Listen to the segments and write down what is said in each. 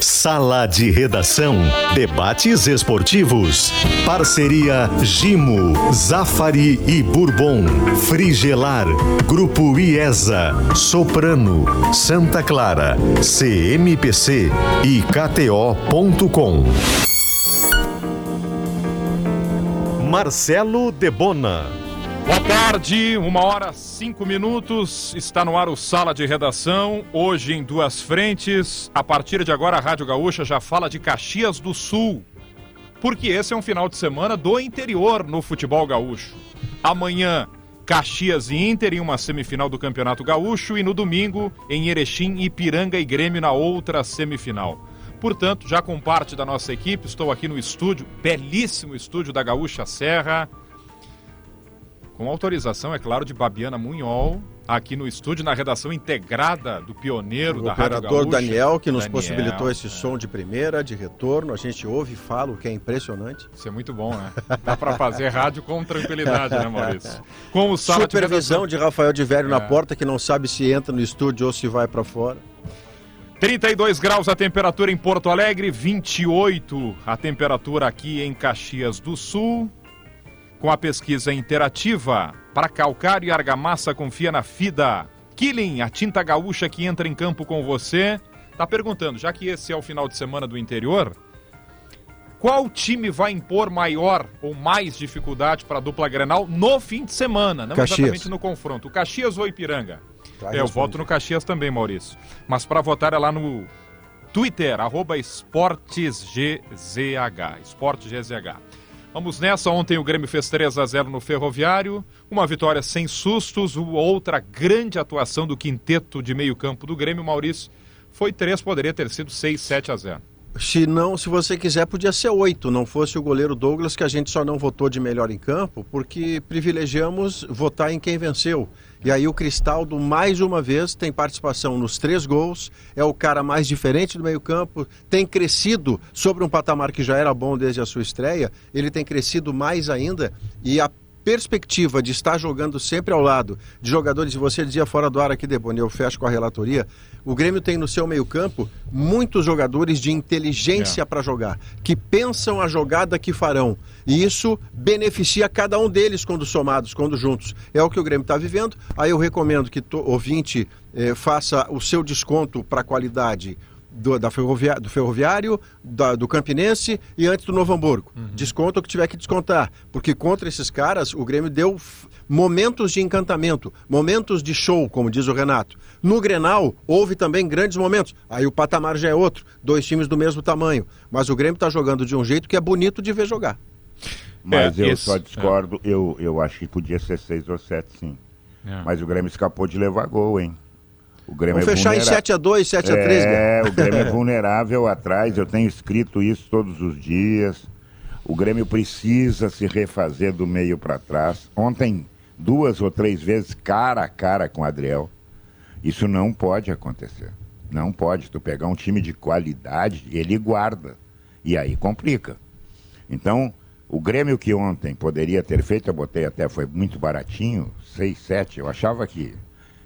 Sala de Redação. Debates esportivos. Parceria Gimo, Zafari e Bourbon. Frigelar. Grupo IESA. Soprano. Santa Clara. CMPC e KTO.com. Marcelo Debona. Boa tarde, uma hora cinco minutos. Está no ar o Sala de Redação. Hoje em duas frentes. A partir de agora, a Rádio Gaúcha já fala de Caxias do Sul. Porque esse é um final de semana do interior no futebol gaúcho. Amanhã, Caxias e Inter em uma semifinal do Campeonato Gaúcho. E no domingo, em Erechim, Ipiranga e Grêmio na outra semifinal. Portanto, já com parte da nossa equipe, estou aqui no estúdio, belíssimo estúdio da Gaúcha Serra com autorização, é claro, de Babiana Munhol, aqui no estúdio, na redação integrada do pioneiro o da Rádio Gaúcha. Daniel, que nos Daniel, possibilitou esse é. som de primeira, de retorno. A gente ouve e fala, o que é impressionante. Isso é muito bom, né? Dá para fazer rádio com tranquilidade, né, Maurício? Com o sala Supervisão de, de Rafael de Velho é. na porta, que não sabe se entra no estúdio ou se vai para fora. 32 graus a temperatura em Porto Alegre, 28 a temperatura aqui em Caxias do Sul. Com a pesquisa interativa, para calcário e argamassa confia na FIDA. Killing, a tinta gaúcha que entra em campo com você. Tá perguntando, já que esse é o final de semana do interior, qual time vai impor maior ou mais dificuldade para a dupla Grenal no fim de semana, não Caxias. exatamente no confronto? Caxias ou Ipiranga? Tá é, eu voto no Caxias também, Maurício. Mas para votar é lá no Twitter, arroba EsportesGZH. EsportesGZH. Vamos nessa. Ontem o Grêmio fez 3 a 0 no Ferroviário. Uma vitória sem sustos. Outra grande atuação do quinteto de meio-campo do Grêmio, Maurício. Foi 3, poderia ter sido 6, 7 a 0. Se não, se você quiser, podia ser oito. Não fosse o goleiro Douglas, que a gente só não votou de melhor em campo, porque privilegiamos votar em quem venceu. E aí o Cristaldo, mais uma vez, tem participação nos três gols, é o cara mais diferente do meio-campo, tem crescido sobre um patamar que já era bom desde a sua estreia, ele tem crescido mais ainda e a perspectiva de estar jogando sempre ao lado de jogadores, e você dizia fora do ar aqui, Deboni, eu fecho com a relatoria, o Grêmio tem no seu meio-campo muitos jogadores de inteligência é. para jogar, que pensam a jogada que farão. E isso beneficia cada um deles quando somados, quando juntos. É o que o Grêmio está vivendo. Aí eu recomendo que o ouvinte eh, faça o seu desconto para a qualidade do, da ferrovia, do ferroviário, da, do Campinense e antes do Novo Hamburgo. Uhum. Desconta o que tiver que descontar. Porque contra esses caras, o Grêmio deu momentos de encantamento, momentos de show, como diz o Renato. No Grenal, houve também grandes momentos. Aí o patamar já é outro, dois times do mesmo tamanho. Mas o Grêmio está jogando de um jeito que é bonito de ver jogar. Mas é, eu esse, só discordo, é. eu, eu acho que podia ser seis ou sete, sim. É. Mas o Grêmio escapou de levar gol, hein? O Grêmio Vamos é fechar vulnera... em 7x2, 7x3, É, o Grêmio é vulnerável atrás, eu tenho escrito isso todos os dias. O Grêmio precisa se refazer do meio para trás. Ontem, duas ou três vezes, cara a cara com o Adriel. Isso não pode acontecer. Não pode. Tu pegar um time de qualidade, ele guarda. E aí complica. Então, o Grêmio que ontem poderia ter feito, eu botei até, foi muito baratinho, 6, 7. Eu achava que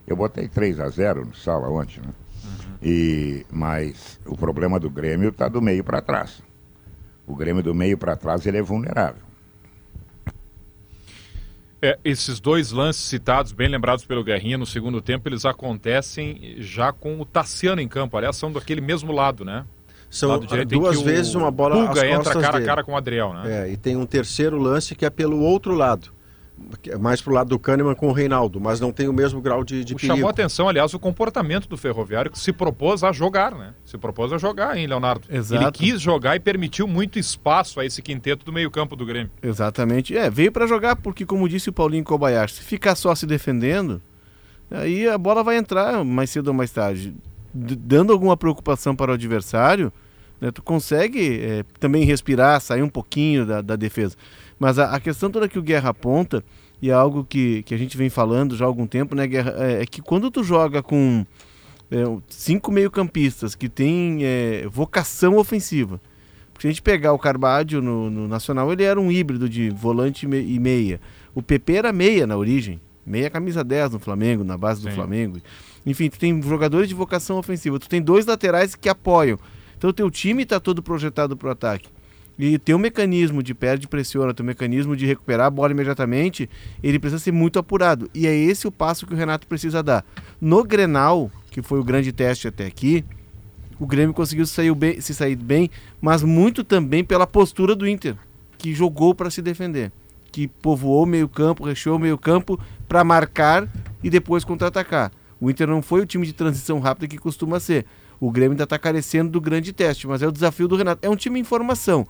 eu botei 3 a 0 no sala ontem, né? Uhum. E, mas o problema do Grêmio está do meio para trás. O Grêmio do meio para trás ele é vulnerável. É, esses dois lances citados, bem lembrados pelo Guerrinha, no segundo tempo, eles acontecem já com o Tassiano em campo. Aliás, são daquele mesmo lado, né? São duas vezes uma bola Pulga entra cara dele. a cara com o Adriel, né? É, e tem um terceiro lance que é pelo outro lado mais pro lado do Kahneman com o Reinaldo, mas não tem o mesmo grau de, de perigo. Chamou atenção, aliás, o comportamento do Ferroviário, que se propôs a jogar, né? Se propôs a jogar, hein, Leonardo? Exato. Ele quis jogar e permitiu muito espaço a esse quinteto do meio-campo do Grêmio. Exatamente. É, veio para jogar porque, como disse o Paulinho Kobayashi, se ficar só se defendendo, aí a bola vai entrar mais cedo ou mais tarde. D dando alguma preocupação para o adversário, né, tu consegue é, também respirar, sair um pouquinho da, da defesa. Mas a, a, questão toda que o Guerra aponta, e é algo que, que a gente vem falando já há algum tempo, né, Guerra, é, é que quando tu joga com é, cinco meio-campistas que tem é, vocação ofensiva, se a gente pegar o Carbadio no, no, Nacional, ele era um híbrido de volante e meia. O PP era meia na origem, meia camisa 10 no Flamengo, na base Sim. do Flamengo. Enfim, tu tem jogadores de vocação ofensiva, tu tem dois laterais que apoiam Então o teu time está todo projetado para o ataque. E tem um mecanismo de perde pressiona, tem um mecanismo de recuperar a bola imediatamente, ele precisa ser muito apurado. E é esse o passo que o Renato precisa dar. No Grenal, que foi o grande teste até aqui, o Grêmio conseguiu sair bem, se sair bem, mas muito também pela postura do Inter, que jogou para se defender, que povoou meio campo, recheou meio campo para marcar e depois contra-atacar. O Inter não foi o time de transição rápida que costuma ser. O Grêmio ainda está carecendo do grande teste, mas é o desafio do Renato. É um time em formação.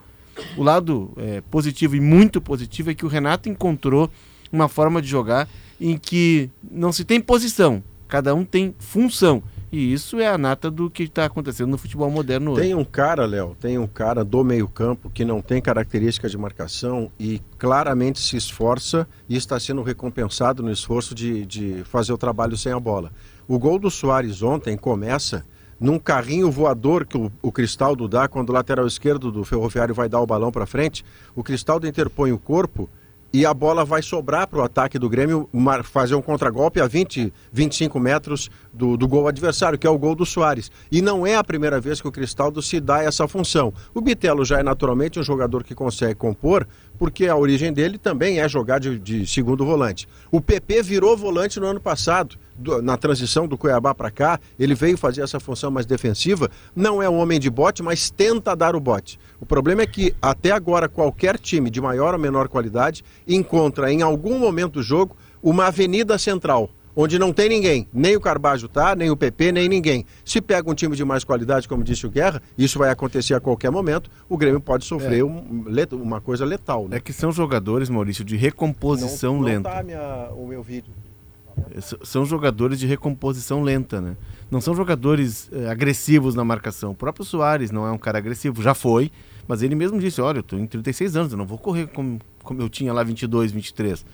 O lado é, positivo e muito positivo é que o Renato encontrou uma forma de jogar em que não se tem posição, cada um tem função. E isso é a nata do que está acontecendo no futebol moderno hoje. Tem um cara, Léo, tem um cara do meio-campo que não tem características de marcação e claramente se esforça e está sendo recompensado no esforço de, de fazer o trabalho sem a bola. O gol do Soares ontem começa num carrinho voador que o, o Cristaldo dá quando o lateral esquerdo do Ferroviário vai dar o balão para frente. O Cristaldo interpõe o corpo e a bola vai sobrar para o ataque do Grêmio fazer um contragolpe a 20, 25 metros do, do gol adversário, que é o gol do Soares. E não é a primeira vez que o Cristaldo se dá essa função. O Bitelo já é naturalmente um jogador que consegue compor, porque a origem dele também é jogar de, de segundo volante. O PP virou volante no ano passado, do, na transição do Cuiabá para cá, ele veio fazer essa função mais defensiva. Não é um homem de bote, mas tenta dar o bote. O problema é que até agora qualquer time de maior ou menor qualidade encontra em algum momento do jogo uma avenida central onde não tem ninguém, nem o Carbajo tá, nem o PP, nem ninguém. Se pega um time de mais qualidade, como disse o Guerra, isso vai acontecer a qualquer momento, o Grêmio pode sofrer é. um, uma coisa letal. Né? É que são jogadores, Maurício, de recomposição não, não lenta. Tá minha, o meu vídeo. São jogadores de recomposição lenta, né? Não são jogadores eh, agressivos na marcação. O próprio Soares não é um cara agressivo, já foi, mas ele mesmo disse: Olha, eu em 36 anos, eu não vou correr como, como eu tinha lá 22, 23.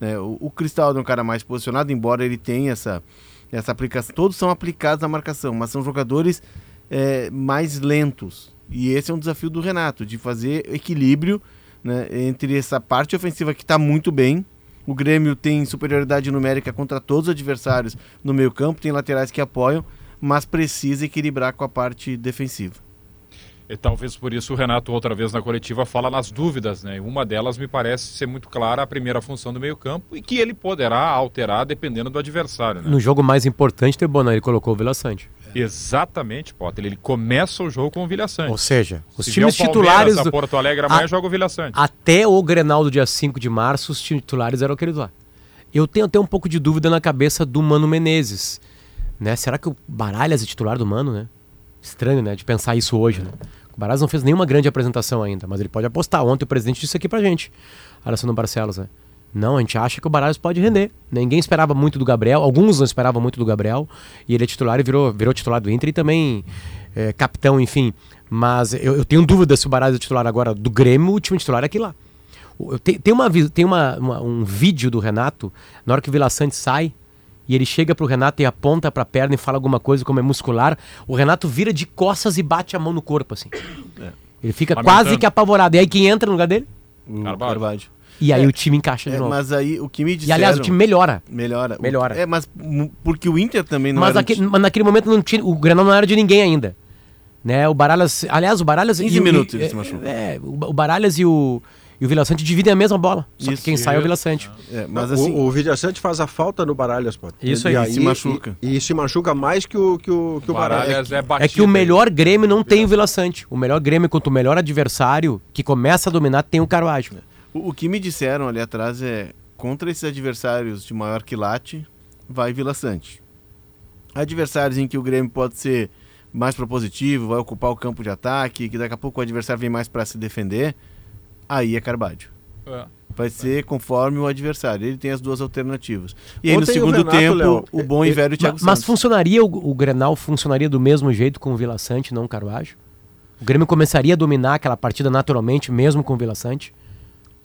Né? O, o Cristaldo é um cara mais posicionado, embora ele tenha essa, essa aplicação. Todos são aplicados à marcação, mas são jogadores é, mais lentos. E esse é um desafio do Renato, de fazer equilíbrio né, entre essa parte ofensiva que está muito bem. O Grêmio tem superioridade numérica contra todos os adversários no meio campo, tem laterais que apoiam, mas precisa equilibrar com a parte defensiva. E talvez por isso o Renato, outra vez na coletiva, fala nas dúvidas, né? Uma delas me parece ser muito clara a primeira função do meio-campo e que ele poderá alterar dependendo do adversário. Né? No jogo mais importante, Tebona, ele colocou o Vila Sante. É. Exatamente, Potter. Ele começa o jogo com o Vila Sante. Ou seja, os Se times titulares. Do... Porto Alegre amanhã a... joga o Sante. Até o Grenal do dia 5 de março, os titulares eram aqueles lá. Eu tenho até um pouco de dúvida na cabeça do Mano Menezes. Né? Será que o Baralhas é titular do Mano, né? Estranho, né? De pensar isso hoje, né? O Baralhas não fez nenhuma grande apresentação ainda, mas ele pode apostar. Ontem o presidente disse aqui pra gente, Alessandro Barcelos, né? Não, a gente acha que o Baralhas pode render. Ninguém esperava muito do Gabriel, alguns não esperavam muito do Gabriel, e ele é titular e virou, virou titular do Inter e também é, capitão, enfim. Mas eu, eu, tenho dúvida se o Baralhas é titular agora do Grêmio, o time titular é aqui lá. Tem, tem, uma, tem uma, uma, um vídeo do Renato, na hora que o Vila Sante sai, e ele chega pro Renato e aponta pra perna e fala alguma coisa como é muscular, o Renato vira de costas e bate a mão no corpo, assim. É. Ele fica Lamentando. quase que apavorado. E aí quem entra no lugar dele? O Carvalho. E aí é, o time encaixa de é, novo. Mas aí o que me disseram... E aliás, o time melhora. Melhora. Melhora. É, mas porque o Inter também não mas era... Naquele, um... Mas naquele momento não tinha, o Granal não era de ninguém ainda. Né? O Baralhas... Aliás, o Baralhas... 15 minutos ele se machucou. É, o Baralhas e o... E o Vila Sante dividem a mesma bola. Só Isso, que quem sai é o Vila Sante. É, mas assim, o, o Vila Sante faz a falta no Baralhas, pô. Isso aí, e aí se machuca. E, e, se machuca mais que o, que o, que o Baralhas. É, é, que o melhor Grêmio não tem o Vila Sante. O melhor Grêmio contra o melhor adversário que começa a dominar tem o Carvalho. O, o que me disseram ali atrás é contra esses adversários de maior quilate, vai Vila Sante. Adversários em que o Grêmio pode ser mais propositivo, vai ocupar o campo de ataque, que daqui a pouco o adversário vem mais para se defender, aí é Carvalho. É. Vai ser conforme o adversário. Ele tem as duas alternativas. E aí Ontem no segundo Renato, tempo, Léo, o bom e velho Thiago mas, Mas funcionaria o, o Grenal funcionaria do mesmo jeito com o Vila Sante, não o Carvalho? O Grêmio começaria a dominar aquela partida naturalmente, mesmo com o Vila Sante?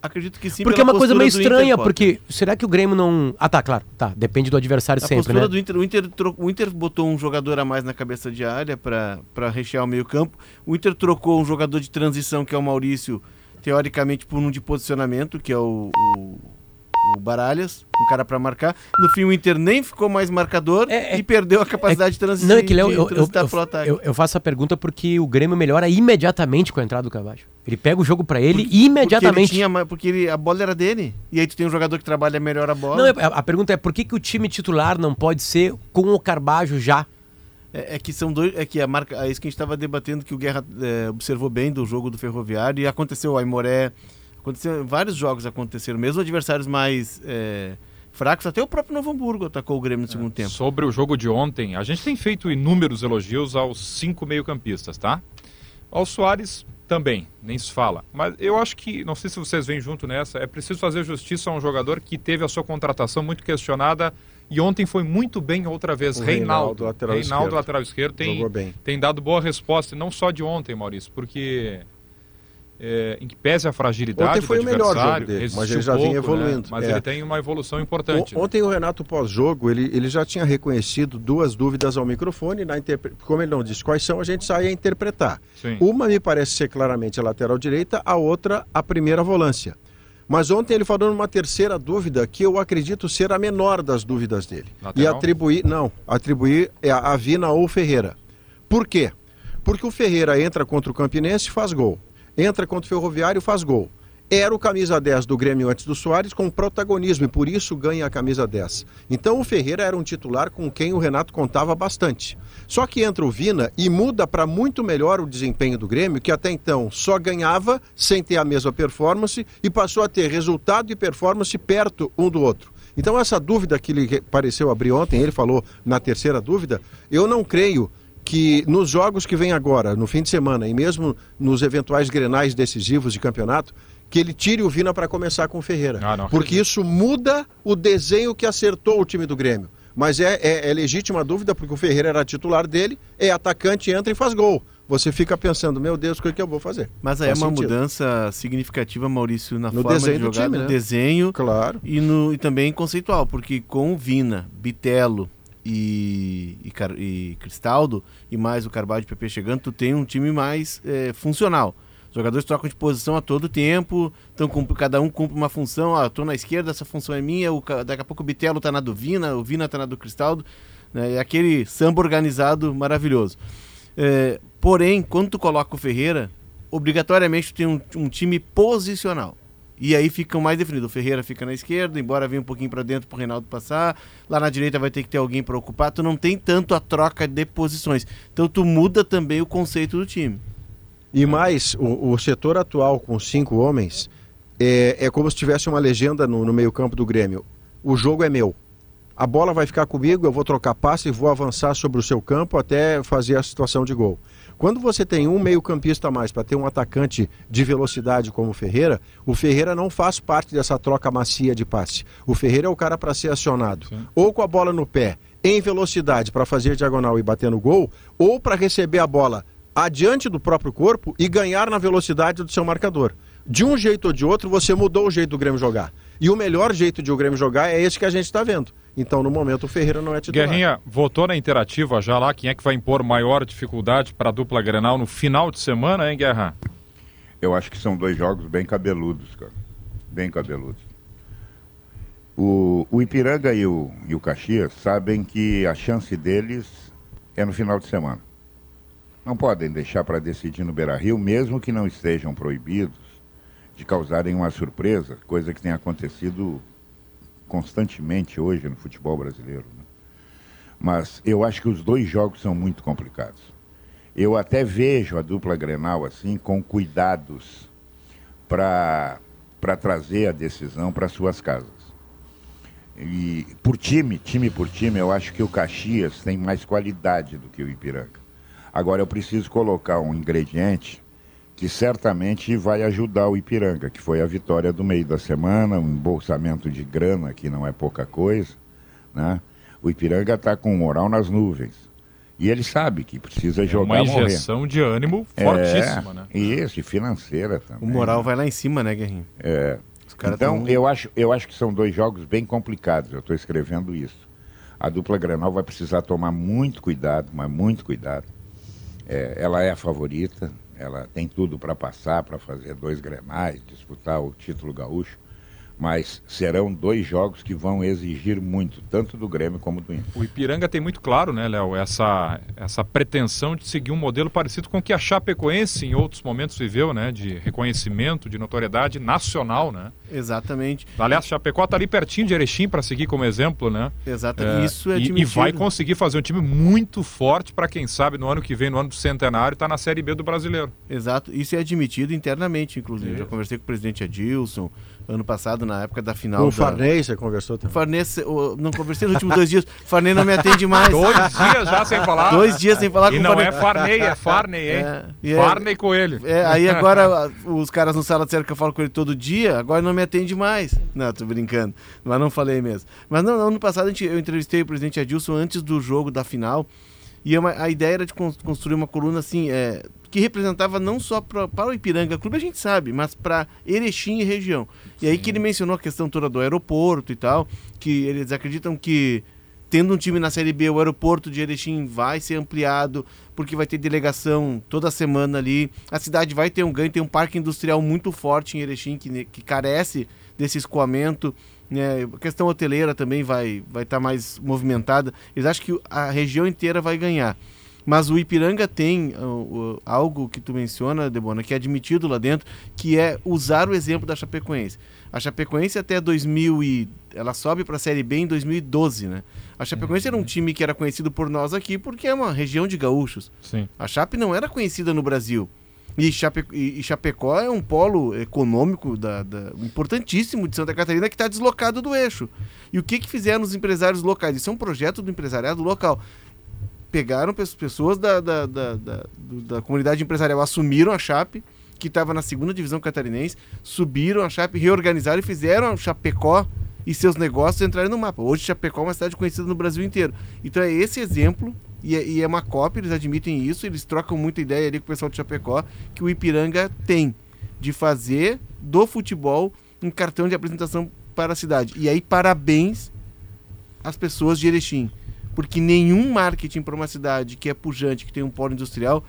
Acredito que sim. Porque é uma coisa meio estranha, porque será que o Grêmio não. Ah, tá, claro. Tá, depende do adversário a sempre, né? Do Inter, o, Inter o Inter botou um jogador a mais na cabeça de área para rechear o meio-campo. O Inter trocou um jogador de transição, que é o Maurício, teoricamente por um de posicionamento, que é o, o, o Baralhas, um cara para marcar. No fim, o Inter nem ficou mais marcador É, é- e perdeu a capacidade de transição. Não, é que Léo, de eu, eu, eu, eu- faço a pergunta porque o Grêmio melhora imediatamente com a entrada do Carvalho. Ele pega o jogo pra ele Porque ele imediatamente. tinha ma- porque ele- a bola era dele. E aí tu tem um jogador que trabalha melhor a bola. Não, é- a, a pergunta é por que, que o time titular não pode ser com o Carbajo já? É, é que são dois. É que a marca. É isso que a gente estava debatendo, que o Guerra é, observou bem do jogo do Ferroviário. E aconteceu, o Aimoré. Aconteceu, vários jogos aconteceram, mesmo adversários mais é, fracos, até o próprio Novo Hamburgo atacou o Grêmio no segundo tempo. Sobre o jogo de ontem, a gente tem feito inúmeros elogios aos cinco meio-campistas, tá? Ao Soares também, nem se fala. Mas eu acho que, não sei se vocês vêm junto nessa, é preciso fazer justiça a um jogador que teve a sua contratação muito questionada e ontem foi muito bem outra vez. O Reinaldo. Reinaldo, lateral Reinaldo, esquerdo. lateral esquerdo, tem, Jogou bem. tem dado boa resposta, e não só de ontem, Maurício, porque é, em que pese a fragilidade Ontem foi do o melhor jogo dele, mas ele já vinha pouco, né? evoluindo, Mas é. ele tem uma evolução importante. O- né? Ontem o Renato pós-jogo, ele, ele já tinha reconhecido duas dúvidas ao microfone, na interpre- como ele não disse quais são, a gente sai a interpretar. Sim. Uma me parece ser claramente a lateral direita, a outra a primeira volância. Mas ontem ele falou numa terceira dúvida que eu acredito ser a menor das dúvidas dele. E Lateral? atribuir, não, atribuir é a a Vina ou Ferreira. Por quê? Porque o Ferreira entra contra o Campinense e faz gol. Entra contra o Ferroviário e faz gol. Era o camisa 10 do Grêmio antes do Soares com protagonismo e por isso ganha a camisa 10. Então o Ferreira era um titular com quem o Renato contava bastante. Só que entra o Vina e muda para muito melhor o desempenho do Grêmio, que até então só ganhava sem ter a mesma performance e passou a ter resultado e performance perto um do outro. Então essa dúvida que ele pareceu abrir ontem, ele falou na terceira dúvida, eu não creio que nos jogos que vem agora, no fim de semana, e mesmo nos eventuais grenais decisivos de campeonato, que ele tire o Vina para começar com o Ferreira. Ah, não porque acredito. isso muda o desenho que acertou o time do Grêmio. Mas é, é, é legítima a dúvida, porque o Ferreira era titular dele, é atacante, entra e faz gol. Você fica pensando, meu Deus, o que, é que eu vou fazer? Mas aí é Faz uma sentido. mudança significativa, Maurício, na No forma de jogar, time, no né? desenho Claro. e, no, e também conceitual, porque com o Vina, Bitelo e, e, e Cristaldo, e mais o Carvalho de PP chegando, tu tem um time mais eh, funcional. Os jogadores trocam de posição a todo tempo, então cada um cumpre uma função. Ah, tô na esquerda, essa função é minha. O, daqui a pouco o Bitelo tá na do Vina, o Vina tá na do Cristaldo. Né, é aquele samba organizado maravilhoso. É, porém, quando tu coloca o Ferreira, obrigatoriamente tu tem um, um time posicional. E aí fica mais definido. O Ferreira fica na esquerda, embora venha um pouquinho para dentro pro Reinaldo passar. Lá na direita vai ter que ter alguém para ocupar. Tu não tem tanto a troca de posições. Então tu muda também o conceito do time. E mais, o, o setor atual com cinco homens é, é como se tivesse uma legenda no, no meio-campo do Grêmio. O jogo é meu. A bola vai ficar comigo, eu vou trocar passe e vou avançar sobre o seu campo até fazer a situação de gol. Quando você tem um meio-campista a mais para ter um atacante de velocidade como o Ferreira, o Ferreira não faz parte dessa troca macia de passe. O Ferreira é o cara para ser acionado, ou com a bola no pé, em velocidade para fazer diagonal e bater no gol, ou para receber a bola adiante do próprio corpo e ganhar na velocidade do seu marcador. De um jeito ou de outro, você mudou o jeito do Grêmio jogar. E o melhor jeito de o Grêmio jogar é esse que a gente está vendo. Então, no momento, o Ferreira não é titular. Guerrinha, votou na interativa já lá quem é que vai impor maior dificuldade para a dupla Grenal no final de semana, hein, Guerra? Eu acho que são dois jogos bem cabeludos, cara. Bem cabeludos. O, o Ipiranga e o, e o Caxias sabem que a chance deles é no final de semana. Não podem deixar para decidir no Beira Rio, mesmo que não estejam proibidos de causarem uma surpresa, coisa que tem acontecido constantemente hoje no futebol brasileiro. né? Mas eu acho que os dois jogos são muito complicados. Eu até vejo a dupla Grenal assim com cuidados para trazer a decisão para suas casas. E por time, time por time, eu acho que o Caxias tem mais qualidade do que o Ipiranga. Agora eu preciso colocar um ingrediente que certamente vai ajudar o Ipiranga, que foi a vitória do meio da semana, um embolsamento de grana que não é pouca coisa, né? O Ipiranga está com o moral nas nuvens. E ele sabe que precisa jogar É Uma morrer. injeção de ânimo fortíssima, é, né? Isso, e financeira também. O moral vai lá em cima, né, Guerrinho? É. Então, tão- eu, acho, eu acho que são dois jogos bem complicados. Eu estou escrevendo isso. A dupla Grenal vai precisar tomar muito cuidado, mas muito cuidado. É, ela é a favorita, ela tem tudo para passar, para fazer dois Grenais, disputar o título gaúcho. Mas serão dois jogos que vão exigir muito, tanto do Grêmio como do Inter. O Ipiranga tem muito claro, né, Léo, essa, essa pretensão de seguir um modelo parecido com o que a Chapecoense em outros momentos viveu, né, de reconhecimento, de notoriedade nacional, né? Exatamente. Aliás, Chapecó está ali pertinho de Erechim para seguir como exemplo, né? Exatamente. É, Isso é e, e vai conseguir fazer um time muito forte para quem sabe no ano que vem, no ano do centenário, tá na Série B do Brasileiro. Exato, isso é admitido internamente, inclusive. Isso. Já conversei com o presidente Adilson ano passado, na época da final. Com o da... Farney, você conversou também. Farnês, eu não conversei nos últimos dois dias. O Farney não me atende mais. Dois dias já sem falar. Dois dias sem falar E com o não Farney. é Farney, é Farney, hein? É, é- Farney Coelho. É, aí agora os caras no sala disseram que eu falo com ele todo dia, agora não me atende mais. Não, tô brincando. Mas não falei mesmo. Mas não, ano passado a gente- eu entrevistei o presidente Adilson antes do jogo da final. E é a ideia era de cons- construir uma coluna assim, é, que representava não só pra, para o Ipiranga Clube, a gente sabe, mas para Erechim e região. E aí que ele mencionou a questão toda do aeroporto e tal, que eles acreditam que tendo um time na Série B, o aeroporto de Erechim vai ser ampliado, porque vai ter delegação toda semana ali. A cidade vai ter um ganho, tem um parque industrial muito forte em Erechim, que, que carece desse escoamento. Né? A questão hoteleira também vai vai estar mais movimentada. Eles acham que a região inteira vai ganhar. Mas o Ipiranga tem uh, uh, algo que tu menciona, Debona, que é admitido lá dentro, que é usar o exemplo da Chapecoense. A Chapecoense até 2000 e ela sobe para a Série B em 2012, né? A Chapecoense era um time que era conhecido por nós aqui porque é uma região de gaúchos. Sim. A Chape não era conhecida no Brasil. E, Chape, e Chapecó é um polo econômico da, da- importantíssimo de Santa Catarina que está deslocado do eixo. E o que, que fizeram os empresários locais? Isso é um projeto do empresariado local. Pegaram pes- pessoas da, da, da, da comunidade empresarial, assumiram a Chape, que estava na segunda divisão catarinense, subiram a Chape, reorganizaram e fizeram a Chapecó e seus negócios entrarem no mapa. Hoje Chapecó é uma cidade conhecida no Brasil inteiro. Então é esse exemplo, e é, e é uma cópia, eles admitem isso, eles trocam muita ideia ali com o pessoal de Chapecó, que o Ipiranga tem de fazer do futebol um cartão de apresentação para a cidade. E aí, parabéns às pessoas de Erechim. Porque nenhum marketing para uma cidade que é pujante, que tem um polo industrial,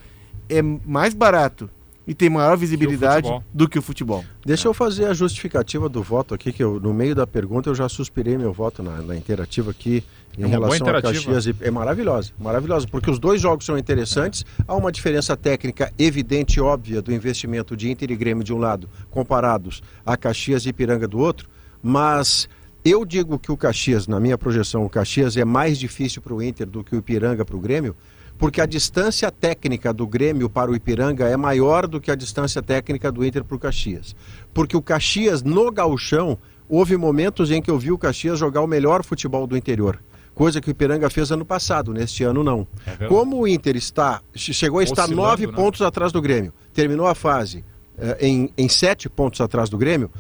é mais barato e tem maior visibilidade futebol. do que o futebol. Deixa eu fazer a justificativa do voto aqui, que eu, no meio da pergunta eu já suspirei meu voto na, na interativa aqui em É relação a. Caxias. e- É maravilhosa, maravilhosa, porque os dois jogos são interessantes, há uma diferença técnica evidente e óbvia do investimento de Inter e Grêmio de um lado, comparados a Caxias e Ipiranga do outro, mas eu digo que o Caxias, na minha projeção, o Caxias é mais difícil para o Inter do que o Ipiranga para o Grêmio, porque a distância técnica do Grêmio para o Ipiranga é maior do que a distância técnica do Inter para o Caxias. Porque o Caxias, no gauchão, houve momentos em que eu vi o Caxias jogar o melhor futebol do interior. Coisa que o Ipiranga fez ano passado, neste ano não. É. Como o Inter está, che- chegou a estar Oscilando, nove né? pontos atrás do Grêmio, terminou a fase eh, em, em sete pontos atrás do Grêmio,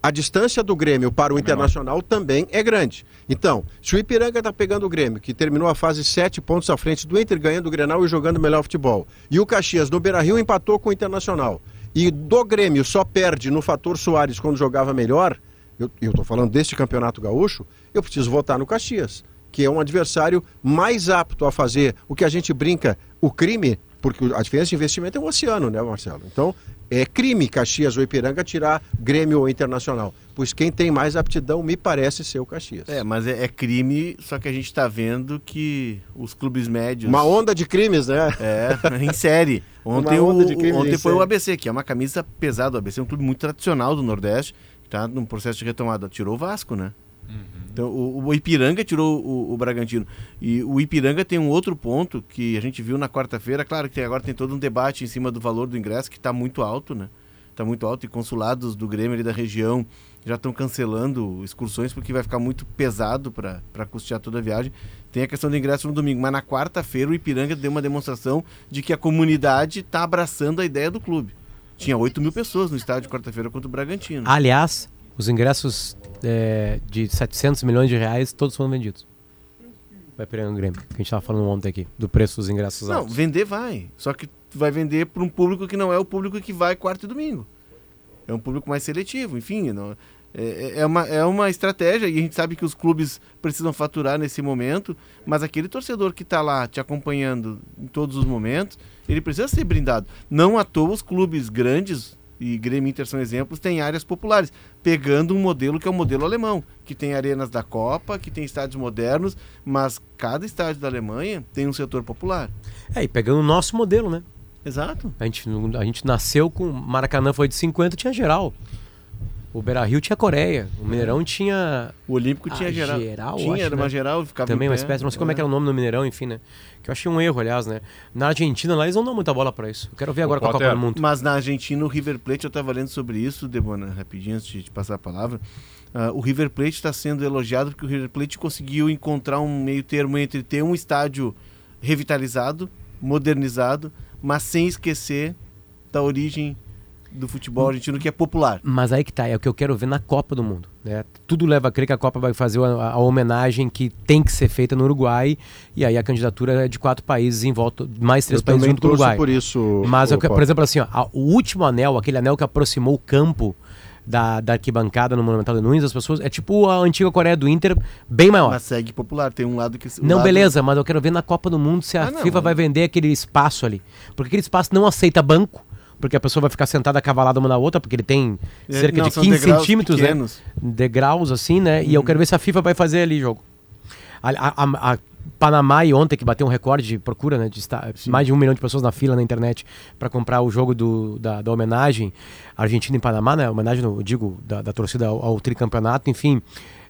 a distância do Grêmio para o Internacional também é grande. Então, se o Ipiranga está pegando o Grêmio, que terminou a fase sete pontos à frente do Inter, ganhando o Grenal e jogando melhor futebol, e o Caxias no Beira-Rio empatou com o Internacional, e do Grêmio só perde no fator Soares quando jogava melhor, eu estou falando deste campeonato gaúcho, eu preciso votar no Caxias, que é um adversário mais apto a fazer o que a gente brinca, o crime, porque a diferença de investimento é um oceano, né, Marcelo? Então, é crime Caxias ou Ipiranga tirar Grêmio ou Internacional, pois quem tem mais aptidão me parece ser o Caxias. É, mas é, é crime, só que a gente está vendo que os clubes médios. Uma onda de crimes, né? É, em série. Ontem, o, ontem em foi o série. ABC, que é uma camisa pesada. O ABC é um clube muito tradicional do Nordeste, que está num processo de retomada. Tirou o Vasco, né? Então, o, o Ipiranga tirou o, o Bragantino. E o Ipiranga tem um outro ponto que a gente viu na quarta-feira. Claro que tem, agora tem todo um debate em cima do valor do ingresso, que está muito alto, né? Está muito alto e consulados do Grêmio ali da região já estão cancelando excursões porque vai ficar muito pesado para custear toda a viagem. Tem a questão do ingresso no domingo, mas na quarta-feira o Ipiranga deu uma demonstração de que a comunidade está abraçando a ideia do clube. Tinha 8 mil pessoas no estádio quarta-feira contra o Bragantino. Aliás, os ingressos é, de 700 milhões de reais, todos foram vendidos. Vai pegar o Grêmio, que a gente estava falando ontem aqui, do preço dos ingressos Não, altos. vender vai. Só que vai vender para um público que não é o público que vai quarta e domingo. É um público mais seletivo, enfim. Não, é, é, uma, é uma estratégia e a gente sabe que os clubes precisam faturar nesse momento, mas aquele torcedor que está lá te acompanhando em todos os momentos, ele precisa ser brindado. Não à toa os clubes grandes e Grêmio Inter são exemplos, tem áreas populares, pegando um modelo que é o modelo alemão, que tem arenas da Copa, que tem estádios modernos, mas cada estádio da Alemanha tem um setor popular. É, e pegando o nosso modelo, né? Exato. A gente, a gente nasceu com. Maracanã foi de 50, tinha geral. O Beira Rio tinha Coreia. O Mineirão tinha. O Olímpico tinha geral. geral, tinha, acho, era uma né? geral, ficava Também uma pé. espécie, não sei como é que É. era o nome no Mineirão, enfim, né? Que eu achei um erro, aliás, né? Na Argentina lá eles não dão muita bola pra isso. Eu quero ver agora com a Copa do Mundo. Mas na Argentina, o River Plate, eu estava lendo sobre isso, Debona, rapidinho, antes de te passar a palavra. Ah, o River Plate está sendo elogiado porque o River Plate conseguiu encontrar um meio termo entre ter um estádio revitalizado, modernizado, mas sem esquecer da origem do futebol argentino, que é popular. Mas aí que tá, é o que eu quero ver na Copa do Mundo. Né? Tudo leva a crer que a Copa vai fazer a, a homenagem que tem que ser feita no Uruguai. E aí a candidatura é de quatro países em volta, mais três Eu países junto com o Uruguai. por isso. Mas, ô, eu que- por exemplo, assim, ó, a- o último anel, aquele anel que aproximou o campo da, da arquibancada no Monumental de Nunes, as pessoas. É tipo a antiga Coreia do Inter, bem maior. Mas segue popular, tem um lado que... o Não, lado- beleza, mas eu quero ver na Copa do Mundo se a Ah, não, FIFA mas- vai vender aquele espaço ali. Porque aquele espaço não aceita banco, porque a pessoa vai ficar sentada cavalada uma na outra, porque ele tem É, cerca não, de são 15 degraus centímetros, né? pequenos. Degraus, assim, né? E eu quero ver se a FIFA vai fazer ali jogo. A, a- a- Panamá e ontem, que bateu um recorde de procura, né? De estar, mais de um milhão de pessoas na fila na internet para comprar o jogo do, da, da homenagem Argentina em Panamá, né? Homenagem, eu digo, da, da torcida ao, ao tricampeonato, enfim.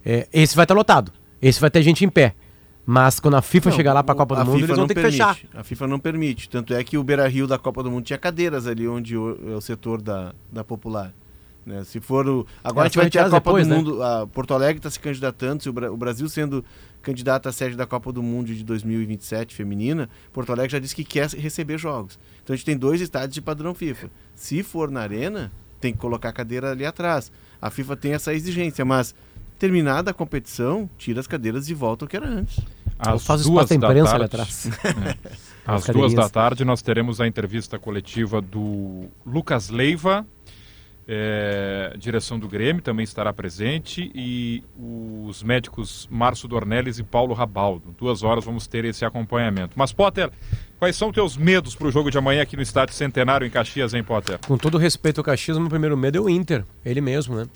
É, esse vai estar lotado. Esse vai ter gente em pé. Mas quando a FIFA Não, chegar lá para a Copa do Mundo, FIFA eles vão não ter que permite. fechar. A FIFA não permite. Tanto é que o Beira Rio da Copa do Mundo tinha cadeiras ali onde o, é o setor da, da popular. né? Se for o. Agora a gente vai ter a Copa retiradas do depois, Mundo. A Porto Alegre está se candidatando, se o, Bra- o Brasil sendo candidato à sede da Copa do Mundo de 2027 feminina, Porto Alegre já disse que quer receber jogos. Então a gente tem dois estádios de padrão FIFA. Se for na arena, tem que colocar a cadeira ali atrás. A FIFA tem essa exigência, mas terminada a competição, tira as cadeiras de volta ao que era antes. Às Faz o duas espaço da imprensa ali tarde, atrás. Às As duas da tarde nós teremos a entrevista coletiva do Lucas Leiva, é, direção do Grêmio também estará presente, e os médicos Márcio Dornelles e Paulo Rabaldo. Duas horas vamos ter esse acompanhamento. Mas, Potter, quais são teus medos para o jogo de amanhã aqui no Estádio Centenário em Caxias, hein, Potter? Com todo respeito ao Caxias, meu primeiro medo é o Inter, ele mesmo, né?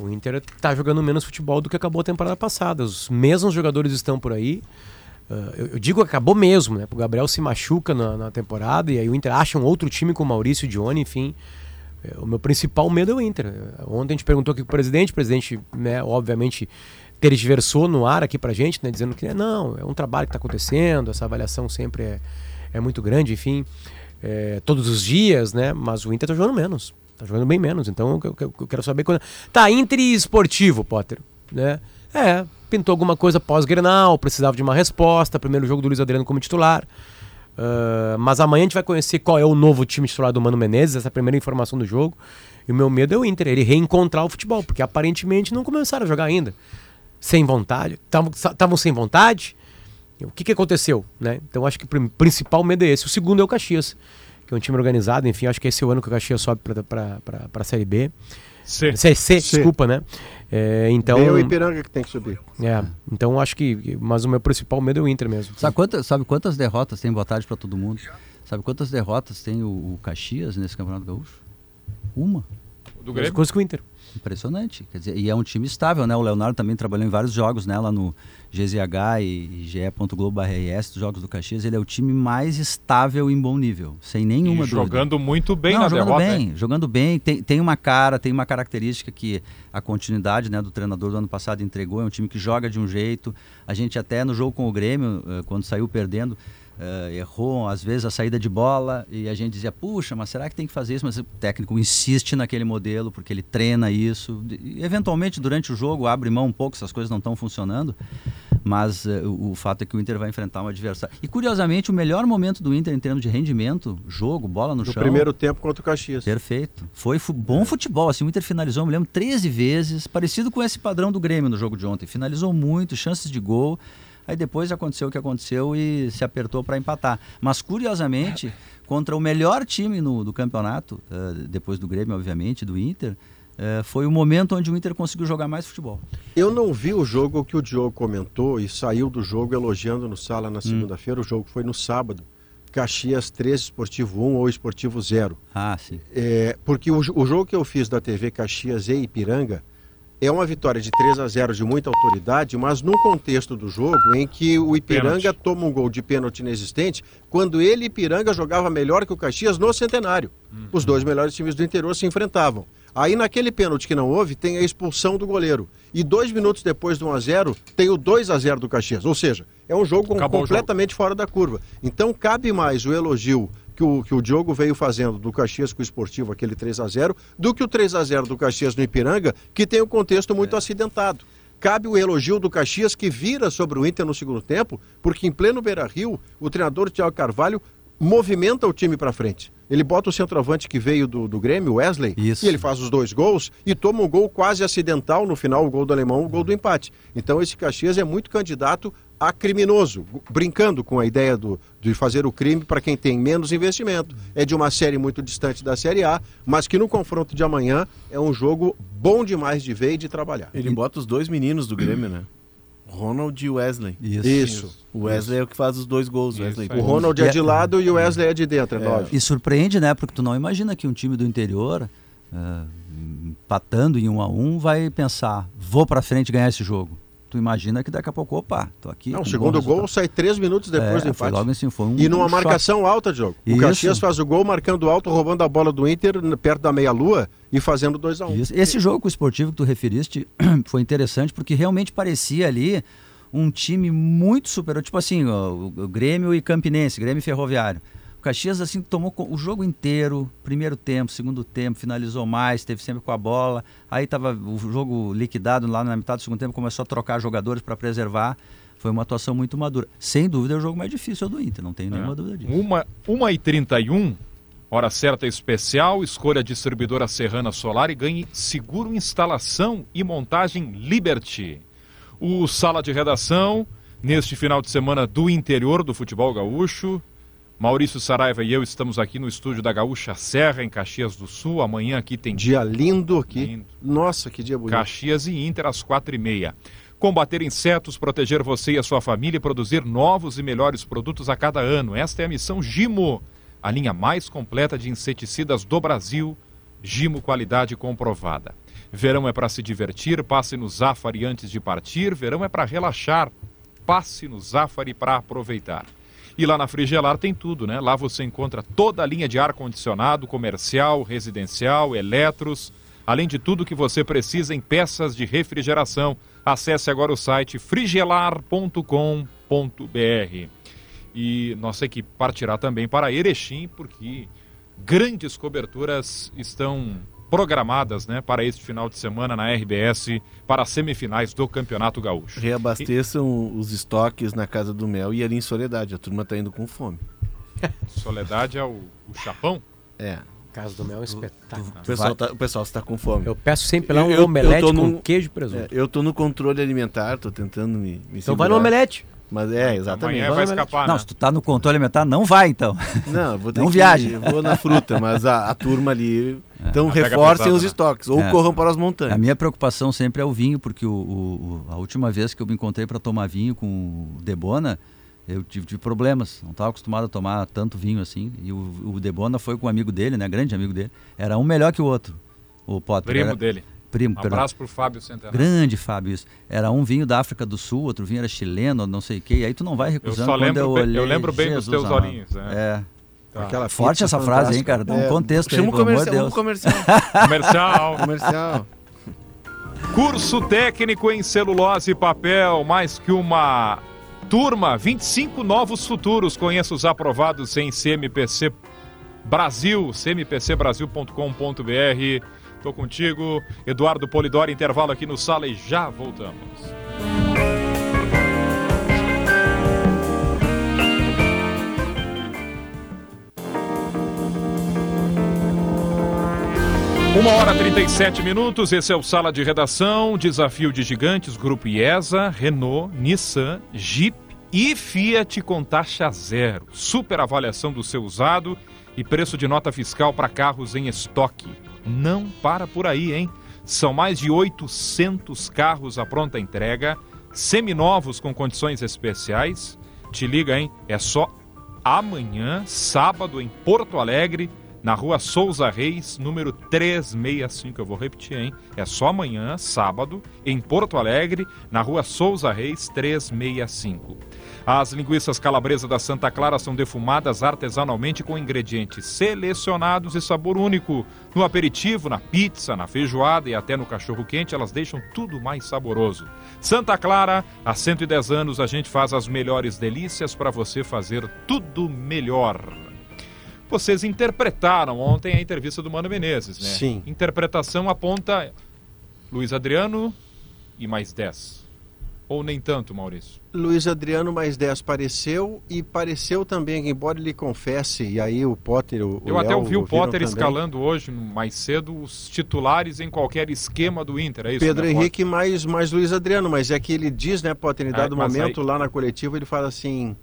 O Inter tá jogando menos futebol do que acabou a temporada passada. Os mesmos jogadores estão por aí. Ah, eu, eu digo que acabou mesmo, né? O Gabriel se machuca na, na temporada e aí o Inter acha um outro time com o Maurício Dione, enfim. É, O meu principal medo é o Inter. Ontem a gente perguntou aqui pro presidente, o presidente, né, obviamente, tergiversou no ar aqui pra gente, né, dizendo que não, é um trabalho que está acontecendo, essa avaliação sempre é, é muito grande, enfim, é, todos os dias, né, mas o Inter tá jogando menos, tá jogando bem menos, então eu, eu- eu quero saber quando... Tá, Inter e esportivo, Potter, né, é, pintou alguma coisa pós-Grenal, precisava de uma resposta, primeiro jogo do Luiz Adriano como titular, Uh, mas amanhã a gente vai conhecer qual é o novo time titular do Mano Menezes, essa é primeira informação do jogo. E o meu medo é o Inter, ele reencontrar o futebol, porque aparentemente não começaram a jogar ainda. Sem vontade. Estavam sem vontade. O que, que aconteceu? Né? Então acho que o principal medo é esse. O segundo é o Caxias, que é um time organizado. Enfim, acho que esse é o ano que o Caxias sobe para a Série B. C. C, C, C. desculpa, né? É, então, o Ipiranga que tem que subir. é, então acho que. Mas o meu principal medo é o Inter mesmo. Sabe quantas, sabe quantas derrotas tem? Boa tarde para todo mundo. Sabe quantas derrotas tem o, o Caxias nesse Campeonato Gaúcho? Uma. Do Grêmio? com o Inter. Impressionante. Quer dizer, e é um time estável, né? O Leonardo também trabalhou em vários jogos, né? Lá no GZH e ge.globo.rs, dos jogos do Caxias. Ele é o time mais estável em bom nível, sem nenhuma E dúvida. jogando muito bem Não, na jogando derrota. bem, jogando bem, tem, tem uma cara, tem uma característica que a continuidade né, do treinador do ano passado entregou, é um time que joga de um jeito, a gente até no jogo com o Grêmio, eh, quando saiu perdendo, eh, errou às vezes a saída de bola e a gente dizia, puxa, mas será que tem que fazer isso? Mas o técnico insiste naquele modelo, porque ele treina isso, e, eventualmente durante o jogo abre mão um pouco, essas coisas não estão funcionando, mas eh, o, o fato é que o Inter vai enfrentar um adversário. E curiosamente, o melhor momento do Inter em termos de rendimento, jogo, bola no, No chão... primeiro tempo contra o Caxias. Perfeito. Foi fu- bom futebol. Assim, o Inter finalizou, me lembro, 13 vezes, parecido com esse padrão do Grêmio no jogo de ontem. Finalizou muito, chances de gol. Aí depois aconteceu o que aconteceu e se apertou para empatar. Mas curiosamente, contra o melhor time no, do campeonato, eh, depois do Grêmio, obviamente, do Inter, eh, foi o momento onde o Inter conseguiu jogar mais futebol. Eu não vi o jogo que o Diogo comentou e saiu do jogo elogiando no sala Hum. na segunda-feira. O jogo foi no sábado. Caxias 3, Esportivo 1 ou Esportivo 0. Ah, sim. É, porque o, o jogo que eu fiz da TV Caxias e Ipiranga é uma vitória de 3 a 0 de muita autoridade, mas num contexto do jogo em que o Ipiranga Pênalti. toma um gol de pênalti inexistente, quando ele, Ipiranga, jogava melhor que o Caxias no Centenário. Os dois melhores times do interior se enfrentavam. Aí naquele pênalti que não houve, tem a expulsão do goleiro. E dois minutos depois do 1 a 0 tem o 2 a 0 do Caxias. Ou seja, é um jogo Acabou completamente fora da curva. Então cabe mais o elogio que o, que o Diogo veio fazendo do Caxias com o Esportivo, aquele 3 a 0 do que o 3 a 0 do Caxias no Ipiranga, que tem um contexto muito acidentado. Cabe o elogio do Caxias que vira sobre o Inter no segundo tempo, porque em pleno Beira-Rio, o treinador Thiago Carvalho movimenta o time para frente. Ele bota o centroavante que veio do, do Grêmio, Wesley, Isso. e ele faz os dois gols e toma um gol quase acidental no final, o gol do alemão, o gol do empate. Então esse Caxias é muito candidato a criminoso, brincando com a ideia do, de fazer o crime para quem tem menos investimento. É de uma série muito distante da Série A, mas que no confronto de amanhã é um jogo bom demais de ver e de trabalhar. Ele bota os dois meninos do Grêmio, né? Ronald e Wesley. Isso. Isso. O Wesley é o que faz os dois gols. Isso Wesley. O Ronald é E de lado e o Wesley é de dentro, é, É. E surpreende, né? Porque tu não imagina que um time do interior, ah, empatando em um a um, vai pensar, vou pra frente ganhar esse jogo. Tu imagina que daqui a pouco, opa, tô aqui. Não, o segundo gol resultado. sai três minutos depois É, do foi empate. logo assim, foi um E numa um choque. marcação alta, Diogo. O Isso. Caxias faz o gol marcando alto, roubando a bola do Inter perto da meia-lua e fazendo 2 a 1 um. Isso. Esse jogo com o esportivo que tu referiste foi interessante porque realmente parecia ali um time muito superior. Tipo assim, ó, o Grêmio e Campinense, Grêmio e Ferroviário. O Caxias assim tomou o jogo inteiro, primeiro tempo, segundo tempo, finalizou mais, teve sempre com a bola. Aí tava o jogo liquidado lá na metade do segundo tempo, começou a trocar jogadores para preservar. Foi uma atuação muito madura. Sem dúvida é o jogo mais difícil é do Inter, não tenho nenhuma dúvida disso. Uma, uma e 31, hora certa especial, escolha a distribuidora Serrana Solar e ganhe seguro instalação e montagem Liberty. O Sala de Redação, neste final de semana do interior do futebol gaúcho. Maurício Saraiva e eu estamos aqui no estúdio da Gaúcha Serra, em Caxias do Sul. Amanhã aqui tem Dia lindo aqui. Lindo. Nossa, que dia bonito. Caxias e Inter às quatro e meia. Combater insetos, proteger você e a sua família e produzir novos e melhores produtos a cada ano. Esta é a missão Gimo, a linha mais completa de inseticidas do Brasil. Gimo qualidade comprovada. Verão é para se divertir, passe no Zafari antes de partir. Verão é para relaxar, passe no Zafari para aproveitar. E lá na Frigelar tem tudo, né? Lá você encontra toda a linha de ar-condicionado, comercial, residencial, eletros, além de tudo que você precisa em peças de refrigeração. Acesse agora o site frigelar.com.br. E nossa equipe partirá também para Erechim, porque grandes coberturas estão programadas né, para este final de semana na RBS para as semifinais do Campeonato Gaúcho. Reabasteçam os estoques na Casa do Mel e ali em Soledade. A turma tá indo com fome. Soledade é o, o chapão? É. Casa do Mel é um espetáculo. O pessoal, tá, o pessoal está com fome. Eu peço sempre lá um Eu- eu omelete tô com num- queijo e É, presunto. eu tô no controle alimentar, tô tentando me, me então vai no segurar. omelete. Mas é, exatamente. Amanhã vai escapar, Não, né? se tu tá no controle alimentar, não vai então. Não, eu vou ter Não que- viaja. Vou na fruta, mas a, a turma ali. Então Ah, pega reforcem pesado, os né? estoques ou É. corram para as montanhas. A minha preocupação sempre é o vinho, porque o, o- o- a última vez que eu me encontrei para tomar vinho com o Debona, eu tive, tive problemas. Não estava acostumado a tomar tanto vinho assim. E o, o Debona foi com um amigo dele, né? Grande amigo dele. Era um melhor que o outro. O Potter. Primo Era- dele. Primo, Um abraço pro Fábio Centenário. Grande, Fábio, isso. Era um vinho da África do Sul, outro vinho era chileno, não sei o quê. E aí tu não vai recusando só quando lembro eu olhei. eu lembro bem dos Jesus teus amado. olhinhos, né? É. Tá. Aquela Forte essa frase, hein, fantástica. cara? Dá um É, contexto aí, Chama o pelo amor de comercial, Deus. comercial. Comercial. comercial. Curso técnico em celulose e papel, mais que uma turma, 25 novos futuros. Conheça os aprovados em CMPC Brasil, cmpcbrasil.com.br. Tô contigo, Eduardo Polidori, intervalo aqui no Sala e já voltamos. Uma hora e 37 minutos, esse é o Sala de Redação, Desafio de Gigantes, Grupo IESA, Renault, Nissan, Jeep e Fiat com taxa zero. Super avaliação do seu usado e preço de nota fiscal para carros em estoque. Não para por aí, hein? São mais de 800 carros à pronta entrega, seminovos com condições especiais. Te liga, hein? É só amanhã, sábado, em Porto Alegre, na rua Souza Reis, número 365. Eu vou repetir, hein? É só amanhã, sábado, em Porto Alegre, na rua Souza Reis, 365. As linguiças calabresa da Santa Clara são defumadas artesanalmente com ingredientes selecionados e sabor único. No aperitivo, na pizza, na feijoada e até no cachorro quente, elas deixam tudo mais saboroso. Santa Clara, há 110 anos a gente faz as melhores delícias para você fazer tudo melhor. Vocês interpretaram ontem a entrevista do Mano Menezes, né? Sim. Interpretação aponta Luiz Adriano e mais 10. Ou nem tanto, Maurício? Luiz Adriano mais 10 pareceu e pareceu também, embora ele confesse, e aí o Potter, o, Eu o até Léo ouvi o Potter também. escalando hoje, mais cedo, os titulares em qualquer esquema do Inter, é isso? Pedro né? Henrique mais, mais Luiz Adriano, mas é que ele diz, né, Potter, em É, dado mas momento aí- lá na coletiva, ele fala assim,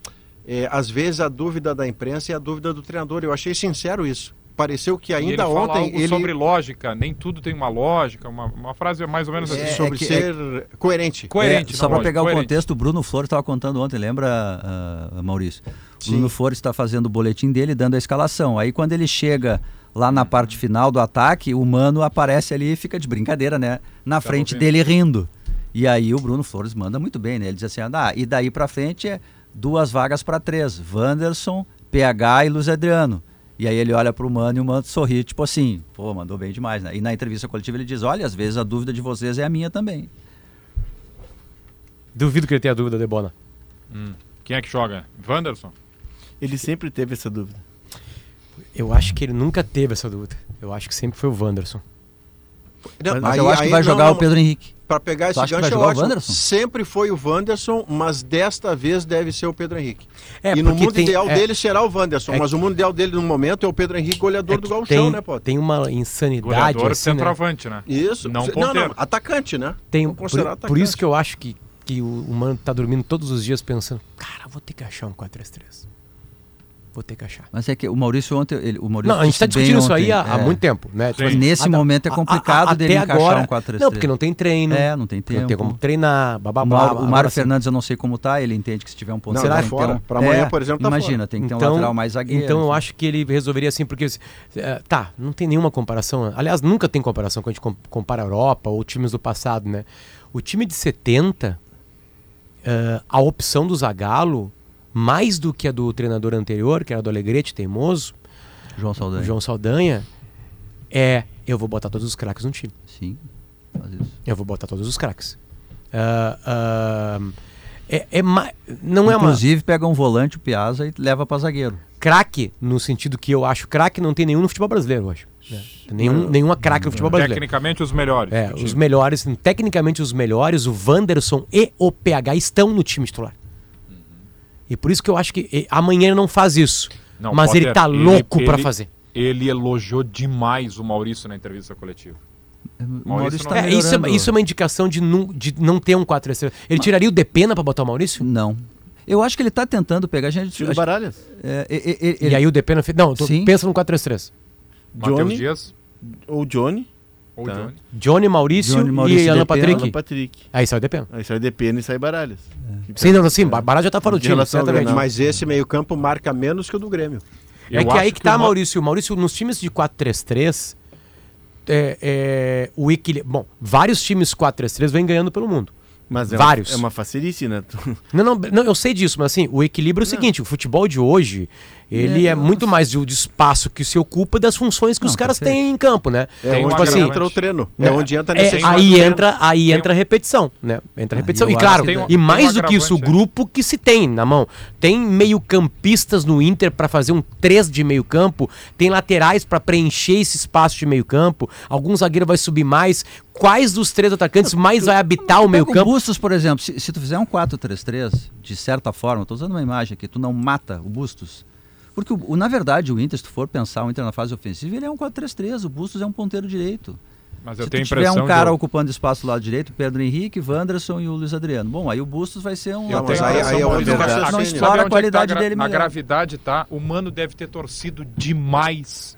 é, às vezes a dúvida da imprensa é a dúvida do treinador. Eu achei sincero isso. Pareceu que ele ainda fala ontem algo ele sobre lógica, nem tudo tem uma lógica, uma, uma frase mais ou menos É, assim. sobre que- ser coerente. Coerente, É, só para pegar o coerente. contexto, o Bruno Flores estava contando ontem, lembra, ah, Maurício? O Sim. Bruno Flores está fazendo o boletim dele, dando a escalação. Aí quando ele chega lá na parte final do ataque, o Mano aparece ali e fica de brincadeira, né? Na frente ouvindo. dele rindo. E aí o Bruno Flores manda muito bem, né? Ele diz assim, ah, e daí para frente é duas vagas para três, Wanderson, PH e Luiz Adriano. E aí ele olha pro Mano e o Mano sorri, tipo assim, pô, mandou bem demais, né? E na entrevista coletiva ele diz, olha, às vezes a dúvida de vocês é a minha também. Duvido que ele tenha dúvida, Debona. Hum. Quem é que joga? Wanderson? Ele sempre teve essa dúvida. Eu acho que ele nunca teve essa dúvida. Eu acho que sempre foi o Wanderson. Não, Mas aí- eu acho que aí vai não, jogar não, o Pedro Henrique. Para pegar esse gancho é ótimo. Wanderson? Sempre foi o Wanderson, mas desta vez deve ser o Pedro Henrique. É, e no mundo tem- ideal é- dele será o Wanderson, é mas o mundo ideal dele no momento é o Pedro Henrique, goleador É do que Gauchão, tem, né, Potter? tem uma insanidade Goleador assim, né? centroavante, né? Isso. Não não, não, atacante, né? Tem, por, considerar por atacante. isso que eu acho que, que o, o Mano tá dormindo todos os dias pensando, cara, vou ter que achar um 4-3-3. Vou ter que achar. Mas é que o Maurício ontem. Ele, o Maurício Não, a gente tá bem discutindo isso aí ontem, há, há é. muito tempo, né? Sim. Nesse Ah, não. momento é A- a- complicado a- dele até encaixar agora- um 4-3-3. Não, porque não tem treino. É, não tem Não tempo. tem como treinar, blá blá O blá. Mário, o Mário sim. Fernandes eu não sei como tá, ele entende que se tiver um ponto Não, será tá fora. Pra amanhã, por exemplo, tá Imagina, fora. tem que ter um lateral mais zagueiro. Então eu enfim. acho que ele resolveria assim, porque eh, tá, não tem nenhuma comparação. Aliás, nunca tem comparação quando a gente com- compara a Europa ou times do passado, né? O time de 70, eh, a opção do Zagallo, mais do que a do treinador anterior, que era do Alegrete, teimoso, João Saldanha. João Saldanha, é eu vou botar todos os craques no time. Sim, faz isso. Eu vou botar todos os craques. Ah, ah, é, é ma- não é uma Inclusive, pega um volante, o Piazza, e leva pra zagueiro. craque, no sentido que eu acho craque, não tem nenhum no futebol brasileiro hoje. né? Nenhum, nenhuma craque no futebol brasileiro. Tecnicamente, os melhores. É, os melhores, tecnicamente os melhores, o Wanderson e o PH estão no time titular. E por isso que eu acho que amanhã ele não faz isso. Não, mas Potter, ele tá ele- louco pra ele- fazer. Ele elogiou demais o Maurício na entrevista coletiva. O Maurício tá É, isso, é, isso é uma indicação de não, de não ter um 4 estrelas. Ele tiraria o Depena pra botar o Maurício? Não. Eu acho que ele tá tentando pegar a gente. Tiro acho- Baralhas. é, é, é, é, E aí o Depena fez. Não, tô- pensa no 4-3-3. Matheus Johnny Dias ou Johnny, ou Tá. Johnny. Johnny Maurício, Johnny, Maurício, e Alan Patrick. Alan Patrick. Aí sai o Depena. Aí sai Depena e sai Baralhas. Sim, não, sim, Baralho já tá fora do time, certamente. Mas esse meio-campo marca menos que o do Grêmio. É Eu que acho aí que tá, o Ma- Maurício. Maurício, nos times de 4-3-3, é, é, o equilíbrio. Bom, vários times 4-3-3 vêm ganhando pelo mundo. Mas é Vários. Uma, é uma facilice, né? Não, não, não, eu sei disso, mas assim, o equilíbrio é o seguinte: o futebol de hoje, ele é, É, muito mais de espaço que se ocupa das funções que Não, os caras têm em campo, né? É Tem onde um agravante. entra o treino. É né? onde entra É, aí treino. entra, aí entra a repetição, né? Entra a repetição. E claro, um- e um mais do que isso, o aí. grupo que se tem na mão. Tem meio-campistas no Inter pra fazer um 3 de meio-campo, tem laterais pra preencher esse espaço de meio-campo, algum zagueiro vai subir mais. Quais dos três atacantes mais vai habitar o Pega o meio-campo? Bustos, por exemplo, se, se tu fizer um 4-3-3, de certa forma, tô usando uma imagem aqui, tu não mata o Bustos. Porque, o, o- na verdade, o Inter, se tu for pensar o Inter na fase ofensiva, ele é um 4-3-3, o Bustos é um ponteiro direito. Mas eu se tenho a tu tiver um cara de... ocupando espaço do lado direito, Pedro Henrique, Wanderson e o Luiz Adriano. Bom, aí o Bustos vai ser um Eu Não, mas tenho a aí- aí é que Não sabe explora a é que qualidade tá gra- dele Na melhor. gravidade, tá? O Mano deve ter torcido demais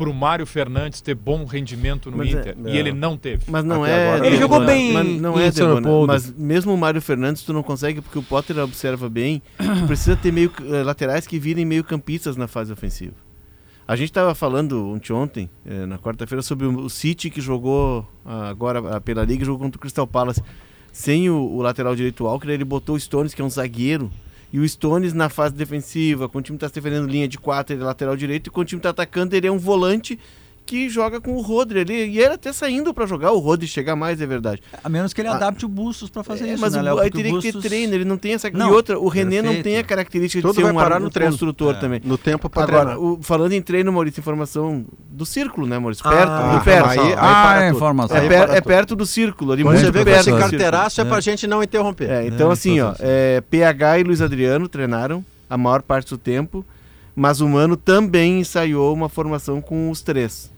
pro Mário Fernandes ter bom rendimento no Mas é- Inter. é. E ele não teve. Mas não Até é. agora Ele jogou Debona, bem Mas não é, Debona, Leopoldo. Mas mesmo o Mário Fernandes, tu não consegue, porque o Potter observa bem. Tu precisa ter meio, eh, laterais que virem meio campistas na fase ofensiva. A gente estava falando ontem, ontem eh, na quarta-feira, sobre o, o City que jogou ah, agora ah, pela Liga, jogou contra o Crystal Palace. Sem o, o lateral direito Walker, ele botou o Stones, que é um zagueiro. E o Stones na fase defensiva, quando o time está defendendo linha de quatro, ele é lateral direito. E quando o time está atacando, ele é um volante que joga com o Rodri ali. E ele até saindo para jogar, o Rodri chega mais, é verdade. A menos que ele Ah. adapte o Bustos para fazer É, isso, mas né, o- Léo? aí Porque o teria que ter Bustos- treino, ele não tem essa. Não, e outra, o René não perfeito. tem a característica Tudo de ser vai um, parar um no treino. construtor É. também. No tempo para Agora, treinar. o- falando em treino, Maurício, informação do círculo, né, Maurício? Ah, Perto, Ah, do perto. aí- aí Ah, informação. é, aí per- é perto do círculo, ali você vê perto esse carteiraço é pra É. gente não interromper. É, então assim, ó, informação. é, PH e Luiz Adriano treinaram a maior parte do tempo, mas o Mano também ensaiou uma formação com os três.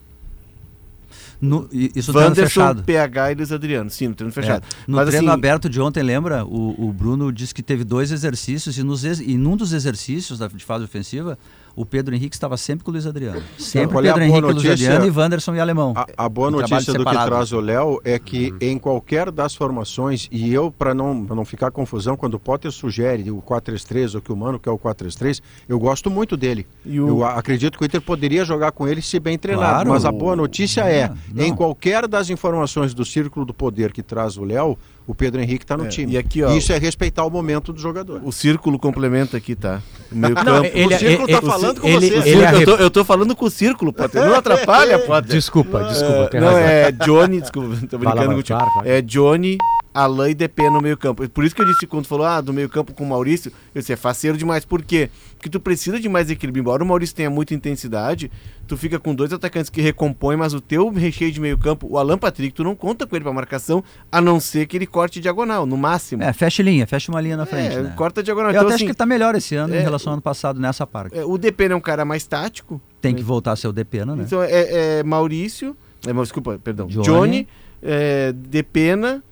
No- isso no treino Wanderson, fechado. PH e Luiz Adriano. Sim, no treino fechado. É. No Mas, treino assim, aberto de ontem, lembra? O, o Bruno disse que teve dois exercícios e, nos, e num dos exercícios da, de fase ofensiva, o Pedro Henrique estava sempre com o Luiz Adriano. Sempre é Pedro boa Henrique, Luiz notícia? Adriano e Wanderson e Alemão. A, a boa notícia do que traz o Léo é que em qualquer das formações, e eu, para não, pra não ficar confusão, quando o Potter sugere o 4-3-3 ou que o Mano quer o 4-3-3, eu gosto muito dele. E o- Eu acredito que o Inter poderia jogar com ele se bem treinado. Claro. Mas a boa notícia é, não. em qualquer das informações do Círculo do Poder que traz o Léo, o Pedro Henrique está no É, time. e aqui, ó, Isso é respeitar o momento do jogador. O círculo complementa aqui, tá? O meio Não, campo. ele- o Círculo ele- tá falando com ele- você. ele- eu, tô, eu tô falando com o círculo, Potter. Não atrapalha, Potter. Desculpa, desculpa, tem não, razão. é Johnny, desculpa, tô Fala, brincando vai, contigo. claro, claro. É Johnny, Alain e DP no meio campo. Por isso que eu disse, quando falou, ah, do meio campo com o Maurício, eu disse, é faceiro demais. Por quê? Porque tu precisa de mais equilíbrio. Embora o Maurício tenha muita intensidade, tu fica com dois atacantes que recompõem, mas o teu recheio de meio campo, o Alan Patrick, tu não conta com ele pra marcação, a não ser que ele corte diagonal, no máximo. É, fecha linha, fecha uma linha na frente. É, né? corta diagonal. Eu Então, até assim, acho que tá melhor esse ano é, em relação ao ano passado nessa parte. é, o DP é um cara mais tático, Tem que voltar a ser o Depena, né? Então é, é Maurício, é, desculpa, perdão, Johnny. Johnny, é, Depena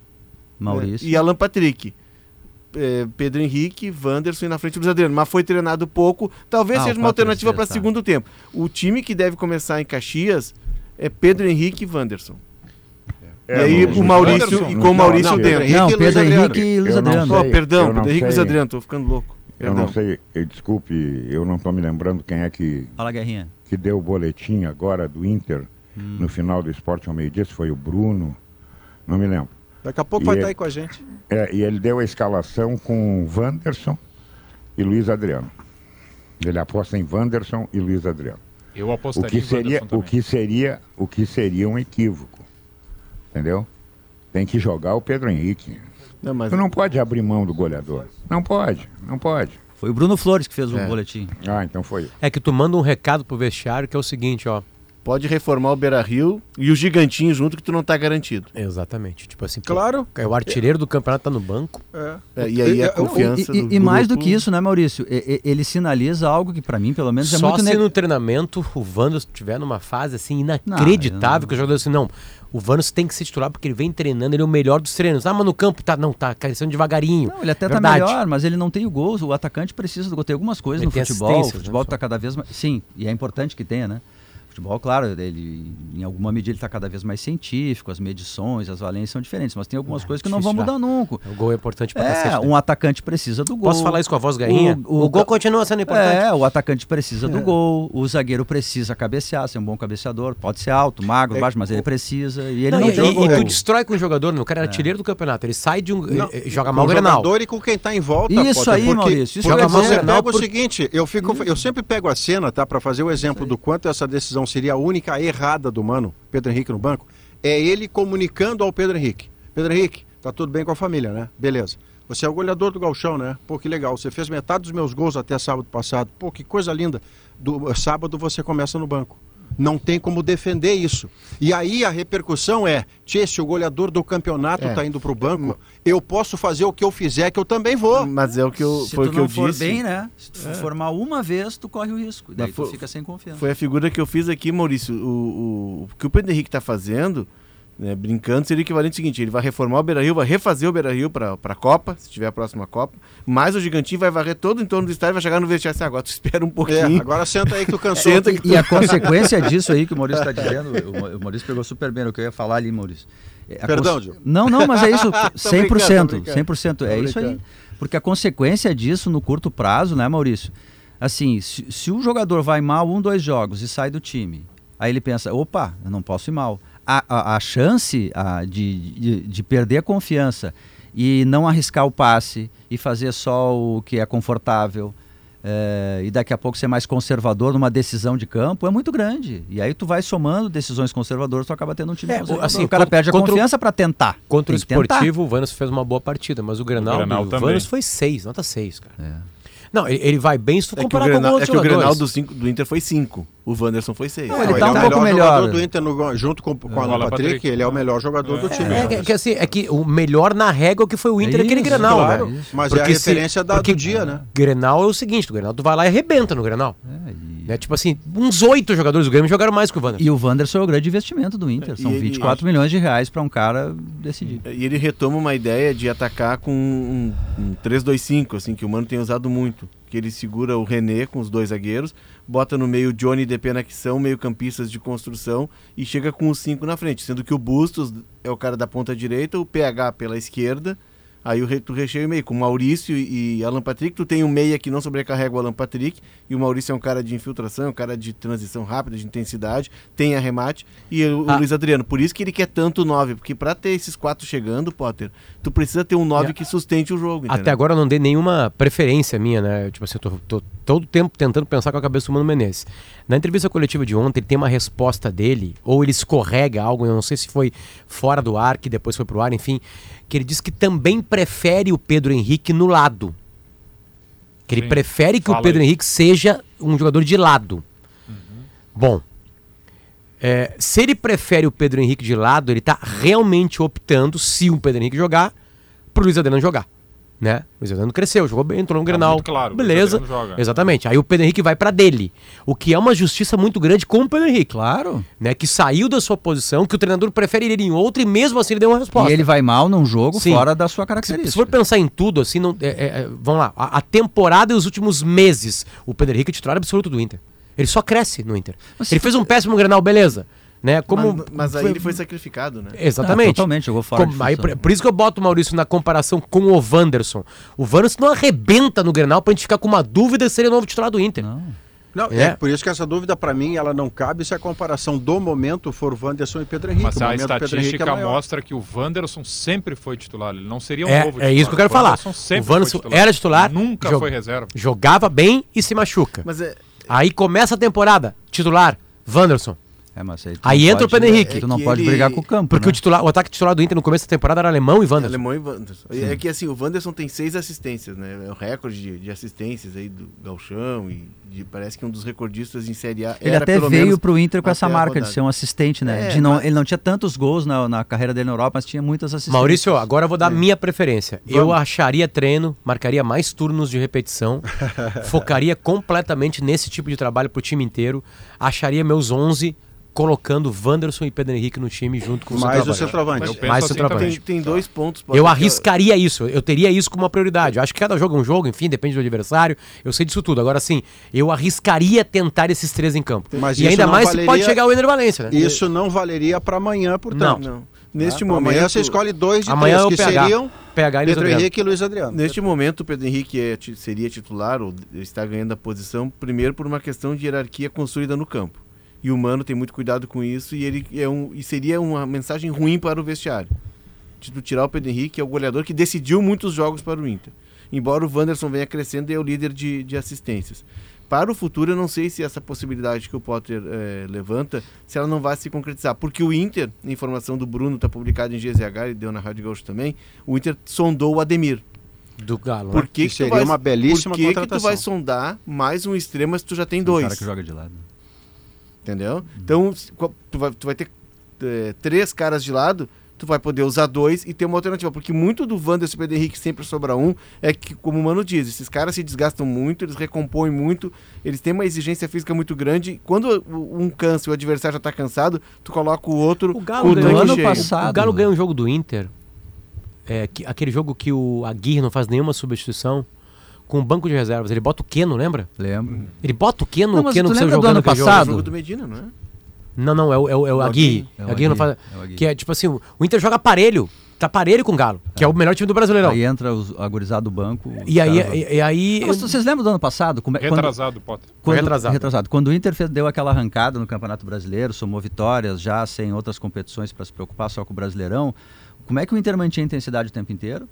Maurício. é, e Alan Patrick. É, Pedro Henrique, Wanderson e na frente do Luiz Adriano. Mas foi treinado pouco. Talvez Ah, seja o uma alternativa 4-3-3, para tá. segundo tempo. O time que deve começar em Caxias é Pedro Henrique e Wanderson. É, e aí não- o Maurício não- e com o Maurício não, dentro. Não, e Pedro Adriano. Henrique e Luiz Eu Adriano. Oh, perdão, eu Pedro Henrique e Luiz. Adriano, tô ficando louco. Eu Perdão. não sei, eh, desculpe, eu não estou me lembrando quem é que, Fala, Guerrinha. que deu o boletim agora do Inter no final do esporte ao meio-dia, se foi o Bruno, não me lembro. Daqui a pouco E vai estar aí com a gente. É, e ele deu a escalação com Wanderson e Luiz Adriano. Ele aposta em Wanderson e Luiz Adriano. Eu O apostaria que em seria, Wanderson o que seria, o que seria um equívoco. Entendeu? Tem que jogar o Pedro Henrique. Não, mas Tu não pode abrir mão do goleador. Não pode, não pode. Foi o Bruno Flores que fez o É. boletim. Ah, então foi. É que tu manda um recado pro vestiário que é o seguinte, ó. Pode reformar o Beira Rio e o Gigantinho junto que tu não tá garantido. Exatamente. Tipo assim, pô, Claro. é o artilheiro do campeoanto tá no banco. É. É, e aí a Eu- eu- confiança E, do e- e mais do que isso, né, Maurício? E- e- ele sinaliza algo que pra mim, pelo menos, é Só muito se neg- no treinamento o Vandos estiver numa fase assim inacreditável, eu- que o jogador assim, não, o Vandos tem que se titular porque ele vem treinando, ele é o melhor dos treinos. Ah, mas no campo tá, não, tá crescendo devagarinho. Não, ele até Verdade. tá melhor, mas ele não tem o gol. O atacante precisa do gol. Tem algumas coisas Ele no futebol. O futebol né, tá cada vez mais. Sim, e é importante que tenha, né? Futebol, claro, ele em alguma medida ele está cada vez mais científico, as medições, as valências são diferentes, mas tem algumas É, coisas que não vão mudar nunca. O gol é importante pra É, cacete. né? um atacante precisa do gol. Posso falar isso com a voz gainha? O- O, o- gol continua sendo importante. É, o atacante precisa do gol, o zagueiro precisa cabecear, ser um bom cabeceador, pode ser alto, magro, É, baixo, mas ele precisa e ele Não, não, e, tem e- o e gol. tu destrói com o jogador, né? o cara é artilheiro do campeonato. Ele sai de um. Não, eh, joga mal o Grenal. jogador e com quem está em volta. Isso Potter, aí, porque, Maurício, isso porque que eu ia você pega Por- o seguinte, eu, fico, eu sempre pego a cena, tá, para fazer o exemplo do quanto essa decisão seria a única errada do mano, Pedro Henrique no banco, é ele comunicando ao Pedro Henrique. Pedro Henrique, tá tudo bem com a família, né? Beleza. Você é o goleador do Galchão, né? Pô, que legal. Você fez metade dos meus gols até sábado passado. Pô, que coisa linda. Do sábado você começa no banco. Não tem como defender isso. E aí a repercussão é: Tchê, se o goleador do campeonato É. tá indo pro banco, eu posso fazer o que eu fizer, que eu também vou. Mas é o que eu, Se foi tu o que não eu for disse. bem, né? Se tu for formar uma vez, tu corre o risco. Daí Mas tu foi- fica sem confiança. Foi a figura que eu fiz aqui, Maurício. O, o, o que o Pedro Henrique está fazendo, né, brincando, seria o equivalente ao seguinte: ele vai reformar o Beira Rio, vai refazer o Beira Rio para a Copa, se tiver a próxima Copa, mas o Gigantinho vai varrer todo o entorno do estádio, vai chegar no vestiário assim, agora tu espera um É, pouquinho. agora senta aí que tu cansou. Senta que E a consequência disso aí que o Maurício está dizendo, o Ma- o Maurício pegou super bem o que eu ia falar ali, Maurício. É, a Perdão, cons- Gil. Não, não, mas é isso, brincando, 100%, tô brincando. 100%, é isso aí. brincando. Porque a consequência disso no curto prazo, né, Maurício? Assim, se, se o jogador vai mal um, dois jogos e sai do time, aí ele pensa, opa, eu não posso ir mal. A, a, a chance a, de, de, de perder a confiança e não arriscar o passe e fazer só o que é confortável é, e daqui a pouco ser mais conservador numa decisão de campo é muito grande. E aí tu vai somando decisões conservadoras, tu acaba tendo um time É, conservador. assim, o cara contra- perde a o- confiança para tentar. Contra o tentar. esportivo, o Vanos fez uma boa partida, mas o Grenal, Grenal o também. Vanos foi 6, nota 6, cara. É. Não, ele, ele vai bem se tu É que o comparar com Grenal, outros é que o Grenal do, cinco, do Inter foi 5, o Wanderson foi 6. Não, ele Não, tá é um o pouco melhor do Inter no- junto com, com o Alan Alan Patrick, Patrick. ele é o melhor jogador do time. É, que, que assim, é que o melhor na régua que foi o Inter É aquele isso, Grenal, claro, né? mas é a Porque se- referência da, porque do dia, né? Grenal é o seguinte, o Grenal tu vai lá e arrebenta no Grenal. É, e... Né? Tipo assim, uns oito jogadores do Grêmio jogaram mais que o Wanderson. E o Wanderson é o grande investimento do Inter. São E ele- 24 milhões de reais para um cara decidir. E ele retoma uma ideia de atacar com um, um 3-2-5, assim, que o Mano tem usado muito. Que ele segura o René com os dois zagueiros, bota no meio Johnny e Depena, que são meio campistas de construção, e chega com os cinco na frente. Sendo que o Bustos é o cara da ponta direita, o PH pela esquerda, aí o tu recheia o meio. Com Maurício e Alan Patrick, tu tem um meia que não sobrecarrega o Alan Patrick, e o Maurício é um cara de infiltração, um cara de transição rápida, de intensidade, tem arremate, e o, o Ah. Luiz Adriano. Por isso que ele quer tanto 9, porque pra ter esses quatro chegando, Potter, tu precisa ter um 9 É. que sustente o jogo. Até entendeu? agora eu não dei nenhuma preferência minha, né? Tipo assim, eu tô, tô todo tempo tentando pensar com a cabeça do Mano Menezes. Na entrevista coletiva de ontem, tem uma resposta dele, ou ele escorrega algo, eu não sei se foi fora do ar, que depois foi pro ar, enfim, que ele diz que também prefere o Pedro Henrique no lado. Que ele Sim, prefere que fala o Pedro aí. Henrique seja um jogador de lado. Bom, é, se ele prefere o Pedro Henrique de lado, ele está realmente optando, se o Pedro Henrique jogar, pro Luiz Adriano jogar. Né? O Adriano cresceu, jogou bem, entrou no Tá Grenal. muito claro, Beleza. Exatamente. Aí o Pedro Henrique vai para dele. O que é uma justiça muito grande com o Pedro Henrique. Claro. Né? Que saiu da sua posição, que o treinador prefere ir em outra e mesmo assim ele deu uma resposta. E ele vai mal num jogo Sim. fora da sua Se, característica. se for pensar em tudo, assim, não, é, é, é, vamos lá, a, a temporada e os últimos meses, o Pedro Henrique é titular absoluto do Inter. Ele só cresce no Inter. Mas ele se fez um péssimo Grenal, beleza. Né? Como, mas, mas aí ele foi sacrificado, né? Exatamente. Ah, totalmente, jogou fora Como- aí, por, por isso que eu boto o Maurício na comparação com o Wanderson. O Wanderson não arrebenta no Grenal pra gente ficar com uma dúvida se ele é o novo titular do Inter. Não. Não, É. é. por isso que essa dúvida para mim ela não cabe se a comparação do momento for Wanderson e Pedro Henrique. Mas o a estatística é mostra que o Wanderson sempre foi titular. Ele não seria um É, novo é isso que eu quero O falar. Wanderson sempre O Wanderson titular. era titular, Nunca jog- foi reserva. Jogava bem e se machuca. Mas é, Aí começa a temporada, titular, Wanderson. É, mas aí Aí entra o pode- Pedro Henrique. Tu não É pode ele- brigar com o campo. Porque né? o, titular, o ataque titular do Inter no começo da temporada era alemão e Wanderson. Alemão e Wanderson. É que assim, o Wanderson tem seis assistências, né? É o recorde de, de assistências aí do Galchão e de- parece que um dos recordistas em Série A. Ele era até pelo veio menos pro Inter com essa marca de ser um assistente, né? É, de não, mas- Ele não tinha tantos gols na, na carreira dele na Europa, mas tinha muitas assistências. Maurício, agora eu vou dar minha preferência. Eu Vamos. acharia treino, marcaria mais turnos de repetição, focaria completamente nesse tipo de trabalho pro time inteiro, acharia meus 11 colocando Wanderson e Pedro Henrique no time junto com o Mais o centroavante. Eu Mais assim centroavante. Tem, tem dois pontos. Eu arriscaria isso, eu teria isso como uma prioridade. Eu acho que cada jogo é um jogo, enfim, depende do adversário. Eu sei disso tudo. Agora, sim, eu arriscaria tentar esses três em campo. Mas e ainda não mais se pode valeria- chegar o Ener Valência, né? Isso não valeria para amanhã, portanto. Não. Neste Tá? Pra momento. Amanhã você escolhe dois de Amanhã é três, o que PH. seriam PH e Luiz Pedro Adriano. Henrique e Luiz Adriano. Neste momento, o Pedro Henrique é seria titular ou está ganhando a posição, primeiro por uma questão de hierarquia construída no campo. E o Mano tem muito cuidado com isso e ele é um e seria uma mensagem ruim para o vestiário. Tipo, tirar o Pedro Henrique, que é o goleador que decidiu muitos jogos para o Inter. Embora o Wanderson venha crescendo e é o líder de, de assistências. Para o futuro, eu não sei se essa possibilidade que o Potter eh, levanta, se ela não vai se concretizar. Porque o Inter, a informação do Bruno está publicada em GZH e deu na Rádio Gaúcho também, o Inter sondou o Ademir. Do Galo. né? Por que, Que que tu seria vai- uma belíssima por que, que tu contratação. vai sondar mais um extremo se tu já tem Um dois? cara que joga de lado. Entendeu? Então, tu vai, tu vai ter eh, três caras de lado, tu vai poder usar dois e ter uma alternativa. Porque muito do Wanderson e Pedro Henrique sempre sobra um, é que, como o Mano diz, esses caras se desgastam muito, eles recompõem muito, eles têm uma exigência física muito grande. Quando um cansa e o adversário já tá cansado, tu coloca o outro O com Galo o ganhou ano cheio. passado. O Galo ganha um jogo do Inter, é, que- aquele jogo que o Aguirre não faz nenhuma substituição, com o banco de reservas. Ele bota o Keno, lembra? Lembro. Ele bota o Keno, Não, o Keno que saiu lembra do jogando ano aquele jogo. É o passado? jogo do Medina, não é? Não, não, é o, é o, é o O Aguirre. É o Aguirre não faz. É. Que é tipo assim, o Inter joga parelho. Tá parelho com o Galo, que é, o melhor time do Brasileirão. Aí entra os, a gurizada do banco. E aí, e, e aí Não, mas vocês lembram do ano passado? Como é- quando- Retrasado, Potter. Quando, Retrasado. retrasado. Quando o Inter deu aquela arrancada no Campeonato Brasileiro, somou vitórias já sem outras competições para se preocupar só com o Brasileirão, como é que o Inter mantinha a intensidade o tempo inteiro?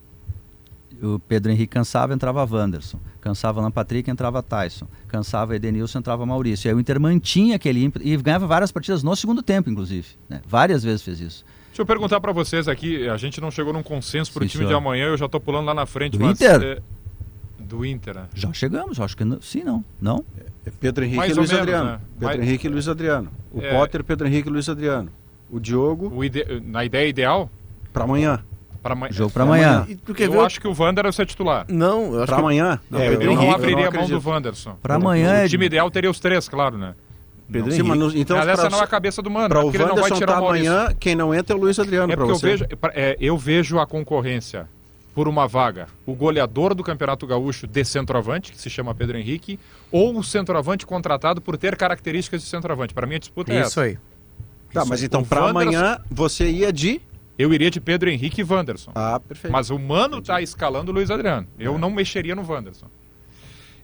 O Pedro Henrique cansava, entrava Wanderson. Cansava Alan Patrick, entrava Tyson. Cansava Edenilson, entrava Maurício. E aí o Inter mantinha aquele ímpeto e ganhava várias partidas no segundo tempo, inclusive. né? Várias vezes fez isso. Deixa eu perguntar pra vocês aqui, a gente não chegou num consenso pro Sim, time de senhor. amanhã, eu já tô pulando lá na frente, Do mas Inter? é, do Inter, né? Já chegamos, acho que não. Sim, não. Não? É Pedro Henrique Mais e Luiz menos, Adriano. né? Pedro Mais- Henrique e Luiz Adriano. O É. Potter, Pedro Henrique e Luiz Adriano. O Diogo, O ide- Na ideia ideal, para amanhã. Para amanhã. Jogo para Pra amanhã. E ver? Eu o- acho que o Wander é o seu titular. Não, eu acho Para que amanhã? Não, É, Pedro Eu não Henrique, abriria a não mão do. Wanderson. Para amanhã O é. time ideal teria os três, claro, né? Pedro Sim, Henrique. mas então, Mas essa pra- não é a cabeça do Mano, Para o porque ele não vai Wanderson tirar tá o Maurício. amanhã, quem não entra é o Luiz Adriano É para porque eu vejo, é, eu vejo a concorrência por uma vaga, o goleador do Campeonato Gaúcho de centroavante, que se chama Pedro Henrique, ou o centroavante contratado por ter características de centroavante. Para mim a disputa é Isso essa. aí. Tá, mas Isso. então O para Wanderson- amanhã você ia de... Eu iria de Pedro Henrique e Wanderson. Ah, perfeito. Mas o Mano tá escalando o Luiz Adriano. Eu não mexeria no Wanderson.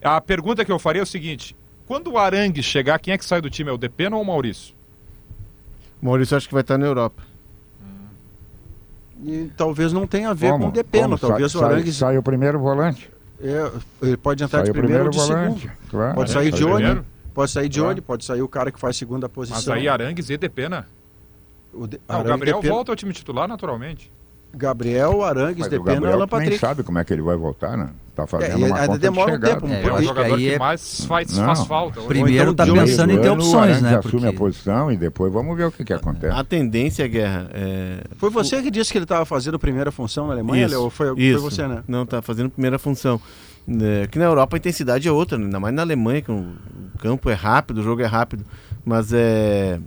A pergunta que eu faria é o seguinte: quando o Arangues chegar, quem é que sai do time? É o Depena ou o Maurício? Maurício acho que vai estar na Europa. E talvez não tenha a ver Como? com o Depeno. Como? Talvez sai, o Arangues... sai o primeiro volante. é, ele pode entrar Sai de o primeiro primeiro ou de volante. segundo. Claro. Pode É, sair sai de onde? Pode sair de Claro. onde? Pode sair o cara que faz segunda Mas posição. aí Arangues e Depena. O, de... Ah, o Gabriel volta ao time titular naturalmente. Gabriel, Arangues, Mas o Depena e Gabriel Alan tu nem Patrick. sabe como é que ele vai voltar, né? Tá fazendo É, uma ainda conta demora um de chegada. tempo, um É, É o que jogador que, é- mais faz, Não. faz falta. hoje. Primeiro então, tá No meio pensando do em ter o opções, né? assume a Porque- posição e depois vamos ver o que, que acontece. A tendência, Guerra, é... Foi você que disse que ele estava fazendo primeira função na Alemanha, Isso? Ou foi, foi isso. você, né? Não, tá fazendo primeira função. É, Aqui na Europa a intensidade é outra, né? ainda mais na Alemanha, que o o campo é rápido, o jogo é rápido. Mas é.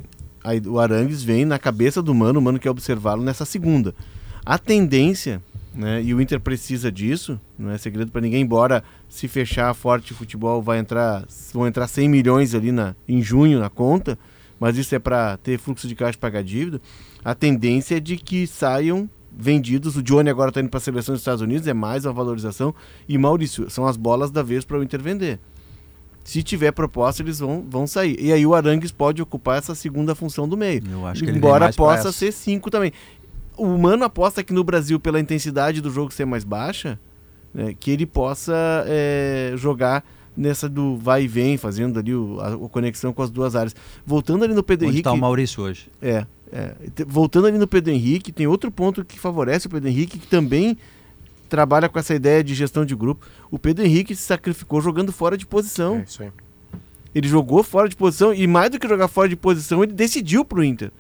Aí o Arangues vem na cabeça do Mano, o Mano quer observá-lo nessa segunda. A tendência, né, e o Inter precisa disso, não é segredo para ninguém, embora se fechar forte futebol vai entrar, vão entrar 100 milhões ali na, em junho na conta, mas isso é para ter fluxo de caixa e pagar dívida. A tendência é de que saiam vendidos. O Johnny agora está indo para a seleção dos Estados Unidos, é mais uma valorização. E Maurício, são as bolas da vez para o Inter vender. Se tiver proposta, eles vão, vão sair. E aí o Arangues pode ocupar essa segunda função do meio. Eu acho que Embora possa ser cinco também. O Mano aposta que no Brasil, pela intensidade do jogo ser mais baixa, né, que ele possa é, jogar nessa do vai e vem, fazendo ali o- a, a conexão com as duas áreas. Voltando ali no Pedro Onde Henrique. está o Maurício hoje? É, é. Voltando ali no Pedro Henrique, tem outro ponto que favorece o Pedro Henrique, que também trabalha com essa ideia de gestão de grupo. O Pedro Henrique se sacrificou jogando fora de posição. É isso aí. Ele jogou fora de posição e mais do que jogar fora de posição, ele decidiu pro Inter.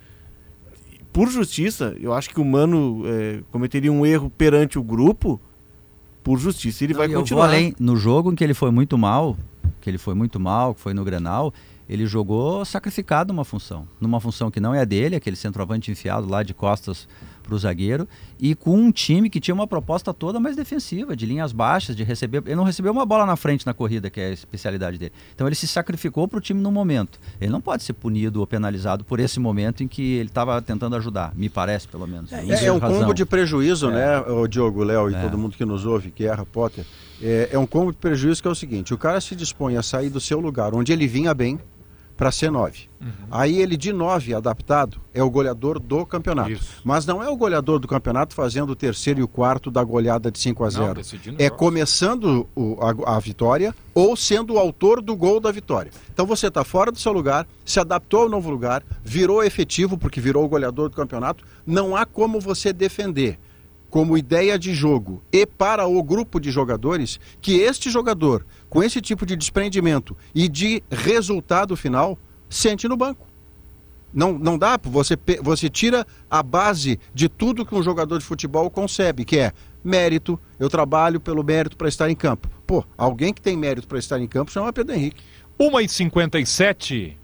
Por justiça, eu acho que o Mano é, cometeria um erro perante o grupo. Por justiça, ele Não, vai e continuar. além. No jogo em que ele foi muito mal, que ele foi muito mal, que foi no Grenal, ele jogou sacrificado uma função. Numa função que não é a dele, aquele centroavante enfiado lá de costas para o zagueiro, e com um time que tinha uma proposta toda mais defensiva, de linhas baixas, de receber. Ele não recebeu uma bola na frente na corrida, que é a especialidade dele. Então ele se sacrificou para o time no momento. Ele não pode ser punido ou penalizado por esse momento em que ele estava tentando ajudar, me parece, pelo menos. É, Isso é um razão. combo de prejuízo, É. né, o Diogo, Léo e É. todo mundo que nos ouve, que erra Potter. É, é um combo de prejuízo que é o seguinte: o cara se dispõe a sair do seu lugar, onde ele vinha bem, para ser 9. Aí ele de 9 adaptado é o goleador do campeonato. Isso. Mas não é o goleador do campeonato fazendo o terceiro e o quarto da goleada de 5 a Não, 0. decidindo É começando o- a, a vitória ou sendo o autor do gol da vitória. Então você está fora do seu lugar, se adaptou ao novo lugar, virou efetivo porque virou o goleador do campeonato. Não há como você defender como ideia de jogo e para o grupo de jogadores que este jogador, com esse tipo de desprendimento e de resultado final, sente no banco. Não, não dá, você, você tira a base de tudo que um jogador de futebol concebe, que é mérito, eu trabalho pelo mérito para estar em campo. Pô, alguém que tem mérito para estar em campo chama Pedro Henrique. 1h57.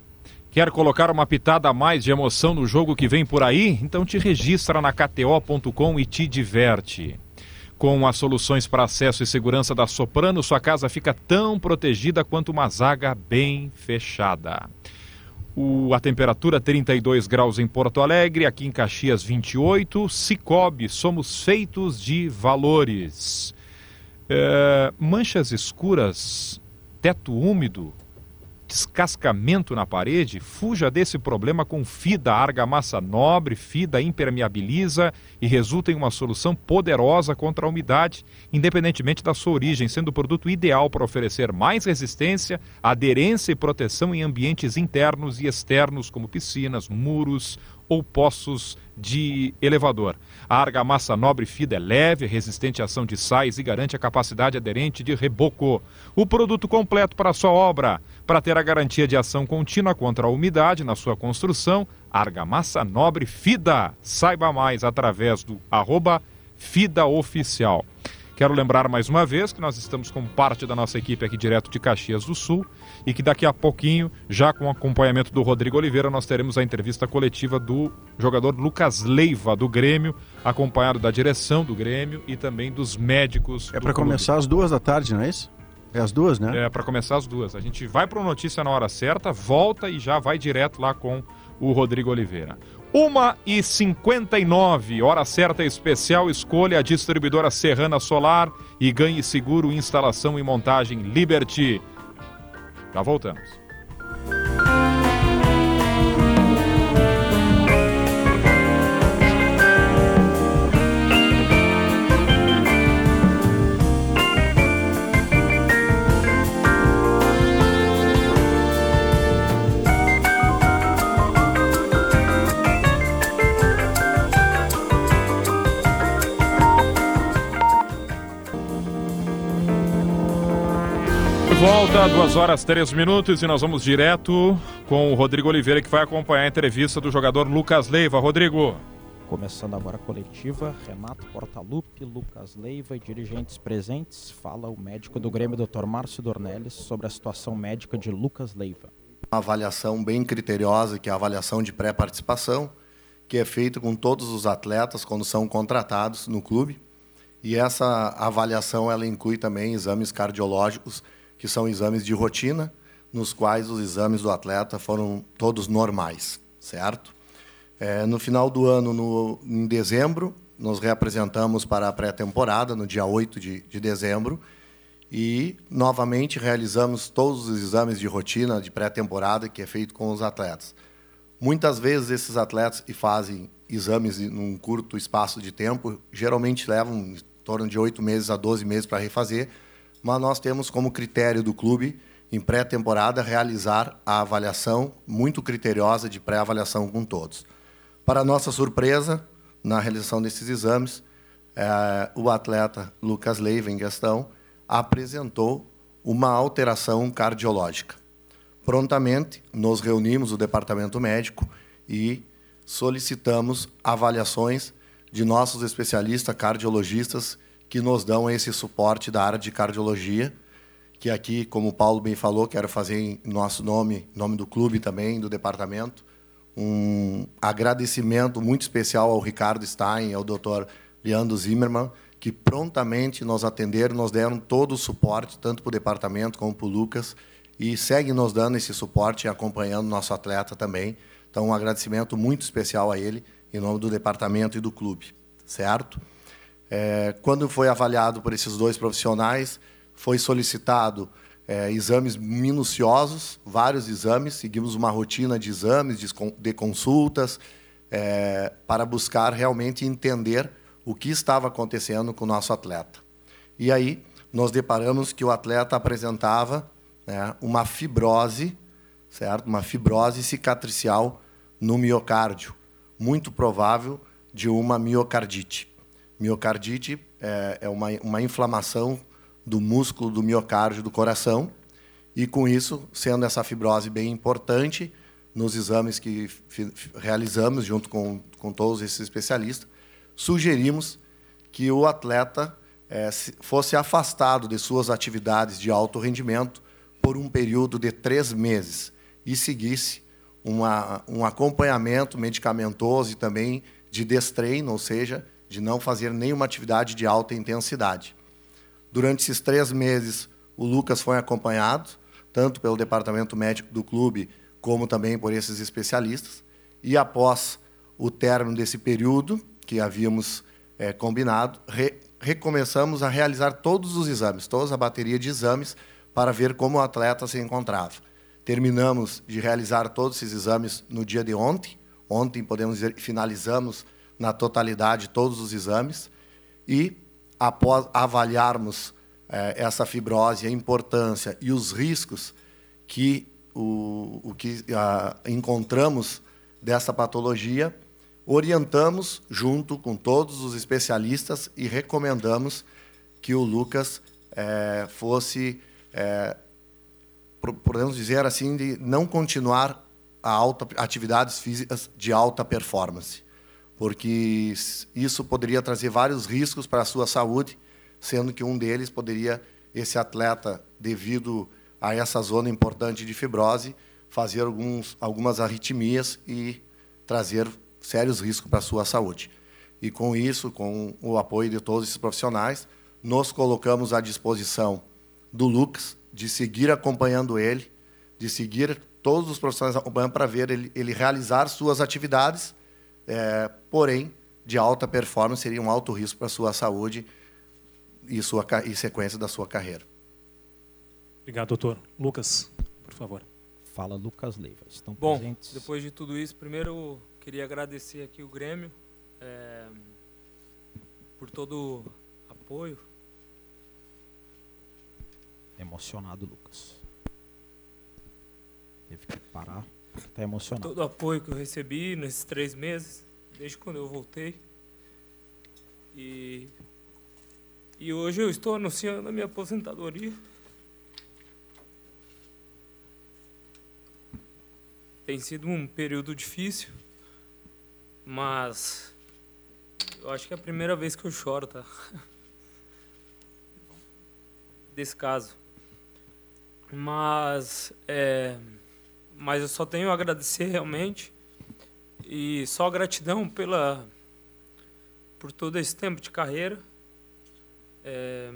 Quer colocar uma pitada a mais de emoção no jogo que vem por aí? Então te registra na KTO.com e te diverte. Com as soluções para acesso e segurança da Soprano, sua casa fica tão protegida quanto uma zaga bem fechada. O, a temperatura 32 graus em Porto Alegre, aqui em Caxias 28. Cicobi, somos feitos de valores. É, manchas escuras, teto úmido, descascamento na parede, fuja desse problema com FIDA argamassa nobre, FIDA impermeabiliza e resulta em uma solução poderosa contra a umidade, independentemente da sua origem, sendo o produto ideal para oferecer mais resistência, aderência e proteção em ambientes internos e externos como piscinas, muros ou poços de elevador. A argamassa nobre FIDA é leve, resistente à ação de sais e garante a capacidade aderente de reboco. O produto completo para sua obra. Para ter a garantia de ação contínua contra a umidade na sua construção, argamassa nobre FIDA. Saiba mais através do arroba FIDA Oficial. Quero lembrar mais uma vez que nós estamos com parte da nossa equipe aqui direto de Caxias do Sul e que daqui a pouquinho, já com o acompanhamento do Rodrigo Oliveira, nós teremos a entrevista coletiva do jogador Lucas Leiva, do Grêmio, acompanhado da direção do Grêmio e também dos médicos. É do para começar às duas da tarde, não é isso? É às duas, né? É, para começar as duas. A gente vai para notícia na hora certa, volta e já vai direto lá com o Rodrigo Oliveira. 1 e 59 hora certa especial, escolha a distribuidora Serrana Solar e ganhe seguro instalação e montagem Liberty. Já voltamos. Volta, 2 horas 3 minutos e nós vamos direto com o Rodrigo Oliveira que vai acompanhar a entrevista do jogador Lucas Leiva. Rodrigo. Começando agora a coletiva, Renato Portaluppi, Lucas Leiva e dirigentes presentes, fala o médico do Grêmio, Dr. Márcio Dornelles, sobre a situação médica de Lucas Leiva. Uma avaliação bem criteriosa, que é a avaliação de pré-participação, que é feita com todos os atletas quando são contratados no clube. E essa avaliação ela inclui também exames cardiológicos, que são exames de rotina, nos quais os exames do atleta foram todos normais, certo? É, no final do ano, no, em dezembro, nos reapresentamos para a pré-temporada, no dia 8 de, de dezembro, e novamente realizamos todos os exames de rotina de pré-temporada que é feito com os atletas. Muitas vezes esses atletas que fazem exames em um curto espaço de tempo, geralmente levam em torno de 8 meses a 12 meses para refazer, mas nós temos como critério do clube, em pré-temporada, realizar a avaliação muito criteriosa de pré-avaliação com todos. Para nossa surpresa, na realização desses exames, eh, o atleta Lucas Leiva, em questão, apresentou uma alteração cardiológica. Prontamente, nos reunimos, o departamento médico, e solicitamos avaliações de nossos especialistas cardiologistas que nos dão esse suporte da área de cardiologia, que aqui, como o Paulo bem falou, quero fazer em nosso nome, nome do clube também, do departamento, um agradecimento muito especial ao Ricardo Stein e ao Dr. Leandro Zimmermann, que prontamente nos atenderam, nos deram todo o suporte, tanto para o departamento como para o Lucas, e seguem nos dando esse suporte e acompanhando nosso atleta também. Então, um agradecimento muito especial a ele, em nome do departamento e do clube, certo? É, quando foi avaliado por esses dois profissionais, foi solicitado é, exames minuciosos, vários exames, seguimos uma rotina de exames, de, con- de consultas, é, para buscar realmente entender o que estava acontecendo com o nosso atleta. E aí, nós deparamos que o atleta apresentava né, uma fibrose, certo? Uma fibrose cicatricial no miocárdio, muito provável de uma miocardite. Miocardite é, é uma, uma inflamação do músculo do miocárdio do coração, e com isso, sendo essa fibrose bem importante, nos exames que realizamos junto com, com todos esses especialistas, sugerimos que o atleta é, fosse afastado de suas atividades de alto rendimento por um período de três meses e seguisse uma, um acompanhamento medicamentoso e também de destreino, ou seja, de não fazer nenhuma atividade de alta intensidade. Durante esses três meses, o Lucas foi acompanhado, tanto pelo departamento médico do clube, como também por esses especialistas. E após o término desse período, que havíamos é, combinado, re, recomeçamos a realizar todos os exames, toda a bateria de exames, para ver como o atleta se encontrava. Terminamos de realizar todos esses exames no dia de ontem. Ontem, podemos dizer, finalizamos na totalidade todos os exames. E, após avaliarmos é, essa fibrose, a importância e os riscos que o, o que encontramos dessa patologia, orientamos junto com todos os especialistas e recomendamos que o Lucas é, fosse, é, podemos dizer assim, de não continuar a alta, atividades físicas de alta performance, porque isso poderia trazer vários riscos para a sua saúde, sendo que um deles poderia esse atleta, devido a essa zona importante de fibrose, fazer alguns, algumas arritmias e trazer sérios riscos para a sua saúde. E com isso, com o apoio de todos esses profissionais, nos colocamos à disposição do Lucas de seguir acompanhando ele, de seguir todos os profissionais acompanhando para ver ele, ele, realizar suas atividades, é, porém de alta performance, seria um alto risco para a sua saúde e, sua, e sequência da sua carreira. Obrigado, doutor. Lucas, por favor. Fala, Lucas Leiva. Estão Bom, presentes? depois de tudo isso, primeiro queria agradecer aqui o Grêmio é, por todo o apoio. Emocionado, Lucas. Teve que parar. Está emocionado. Todo o apoio que eu recebi nesses três meses, desde quando eu voltei. E, e hoje eu estou anunciando a minha aposentadoria. Tem sido um período difícil, mas eu acho que é a primeira vez que eu choro, tá? Desse caso. Mas, é, mas eu só tenho a agradecer realmente e só gratidão pela por todo esse tempo de carreira. É,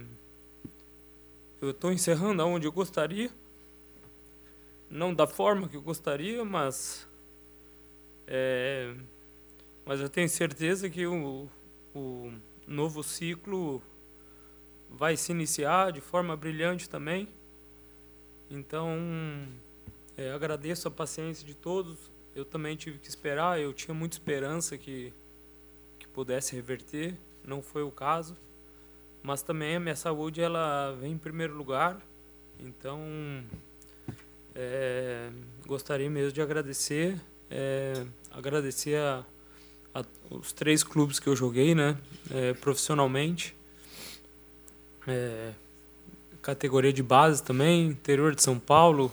eu estou encerrando aonde eu gostaria não da forma que eu gostaria, mas é, mas eu tenho certeza que o, o novo ciclo vai se iniciar de forma brilhante também. Então, é, agradeço a paciência de todos. Eu também tive que esperar, eu tinha muita esperança que, que pudesse reverter, não foi o caso. Mas também a minha saúde ela vem em primeiro lugar. Então, é, gostaria mesmo de agradecer, é, agradecer a, a, os três clubes que eu joguei, né, é, profissionalmente, é, categoria de base também, interior de São Paulo,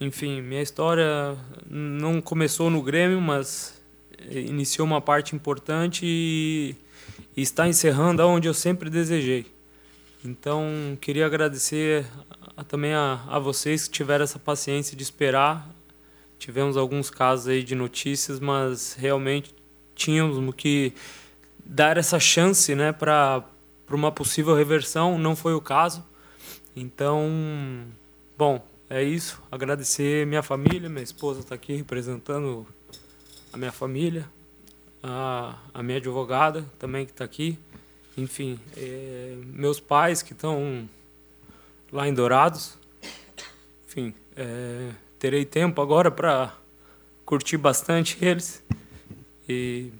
enfim, minha história não começou no Grêmio, mas iniciou uma parte importante e, está encerrando aonde eu sempre desejei. Então, queria agradecer a, também a, a vocês que tiveram essa paciência de esperar. Tivemos alguns casos aí de notícias, mas realmente tínhamos que dar essa chance né, para uma possível reversão. Não foi o caso. Então, bom, é isso. Agradecer minha família, minha esposa está aqui representando a minha família, a, a minha advogada também que está aqui. Enfim, é, meus pais que estão lá em Dourados. Enfim, é, terei tempo agora para curtir bastante eles. E,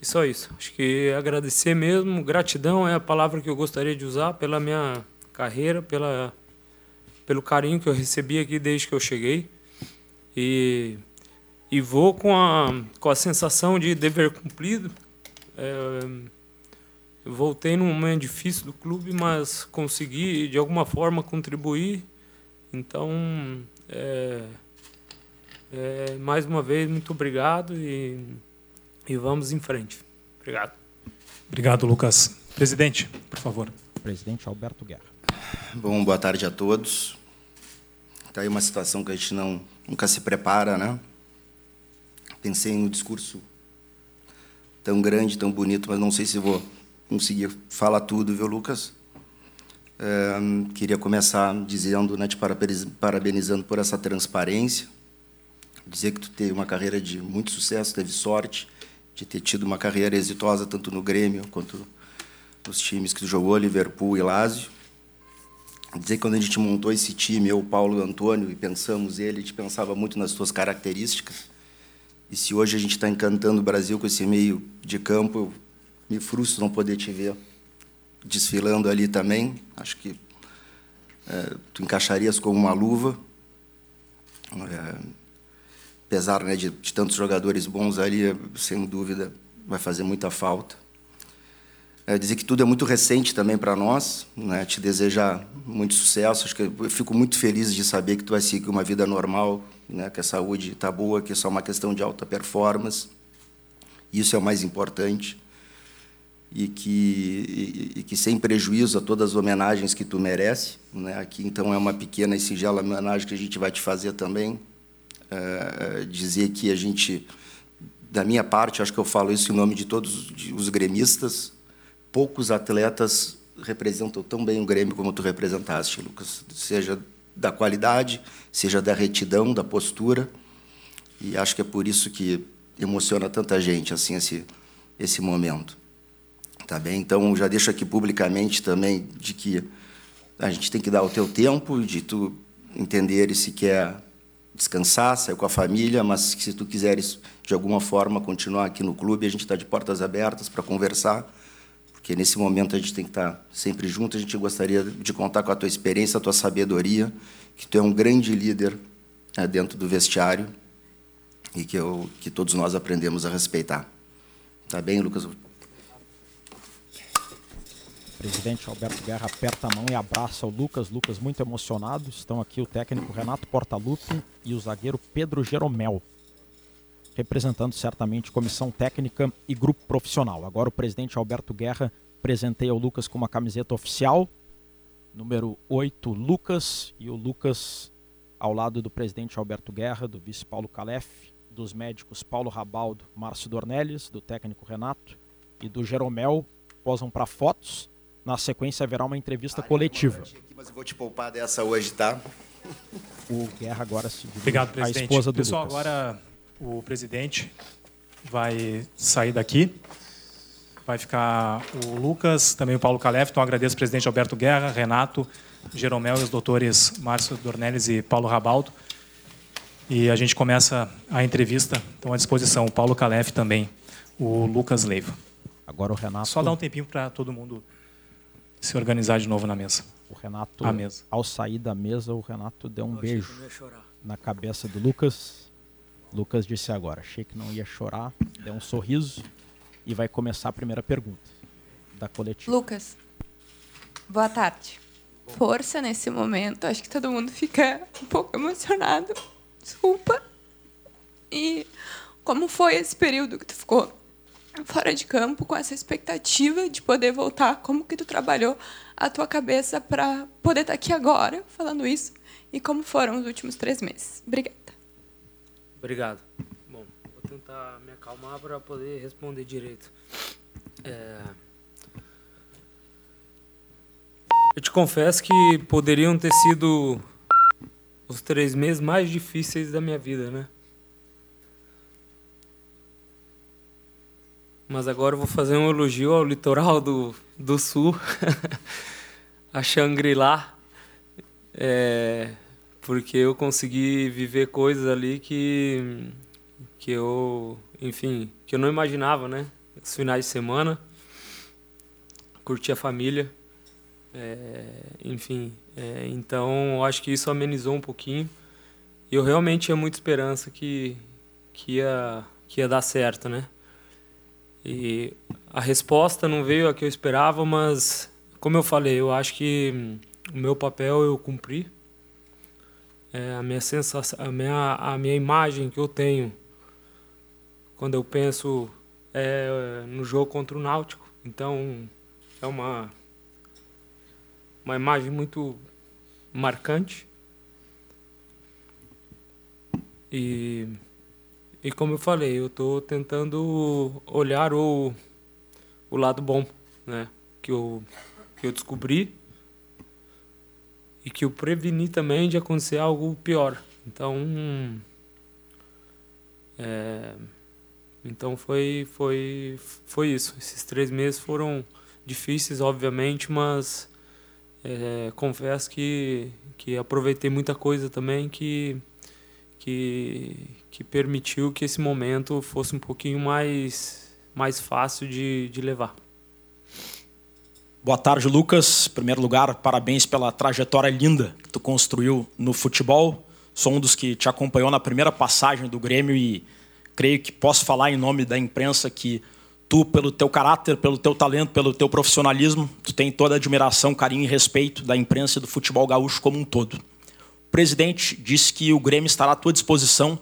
e só isso. Acho que agradecer mesmo, gratidão é a palavra que eu gostaria de usar pela minha carreira, pela, pelo carinho que eu recebi aqui desde que eu cheguei. E, e vou com a, com a sensação de dever cumprido. É, voltei num momento difícil do clube, mas consegui de alguma forma contribuir. Então, é, É, mais uma vez, muito obrigado e, e vamos em frente. Obrigado. Obrigado, Lucas. Presidente, por favor. Presidente Alberto Guerra. Bom, boa tarde a todos. Está aí uma situação que a gente não, nunca se prepara, né? Pensei no discurso tão grande, tão bonito, mas não sei se vou conseguir falar tudo, viu, Lucas? É, queria começar dizendo, né, te parabenizando por essa transparência, dizer que tu teve uma carreira de muito sucesso, teve sorte de ter tido uma carreira exitosa tanto no Grêmio quanto nos times que tu jogou, Liverpool e Lazio. Dizer que quando a gente montou esse time, eu, Paulo e Antônio, e pensamos ele, a gente pensava muito nas suas características. E se hoje a gente está encantando o Brasil com esse meio de campo, eu me frustro não poder te ver desfilando ali também. Acho que é, tu encaixarias como uma luva. É, apesar né, de, de tantos jogadores bons ali, sem dúvida vai fazer muita falta. É, dizer que tudo é muito recente também para nós, né? te desejar muito sucesso. Acho que eu fico muito feliz de saber que tu vai seguir uma vida normal, né? que a saúde está boa, que é só uma questão de alta performance. Isso é o mais importante. E que, e, e que sem prejuízo a todas as homenagens que tu merece. Né? Aqui, então, é uma pequena e singela homenagem que a gente vai te fazer também. É, dizer que a gente, da minha parte, acho que eu falo isso em nome de todos os gremistas, poucos atletas representam tão bem o Grêmio como tu representaste, Lucas. Seja da qualidade, seja da retidão, da postura. E acho que é por isso que emociona tanta gente assim esse esse momento. Tá bem? Então já deixo aqui publicamente também de que a gente tem que dar o teu tempo de tu entender se quer descansar, sair com a família, mas se tu quiseres de alguma forma continuar aqui no clube, a gente está de portas abertas para conversar porque nesse momento a gente tem que estar sempre junto. A gente gostaria de contar com a tua experiência, a tua sabedoria, que tu é um grande líder né, dentro do vestiário e que, eu, que todos nós aprendemos a respeitar. Tá bem, Lucas? Presidente Alberto Guerra aperta a mão e abraça o Lucas. Lucas muito emocionado. Estão aqui o técnico Renato Portaluppi e o zagueiro Pedro Jeromel representando certamente comissão técnica e grupo profissional. Agora o presidente Alberto Guerra presenteia o Lucas com uma camiseta oficial, número 8, Lucas, e o Lucas ao lado do presidente Alberto Guerra, do vice Paulo Calef, dos médicos Paulo Rabaldo, Márcio Dornelles, do técnico Renato e do Jeromel, posam para fotos. Na sequência haverá uma entrevista Ai, coletiva. Aqui, mas eu vou te poupar dessa hoje, tá? O Guerra agora se Obrigado, presidente. a esposa do Pessoal, Lucas. agora o presidente vai sair daqui. Vai ficar o Lucas, também o Paulo Calef. Então, agradeço ao presidente Alberto Guerra, Renato, Jeromel e os doutores Márcio Dornelles e Paulo Rabaldo. E a gente começa a entrevista. Então, à disposição, o Paulo Calef também, o Lucas Leiva. Agora o Renato. Só dar um tempinho para todo mundo se organizar de novo na mesa. O Renato, a mesa. ao sair da mesa, o Renato deu um beijo na cabeça do Lucas Lucas disse agora, achei que não ia chorar, deu um sorriso e vai começar a primeira pergunta da coletiva. Lucas, boa tarde. Força nesse momento, acho que todo mundo fica um pouco emocionado. Desculpa. E como foi esse período que tu ficou fora de campo com essa expectativa de poder voltar? Como que tu trabalhou a tua cabeça para poder estar aqui agora falando isso? E como foram os últimos três meses? Obrigada. Obrigado. Bom, vou tentar me acalmar para poder responder direito. É... Eu te confesso que poderiam ter sido os três meses mais difíceis da minha vida, né? Mas agora eu vou fazer um elogio ao litoral do, do sul, a Shangri-La. É, porque eu consegui viver coisas ali que que eu, enfim, que eu não imaginava, né? Os finais de semana, curtir a família, é, enfim, é, então acho que isso amenizou um pouquinho. E eu realmente tinha muita esperança que que ia que ia dar certo, né? E a resposta não veio a que eu esperava, mas como eu falei, eu acho que o meu papel eu cumpri é, a minha sensação, a minha, a minha imagem que eu tenho quando eu penso é, no jogo contra o Náutico. Então, é uma, uma imagem muito marcante. E, e como eu falei, eu estou tentando olhar o, o lado bom, né? Que eu, que eu descobri e que eu preveni também de acontecer algo pior. Então, é, então foi, foi, foi isso. Esses três meses foram difíceis, obviamente, mas é, confesso que, que aproveitei muita coisa também que, que, que permitiu que esse momento fosse um pouquinho mais, mais fácil de, de levar. Boa tarde, Lucas. Em primeiro lugar, parabéns pela trajetória linda que tu construiu no futebol. Sou um dos que te acompanhou na primeira passagem do Grêmio e creio que posso falar em nome da imprensa que tu, pelo teu caráter, pelo teu talento, pelo teu profissionalismo, tu tem toda a admiração, carinho e respeito da imprensa e do futebol gaúcho como um todo. O presidente disse que o Grêmio estará à tua disposição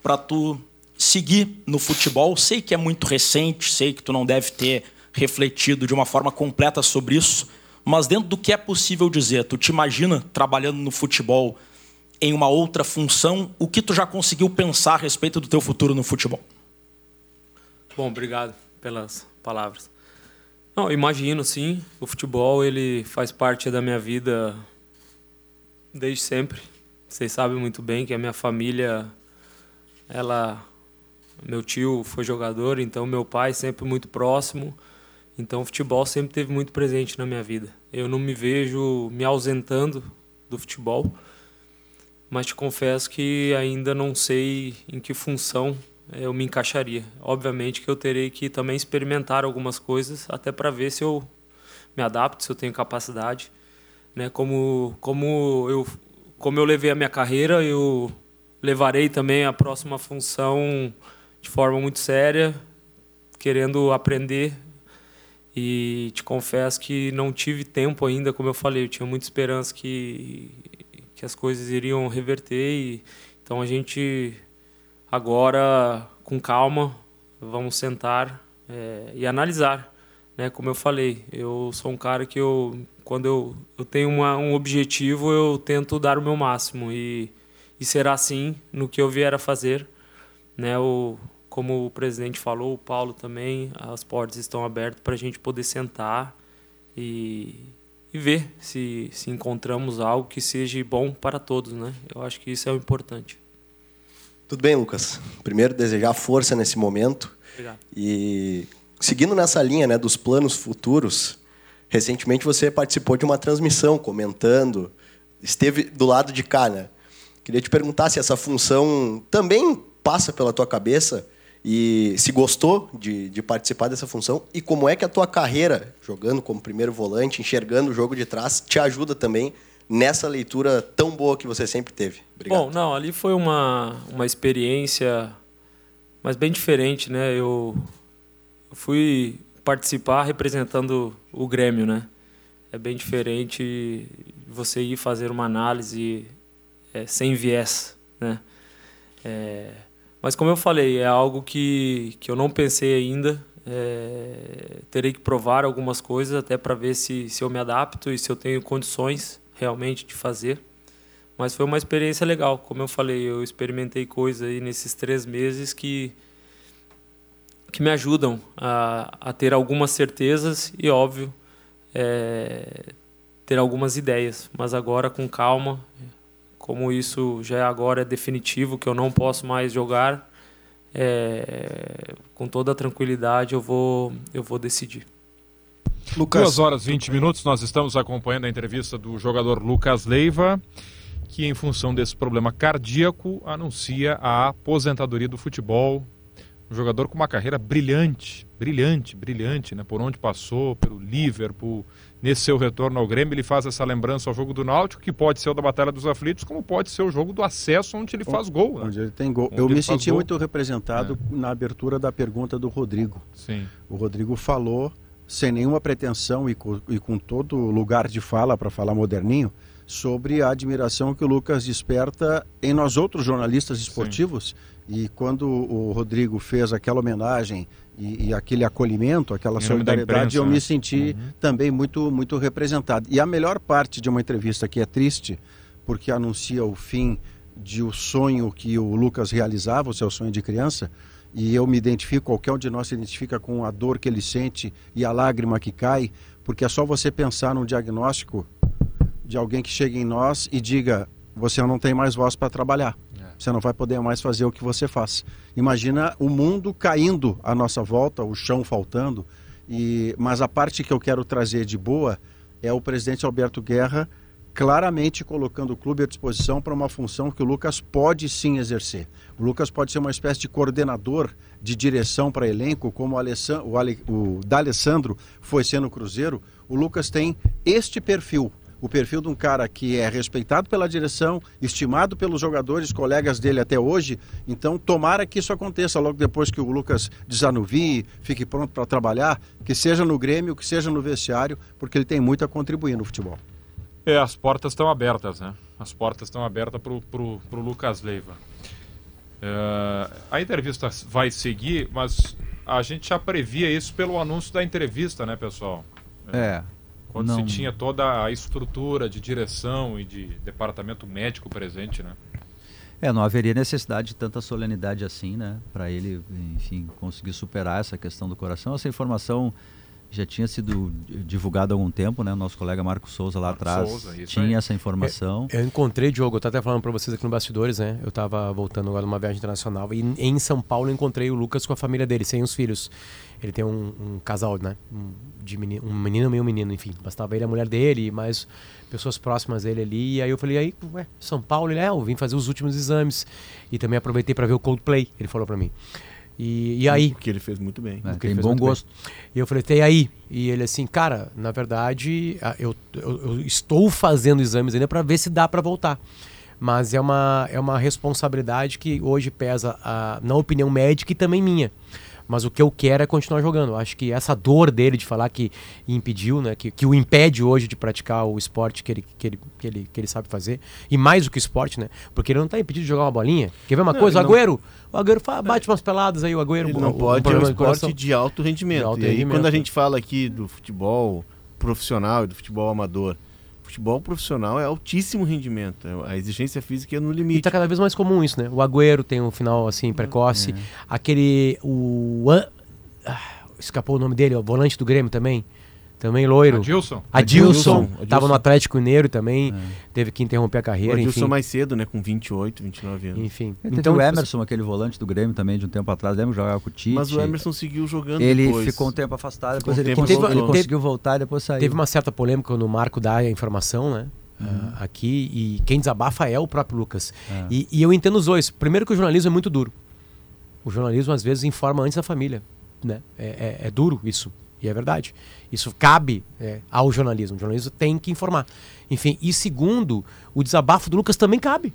para tu seguir no futebol. Sei que é muito recente, sei que tu não deve ter refletido de uma forma completa sobre isso, mas dentro do que é possível dizer, tu te imagina trabalhando no futebol em uma outra função, o que tu já conseguiu pensar a respeito do teu futuro no futebol? Bom, obrigado pelas palavras. Não, imagino sim, o futebol ele faz parte da minha vida desde sempre. Vocês sabem muito bem que a minha família ela meu tio foi jogador, então meu pai sempre muito próximo. Então o futebol sempre teve muito presente na minha vida. Eu não me vejo me ausentando do futebol mas te confesso que ainda não sei em que função eu me encaixaria. Obviamente que eu terei que também experimentar algumas coisas até para ver se eu me adapto, se eu tenho capacidade, né? Como como eu como eu levei a minha carreira, eu levarei também a próxima função de forma muito séria, querendo aprender. E te confesso que não tive tempo ainda, como eu falei, eu tinha muita esperança que que as coisas iriam reverter e então a gente agora com calma vamos sentar é, e analisar né? Como eu falei eu sou um cara que eu quando eu, eu tenho uma, um objetivo eu tento dar o meu máximo e, e será assim no que eu vier a fazer né? O como o presidente falou o Paulo também as portas estão abertas para a gente poder sentar e e ver se, se encontramos algo que seja bom para todos, né? Eu acho que isso é o importante. Tudo bem, Lucas. Primeiro, desejar força nesse momento. Obrigado. E seguindo nessa linha né, dos planos futuros, recentemente você participou de uma transmissão comentando, esteve do lado de cá, né? Queria te perguntar se essa função também passa pela tua cabeça e se gostou de, de, participar dessa função e como é que a tua carreira jogando como primeiro volante, enxergando o jogo de trás, te ajuda também nessa leitura tão boa que você sempre teve. Obrigado. Bom, não, ali foi uma, uma experiência, mas bem diferente, né? Eu, eu fui participar representando o Grêmio, né? É bem diferente você ir fazer uma análise é, sem viés, né? É, mas como eu falei, é algo que, que eu não pensei ainda. É, terei que provar algumas coisas até para ver se, se eu me adapto e se eu tenho condições realmente de fazer. Mas foi uma experiência legal. Como eu falei, eu experimentei coisas aí nesses três meses que, que me ajudam a, a ter algumas certezas e, óbvio, é, ter algumas ideias. Mas agora, com calma, como isso já agora é definitivo, que eu não posso mais jogar, é, com toda a tranquilidade eu vou, eu vou decidir. Lucas. 2 horas e 20 minutos, nós estamos acompanhando a entrevista do jogador Lucas Leiva, que em função desse problema cardíaco anuncia a aposentadoria do futebol. Um jogador com uma carreira brilhante, brilhante, brilhante, né? Por onde passou, pelo Liverpool, nesse seu retorno ao Grêmio, ele faz essa lembrança ao jogo do Náutico, que pode ser o da Batalha dos Aflitos, como pode ser o jogo do acesso, onde ele faz gol. Né? Onde ele tem gol. Onde Eu me senti muito representado é. na abertura da pergunta do Rodrigo. Sim. O Rodrigo falou, sem nenhuma pretensão e com, e com todo lugar de fala, para falar moderninho, sobre a admiração que o Lucas desperta em nós outros jornalistas esportivos. E quando o Rodrigo fez aquela homenagem e, e aquele acolhimento, aquela solidariedade, imprensa, eu né? me senti também muito, muito representado. E a melhor parte de uma entrevista que é triste, porque anuncia o fim de o sonho que o Lucas realizava, o seu sonho de criança, e eu me identifico, qualquer um de nós se identifica com a dor que ele sente e a lágrima que cai, porque é só você pensar num diagnóstico de alguém que chega em nós e diga: você não tem mais voz para trabalhar. Você não vai poder mais fazer o que você faz. Imagina o mundo caindo à nossa volta, o chão faltando. E mas a parte que eu quero trazer de boa é o presidente Alberto Guerra claramente colocando o clube à disposição para uma função que o Lucas pode sim exercer. O Lucas pode ser uma espécie de coordenador de direção para elenco, como o, Alessan- o, Ale, o D'Alessandro foi ser no Cruzeiro. O Lucas tem este perfil, o perfil de um cara que é respeitado pela direção, estimado pelos jogadores, colegas dele até hoje. Então, tomara que isso aconteça logo depois que o Lucas desanuvie, fique pronto para trabalhar, que seja no Grêmio, que seja no vestiário, porque ele tem muito a contribuir no futebol. É, as portas estão abertas, né? As portas estão abertas pro, pro Lucas Leiva. É, a entrevista vai seguir, mas a gente já previa isso pelo anúncio da entrevista, né, pessoal? É. Quando não- se tinha toda a estrutura de direção e de departamento médico presente, né? É, não haveria necessidade de tanta solenidade assim, né? Para ele, enfim, conseguir superar essa questão do coração. Essa informação já tinha sido divulgada há algum tempo, né? O nosso colega Marco Souza lá atrás Souza, tinha aí. essa informação. Eu encontrei, Diogo, eu tô até falando pra vocês aqui no Bastidores, né? Eu tava voltando agora numa viagem internacional e em São Paulo eu encontrei o Lucas com a família dele, sem os filhos. Ele tem um, um casal, né? Um, de menino, um menino e um menino, enfim. Bastava ele, a mulher dele e mais pessoas próximas dele ali. E aí eu falei, aí, ué, São Paulo? Ele, é, eu vim fazer os últimos exames. E também aproveitei pra ver o Coldplay, ele falou pra mim. E, e aí? Que ele fez muito bem. É, tem bom muito bem. gosto. E eu falei, tem aí? E ele assim, cara, na verdade, eu, eu, eu estou fazendo exames ainda para ver se dá para voltar. Mas é uma, é uma responsabilidade que hoje pesa a, na opinião médica e também minha. Mas o que eu quero é continuar jogando. Acho que essa dor dele de falar que impediu, né? Que, que o impede hoje de praticar o esporte que ele, que, ele, que, ele, que ele sabe fazer. E mais do que esporte, né? Porque ele não está impedido de jogar uma bolinha. Quer ver uma Não, coisa? O ele não- Agüero, o Agüero fa- bate umas peladas aí, o Agüero. Ele não o- pode, o é um esporte de alto rendimento. De alto e aí, rendimento, quando a gente fala aqui do futebol profissional e do futebol amador, futebol profissional é altíssimo rendimento. é- A exigência física é no E limite. tá cada vez mais comum isso, né? O Agüero tem um final assim precoce. Aquele. O. An- ah, escapou o nome dele, o volante do Grêmio também. Também loiro. Adilson. Adilson. Adilson. Tava no Atlético Mineiro também. Teve que interromper a O carreira. Adilson enfim. mais cedo, né? Com 28, 29 anos. Enfim. Então, Então, o Emerson, aquele volante do Grêmio também de um tempo atrás, lembra jogar com o Tite. Mas o Emerson seguiu jogando Ele depois. ficou um tempo afastado, depois um ele, tempo conseguiu, ele conseguiu voltar e depois saiu. Teve uma certa polêmica quando o Marco dá a informação, né? Uhum. Aqui, e quem desabafa é o próprio Lucas. É. E, e eu entendo os dois. Primeiro que o jornalismo é muito duro. O jornalismo às vezes informa antes da família. Né? É, é- é duro isso. E é verdade. Isso cabe é, ao jornalismo. O jornalismo tem que informar. Enfim, e segundo, o desabafo do Lucas também cabe.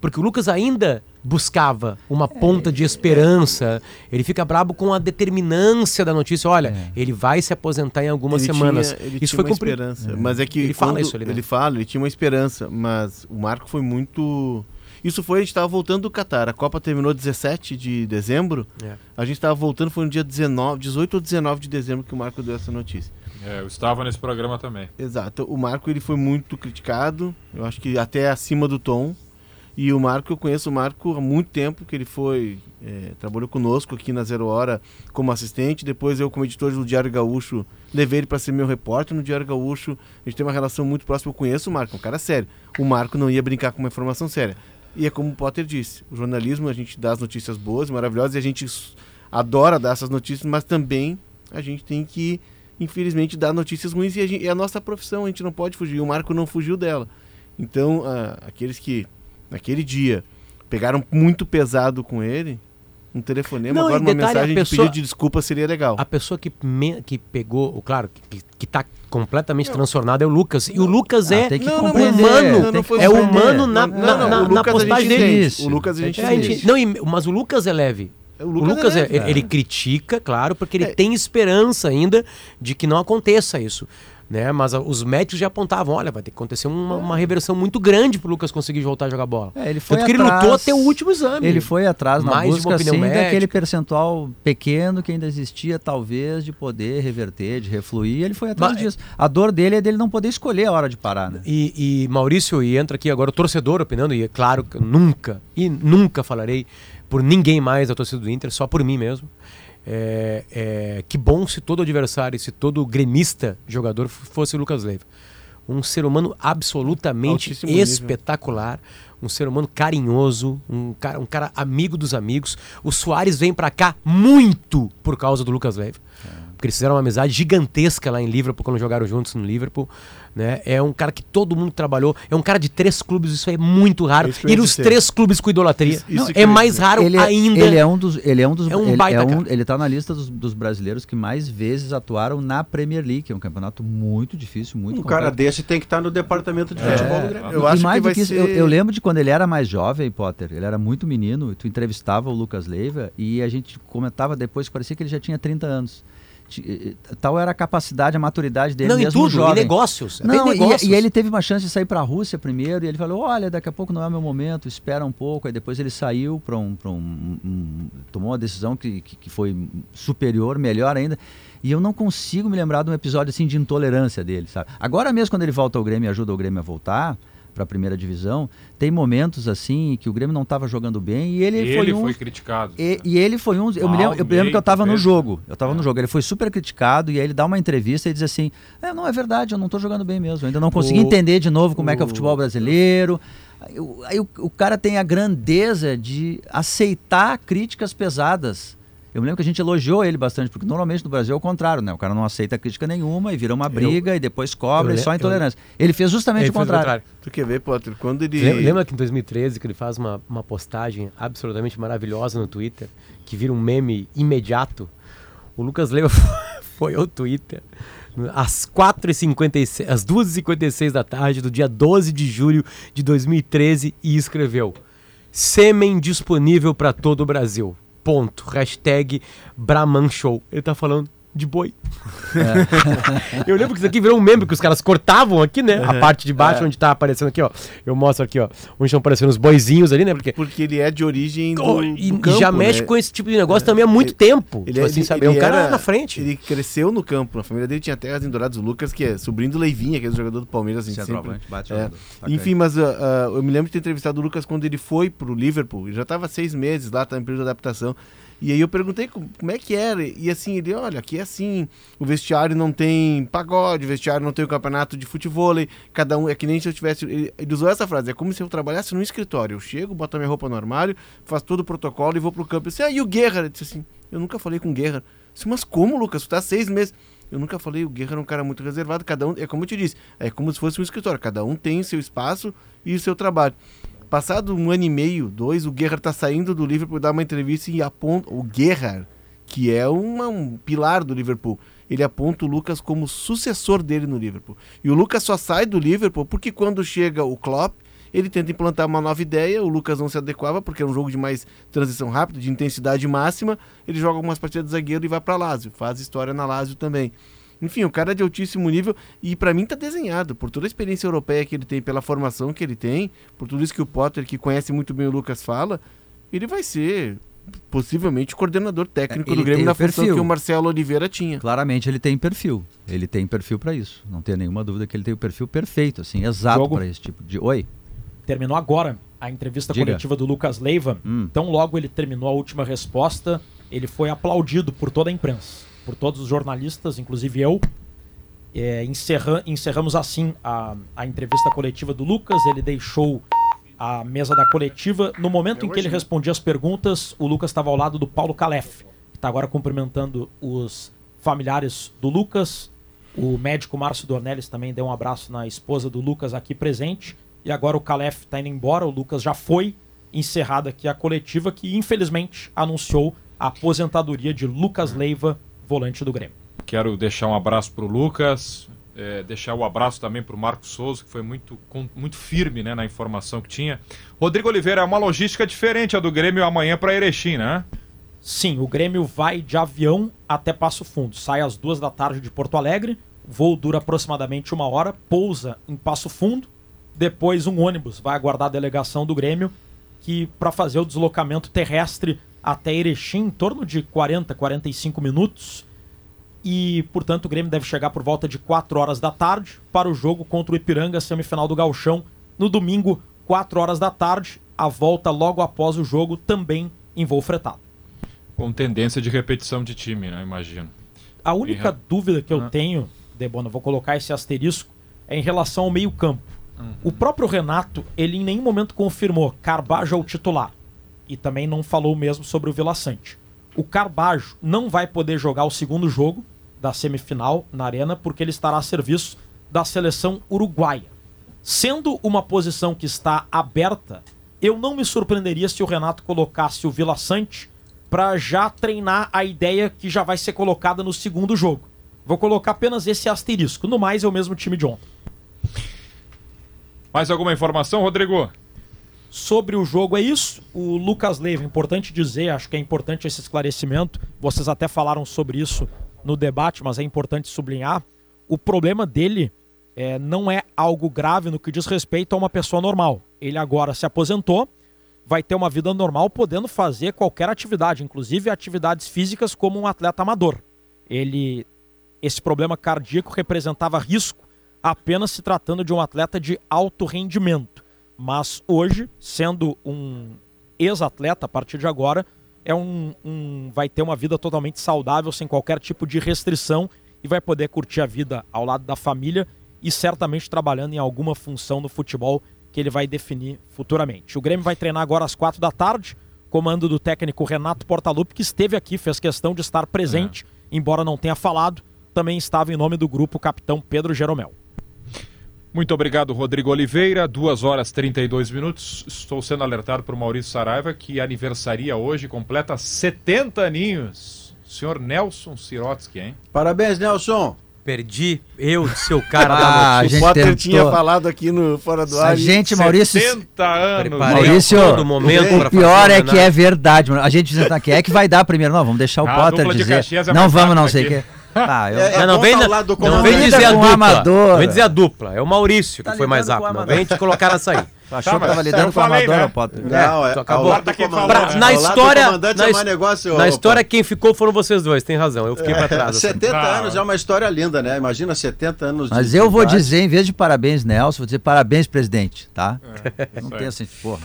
Porque o Lucas ainda buscava uma ponta de esperança. Ele fica brabo com a determinância da notícia. Olha, ele vai se aposentar em algumas Ele semanas. tinha- ele isso tinha foi uma cumprido. esperança. Mas é que ele fala isso ali, né? Ele fala, ele tinha uma esperança, mas o Marco foi muito. Isso foi, a gente estava voltando do Catar. A Copa terminou 17 de dezembro. É. A gente estava voltando, foi no dia 19, 18 ou 19 de dezembro que o Marco deu essa notícia. É, eu estava nesse programa também. Exato. O Marco ele foi muito criticado, eu acho que até acima do tom. E o Marco, eu conheço o Marco há muito tempo, que ele foi. é, trabalhou conosco aqui na Zero Hora como assistente. Depois eu, como editor do Diário Gaúcho, levei ele para ser meu repórter no Diário Gaúcho. A gente tem uma relação muito próxima. Eu conheço o Marco, é um cara sério. O Marco não ia brincar com uma informação séria. E é como o Potter disse: o jornalismo, a gente dá as notícias boas, maravilhosas, e a gente adora dar essas notícias, mas também a gente tem que, infelizmente, dar notícias ruins. E a gente- é a nossa profissão, a gente não pode fugir. O Marco não fugiu dela. Então, aqueles que, naquele dia, pegaram muito pesado com ele, um telefonema, Não, agora uma detalhe, mensagem de pessoa- pedido de desculpa seria legal. A pessoa que, me- que pegou, o claro, que, que tá completamente transtornado é o Lucas. E o Lucas Ah, é que humano. é humano na, Não, na, não, na, o na postagem dele. O Lucas a gente É, a gente- entende. não, e- mas o Lucas é leve. O O Lucas Lucas, é é- leve. ele, ele critica, claro, porque ele tem esperança ainda de que não aconteça isso. Né? Mas os médicos já apontavam, olha, vai ter que acontecer uma, uma reversão muito grande pro Lucas conseguir voltar a jogar bola. É, ele foi Tanto que ele atrás- lutou até o último exame. Ele foi atrás na Mais de uma busca opinião assim, daquele percentual pequeno que ainda existia, talvez, de poder reverter, de refluir. Ele foi atrás Mas- disso. A dor dele é dele não poder escolher a hora de parar, né? E, e, Maurício, e entra aqui agora o torcedor opinando, e é claro que nunca, e nunca falarei por ninguém mais da torcida do Inter, só por mim mesmo. É, é, que bom se todo adversário, se todo gremista jogador fosse o Lucas Leiva. Um ser humano absolutamente Altíssimo nível. espetacular, um ser humano carinhoso, um cara, um cara amigo dos amigos. O Soares vem pra cá muito por causa do Lucas Leiva. Porque eles fizeram uma amizade gigantesca lá em Liverpool, quando jogaram juntos no Liverpool. Né? É um cara que todo mundo trabalhou. É um cara de três clubes, isso é muito raro. Eu ia E nos três clubes com idolatria. Isso- isso que é eu mais raro ele é, ainda. Ele é um dos. Ele é um dos. É um ele, baita é um- cara. ele tá na lista dos, dos brasileiros que mais vezes atuaram na Premier League, que é um campeonato muito difícil, muito Um cara complexo. desse tem que estar no departamento de É, futebol do Grêmio. e mais que isso, eu, eu lembro de quando ele era mais jovem, Potter, ele era muito menino, e tu entrevistava o Lucas Leiva e a gente comentava depois que parecia que ele já tinha 30 anos. Ti- eh, Tal era a capacidade, a maturidade dele Não, em mesmo tudo, em jovem. negócios, até Não, em e- negócios. E, ele teve uma chance de sair para a Rússia primeiro, e ele falou, olha, daqui a pouco não é o meu momento, espera um pouco. Aí depois ele saiu para um, pra um, um- tomou uma decisão que, que, que foi superior, melhor ainda. E eu não consigo me lembrar de um episódio assim de intolerância dele, sabe? Agora mesmo quando ele volta ao Grêmio e ajuda o Grêmio a voltar para a primeira divisão, tem momentos assim que o Grêmio não estava jogando bem e ele, Ele foi um foi criticado. e, e ele foi um. Eu me lembro, eu me lembro que eu estava no jogo. Eu É. estava no jogo. Ele foi super criticado e aí ele dá uma entrevista e diz assim: é, não é verdade, eu não estou jogando bem mesmo. Eu ainda não consegui O- entender de novo como é que é o o- futebol brasileiro. Aí, o- aí o, o cara tem a grandeza de aceitar críticas pesadas. Eu me lembro que a gente elogiou ele bastante, porque normalmente no Brasil é o contrário, né? O cara não aceita crítica nenhuma e vira uma briga e depois cobra eu e só le- intolerância. Ele fez justamente Ele o fez o contrário. contrário. Tu quer ver, Potter? Quando ele. Lembra, lembra que em 2013 que ele faz uma, uma postagem absolutamente maravilhosa no Twitter, que vira um meme imediato? O Lucas Leiva foi ao Twitter às 4h56, às 2h56 da tarde do dia 12 de julho de 2013 e escreveu: Sêmen disponível para todo o Brasil. Ponto. Hashtag Brahman Show. Ele tá falando de boi. Eu lembro que isso aqui virou um meme que os caras cortavam aqui, né? A parte de baixo É. onde tá aparecendo aqui, ó. Eu mostro aqui, ó. Onde estão aparecendo os boizinhos ali, né? Porque, Porque ele é de origem do, Oh, e do campo, já mexe né? com esse tipo de negócio também há muito tempo. Ele, tipo é, assim, ele- sabe? É um ele cara era- na frente. Ele cresceu no campo. A família dele tinha terras em Dourados. Lucas, que é sobrinho do Leivinha, que é o jogador do Palmeiras. Assim, Centroavante, sempre- bate é. Atacante. Enfim, mas ah, ah, eu me lembro de ter entrevistado o Lucas quando ele foi pro Liverpool. Ele já estava seis meses lá, estava em período de adaptação. E aí eu perguntei como, é que era. E assim, ele, olha, aqui é assim. O vestiário não tem pagode, o vestiário não tem o campeonato de futebol. Cada um, é que nem se eu tivesse. Ele, ele usou essa frase, é como se eu trabalhasse num escritório. Eu chego, boto minha roupa no armário, faço todo o protocolo e vou pro campo. Eu disse, ah, e o Guerra? Ele disse assim, eu nunca falei com o Guerra. Eu disse, mas como, Lucas? Tu tá seis meses. Eu nunca falei, o Guerra era um cara muito reservado, cada um, é como eu te disse, é como se fosse um escritório, cada um tem seu espaço e seu trabalho. Passado um ano e meio, dois, o Guerra tá saindo do Liverpool dar uma entrevista e aponta. O Guerra, que é uma- um pilar do Liverpool, ele aponta o Lucas como sucessor dele no Liverpool. E o Lucas só sai do Liverpool porque quando chega o Klopp, ele tenta implantar uma nova ideia, o Lucas não se adequava porque era um jogo de mais transição rápida, de intensidade máxima, ele joga algumas partidas de zagueiro e vai para Lazio, faz história na Lazio também. Enfim, o cara é de altíssimo nível e pra mim tá desenhado, por toda a experiência europeia que ele tem, pela formação que ele tem, por tudo isso que o Potter, que conhece muito bem o Lucas, fala, ele vai ser possivelmente coordenador técnico Ele do Grêmio na função perfil. que o Marcelo Oliveira tinha. Claramente ele tem perfil. Ele tem perfil para isso. Não tenho nenhuma dúvida que ele tem o perfil perfeito, assim, exato para esse tipo de. Oi. Terminou agora a entrevista Diga. coletiva do Lucas Leiva. Hum. Então, logo ele terminou a última resposta, ele foi aplaudido por toda a imprensa, por todos os jornalistas, inclusive eu. É, encerra- encerramos assim a, a entrevista coletiva do Lucas. Ele deixou a mesa da coletiva. No momento em que ele respondia as perguntas, o Lucas estava ao lado do Paulo Calef, que está agora cumprimentando os familiares do Lucas. O médico Márcio Dornelles também deu um abraço na esposa do Lucas aqui presente. E agora o Calef está indo embora, o Lucas já foi encerrada aqui a coletiva que infelizmente anunciou a aposentadoria de Lucas Leiva, volante do Grêmio. Quero deixar um abraço para o Lucas, é, deixar o abraço também para o Marcos Souza, que foi muito, com- muito firme né, na informação que tinha. Rodrigo Oliveira, é uma logística diferente a do Grêmio amanhã para Erechim, né? Sim, o Grêmio vai de avião até Passo Fundo. Sai às duas da tarde de Porto Alegre, O voo dura aproximadamente uma hora, pousa em Passo Fundo, depois um ônibus vai aguardar a delegação do Grêmio que para fazer o deslocamento terrestre até Erechim em torno de 40, 45 minutos. E, portanto, o Grêmio deve chegar por volta de 4 horas da tarde para o jogo contra o Ipiranga, semifinal do Galchão, no domingo, 4 horas da tarde. A volta logo após o jogo, também em voo fretado. Com tendência de repetição de time, né? Imagino. A única Em- dúvida que eu Ah. tenho, Debona, vou colocar esse asterisco, é em relação ao meio-campo. O próprio Renato, ele em nenhum momento confirmou Carbajo é o titular. E também não falou mesmo sobre o Vila Sante. O Carbajo não vai poder jogar o segundo jogo da semifinal na Arena porque ele estará a serviço da seleção uruguaia. Sendo uma posição que está aberta, eu não me surpreenderia se o Renato colocasse o Vila Sante para já treinar a ideia que já vai ser colocada no segundo jogo. Vou colocar apenas esse asterisco. No mais, é o mesmo time de ontem. Mais alguma informação, Rodrigo? Sobre o jogo é isso. O Lucas Leiva, importante dizer, acho que é importante esse esclarecimento. Vocês até falaram sobre isso no debate, mas é importante sublinhar. O problema dele é, não é algo grave no que diz respeito a uma pessoa normal. Ele agora se aposentou, vai ter uma vida normal, podendo fazer qualquer atividade, inclusive atividades físicas como um atleta amador. Ele, esse problema cardíaco representava risco apenas se tratando de um atleta de alto rendimento. Mas hoje, sendo um ex-atleta, a partir de agora, é um, um- vai ter uma vida totalmente saudável, sem qualquer tipo de restrição e vai poder curtir a vida ao lado da família e certamente trabalhando em alguma função no futebol que ele vai definir futuramente. O Grêmio vai treinar agora às quatro da tarde, comando do técnico Renato Portaluppi, que esteve aqui, fez questão de estar presente, embora não tenha falado, também estava em nome do grupo capitão Pedro Jeromel. Muito obrigado, Rodrigo Oliveira. 2 horas 32 minutos. Estou sendo alertado por Maurício Saraiva que aniversaria hoje, completa 70 aninhos. Senhor Nelson Sirotsky, hein? Parabéns, Nelson. Perdi eu, seu cara Ah, a gente O Potter tentou. tinha falado aqui no Fora do A Ar. e- gente, Maurício. 70 anos. Maurício, a todo momento o pior é que é verdade, mano. A gente dizendo aqui, é que vai dar primeiro. Não, vamos deixar o Ah, a Potter de dizer. É não vamos, não sei o quê. Ah, eu... É, não, não bom vem, tá não, lado do não comandante. vem dizer a com o dupla. amador. Não vem dizer a dupla. É o Maurício que Tá foi mais rápido. Não vem te colocar nessa aí. Tu achou Tá, que tava lidando com o falei, amador, né? Potter? Não, é tu acabou. Tá comandante. né? Na Ao lado do história, na, é negócio. na história quem ficou foram vocês dois, tem razão. Eu fiquei pra trás. assim. 70 Ah, anos é uma história linda, né? Imagina 70 anos de Mas eu vou dizer, em vez de parabéns, Nelson, vou dizer parabéns, presidente, tá? não isso tem assim, porra.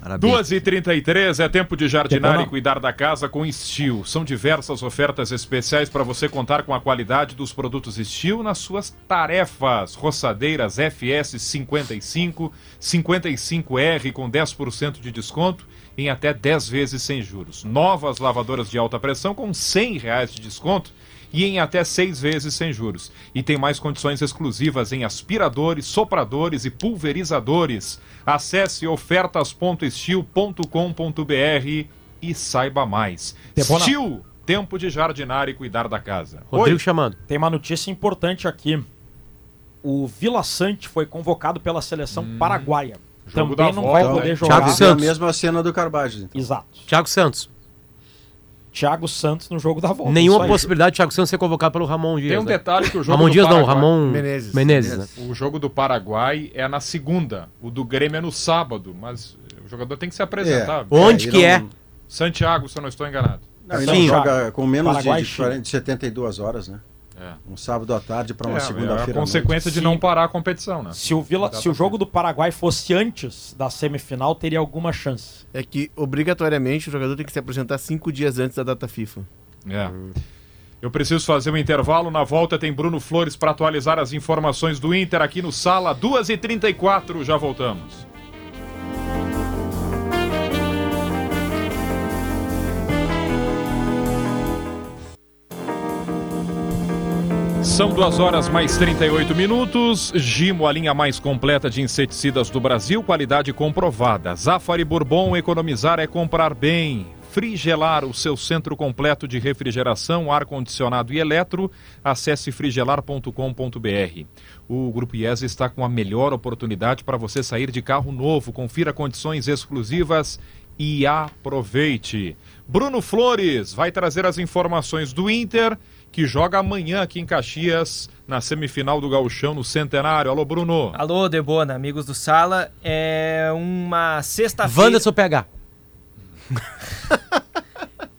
Parabéns. 2h33 é tempo de jardinar e cuidar da casa com Steel. São diversas ofertas especiais para você contar com a qualidade dos produtos Steel nas suas tarefas. Roçadeiras FS 55, 55R com 10% de desconto em até 10 vezes sem juros. Novas lavadoras de alta pressão com 100 reais de desconto e em até seis vezes sem juros. E tem mais condições exclusivas em aspiradores, sopradores e pulverizadores. Acesse ofertas.estil.com.br e saiba mais. Steel, tempo de jardinar e cuidar da casa. Rodrigo Oi. chamando. Tem uma notícia importante aqui. O Vila Sante foi convocado pela seleção paraguaia. Jogo Também não volta, vai poder jogar. Thiago É a Santos. mesma cena do Carbajo. então. Exato. Thiago Santos. Thiago Santos no jogo da volta. Nenhuma possibilidade de Thiago Santos ser convocado pelo Ramon Dias. Tem um né? detalhe que o jogo Ramon do Dias não, Paraguai- Ramon Menezes. Menezes. né? O jogo do Paraguai é na segunda, o do Grêmio é no sábado, mas o jogador tem que se apresentar. Onde É, que e é? não- Santiago, se eu não estou enganado. Não, e não Sim. joga com menos Paraguai, de, Chile. 40, de 72 horas, né? É. Um sábado à tarde para uma É, segunda-feira. é a consequência de Se- não parar a competição, né? Se o, Vila, se o jogo do Paraguai fosse antes da semifinal, teria alguma chance. É que, obrigatoriamente, o jogador tem que se apresentar cinco dias antes da data FIFA. É. Eu preciso fazer um intervalo. Na volta tem Bruno Flores para atualizar as informações do Inter aqui no Sala 2h34. Já voltamos. São duas horas mais 38 minutos. Gimo, a linha mais completa de inseticidas do Brasil, qualidade comprovada. Zafari Bourbon, economizar é comprar bem. Frigelar, o seu centro completo de refrigeração, ar-condicionado e eletro. Acesse frigelar.com.br. O Grupo IES está com a melhor oportunidade para você sair de carro novo. Confira condições exclusivas e aproveite. Bruno Flores vai trazer as informações do Inter, que joga amanhã aqui em Caxias, na semifinal do Gauchão, no Centenário. Alô, Bruno. Alô, Debona, amigos do Sala. É uma sexta-feira. Wanderson PH.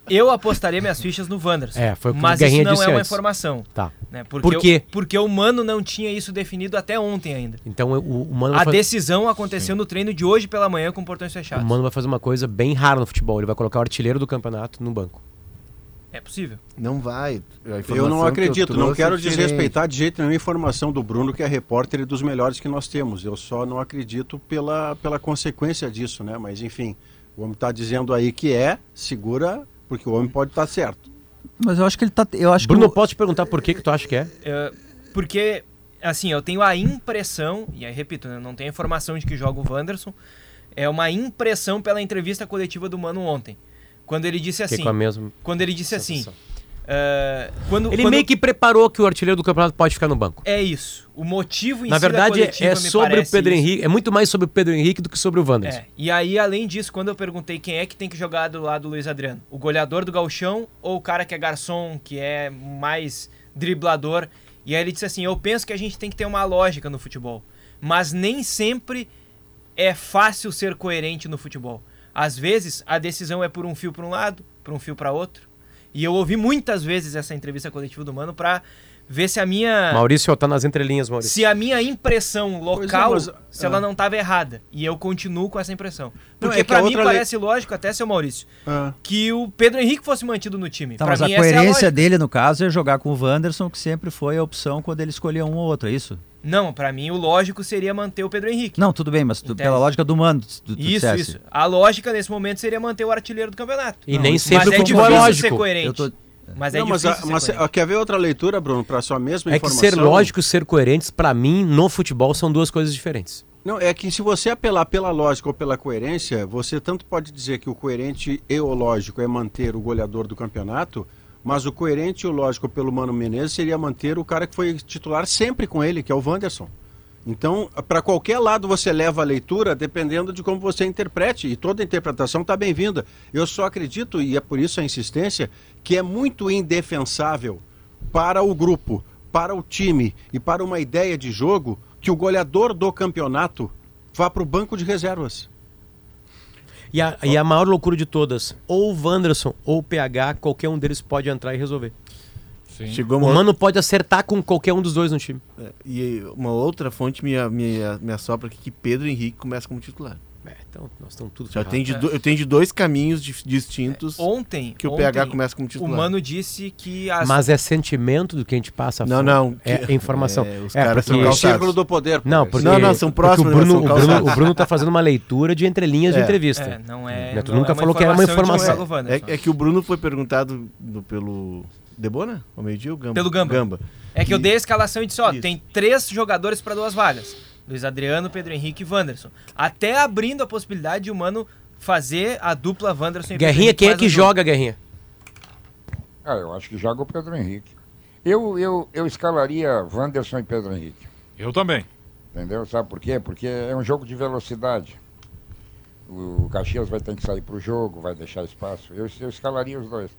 Eu apostaria minhas fichas no Wanderson. É, foi o que Mas isso não disse é uma antes. informação. Tá. Né? Por quê? o- porque o Mano não tinha isso definido até ontem ainda. Então o, o Mano A decisão aconteceu no treino de hoje pela manhã com portões fechados. o Mano vai fazer uma coisa bem rara no futebol. Ele vai colocar o artilheiro do campeonato no banco. É possível. Não vai. Eu não que eu acredito, não trouxe quero é diferente. desrespeitar de jeito nenhum a informação do Bruno, que é repórter e dos melhores que nós temos. Eu só não acredito pela, pela consequência disso, né? Mas enfim, o homem está dizendo aí que é, segura, porque o homem pode estar certo. Mas eu acho que ele tá. Eu acho Bruno, que o- posso te perguntar por que, que tu acha que é? É, porque, assim, eu tenho a impressão, e aí repito, né, não tenho a informação de que joga o Wanderson, é uma impressão pela entrevista coletiva do Mano ontem. Quando ele disse assim. Quando ele disse assim. é, quando, Ele quando- meio que preparou que o artilheiro do campeonato pode ficar no banco. É isso. O motivo em Na si da verdade, é, coletiva é sobre o Pedro isso. Henrique. É muito mais sobre o Pedro Henrique do que sobre o Wanderson. É. E aí, além disso, quando eu perguntei quem é que tem que jogar do lado do Luiz Adriano, o goleador do galchão ou o cara que é garçom, que é mais driblador, e aí ele disse assim: "Eu penso que a gente tem que ter uma lógica no futebol, mas nem sempre é fácil ser coerente no futebol. Às vezes a decisão é por um fio para um lado, por um fio para outro. E eu ouvi muitas vezes essa entrevista coletiva do Mano para ver se a minha Maurício, tá nas entrelinhas, Maurício. se a minha impressão local, Pois é, mas- se ela ah. não estava errada. E eu continuo com essa impressão. Não, Porque é que pra a mim lei- parece lógico, até seu Maurício, Ah. que o Pedro Henrique fosse mantido no time. Tá, pra mas a mim essa é a coerência lógica. dele, no caso, é jogar com o Wanderson, que sempre foi a opção quando ele escolhia um ou outro, é isso? Não, pra mim o lógico seria manter o Pedro Henrique. Não, tudo bem, mas tu- pela lógica do mano, tu, tu Isso, dissesse. isso. A lógica nesse momento seria manter o artilheiro do campeonato. E nem mas sempre é o futebol é difícil lógico. ser coerente. Eu tô- Mas é Não, mas, difícil a- mas ser coerente. quer ver outra leitura, Bruno, para sua mesma É que informação? ser lógico e ser coerentes, pra mim, no futebol, são duas coisas diferentes. Não, é que se você apelar pela lógica ou pela coerência, você tanto pode dizer que o coerente e o lógico é manter o goleador do campeonato, mas o coerente e o lógico pelo Mano Menezes seria manter o cara que foi titular sempre com ele, que é o Wanderson. Então, para qualquer lado você leva a leitura, dependendo de como você interprete, e toda interpretação está bem-vinda. Eu só acredito, e é por isso a insistência, que é muito indefensável para o grupo, para o time e para uma ideia de jogo que o goleador do campeonato vá para o banco de reservas. E a, e a maior loucura de todas, ou o Wanderson ou o PH, qualquer um deles pode entrar e resolver. Chegou O uma Mano pode acertar com qualquer um dos dois no time. É, E uma outra fonte me, me, me assopra aqui que Pedro Henrique começa como titular. É, então, nós estamos tudo Já ferrado. tem de É. do- eu tenho de dois caminhos dif- distintos Ontem, que o ontem, PH começa como O titular. Mano disse que as Mas é sentimento do que a gente passa Não, fora. não, É que- informação. é, os É, caras porque- são O círculo do poder. Não, porque, Não, não, são porque próximos, o Bruno, são o Bruno, o Bruno tá fazendo uma leitura de entrelinhas de É. entrevista. É, não é. Né, tu não nunca é falou que era uma de um informação. É, é que o Bruno foi perguntado do- pelo Debona? Ao meio-dia ou Gamba? Pelo Gamba. É que eu E- dei a escalação e disse, ó, Isso. tem três jogadores para duas vagas. Luiz Adriano, Pedro Henrique e Wanderson. Até abrindo a possibilidade de o Mano fazer a dupla Wanderson e Pedro Guerrinha, quem é que joga, Guerrinha? Ah, eu acho que joga o Pedro Henrique. Eu, eu, eu escalaria Wanderson e Pedro Henrique. Eu também. Entendeu? Sabe por quê? Porque é um jogo de velocidade. O Caxias vai ter que sair para o jogo, vai deixar espaço. Eu, eu escalaria os dois.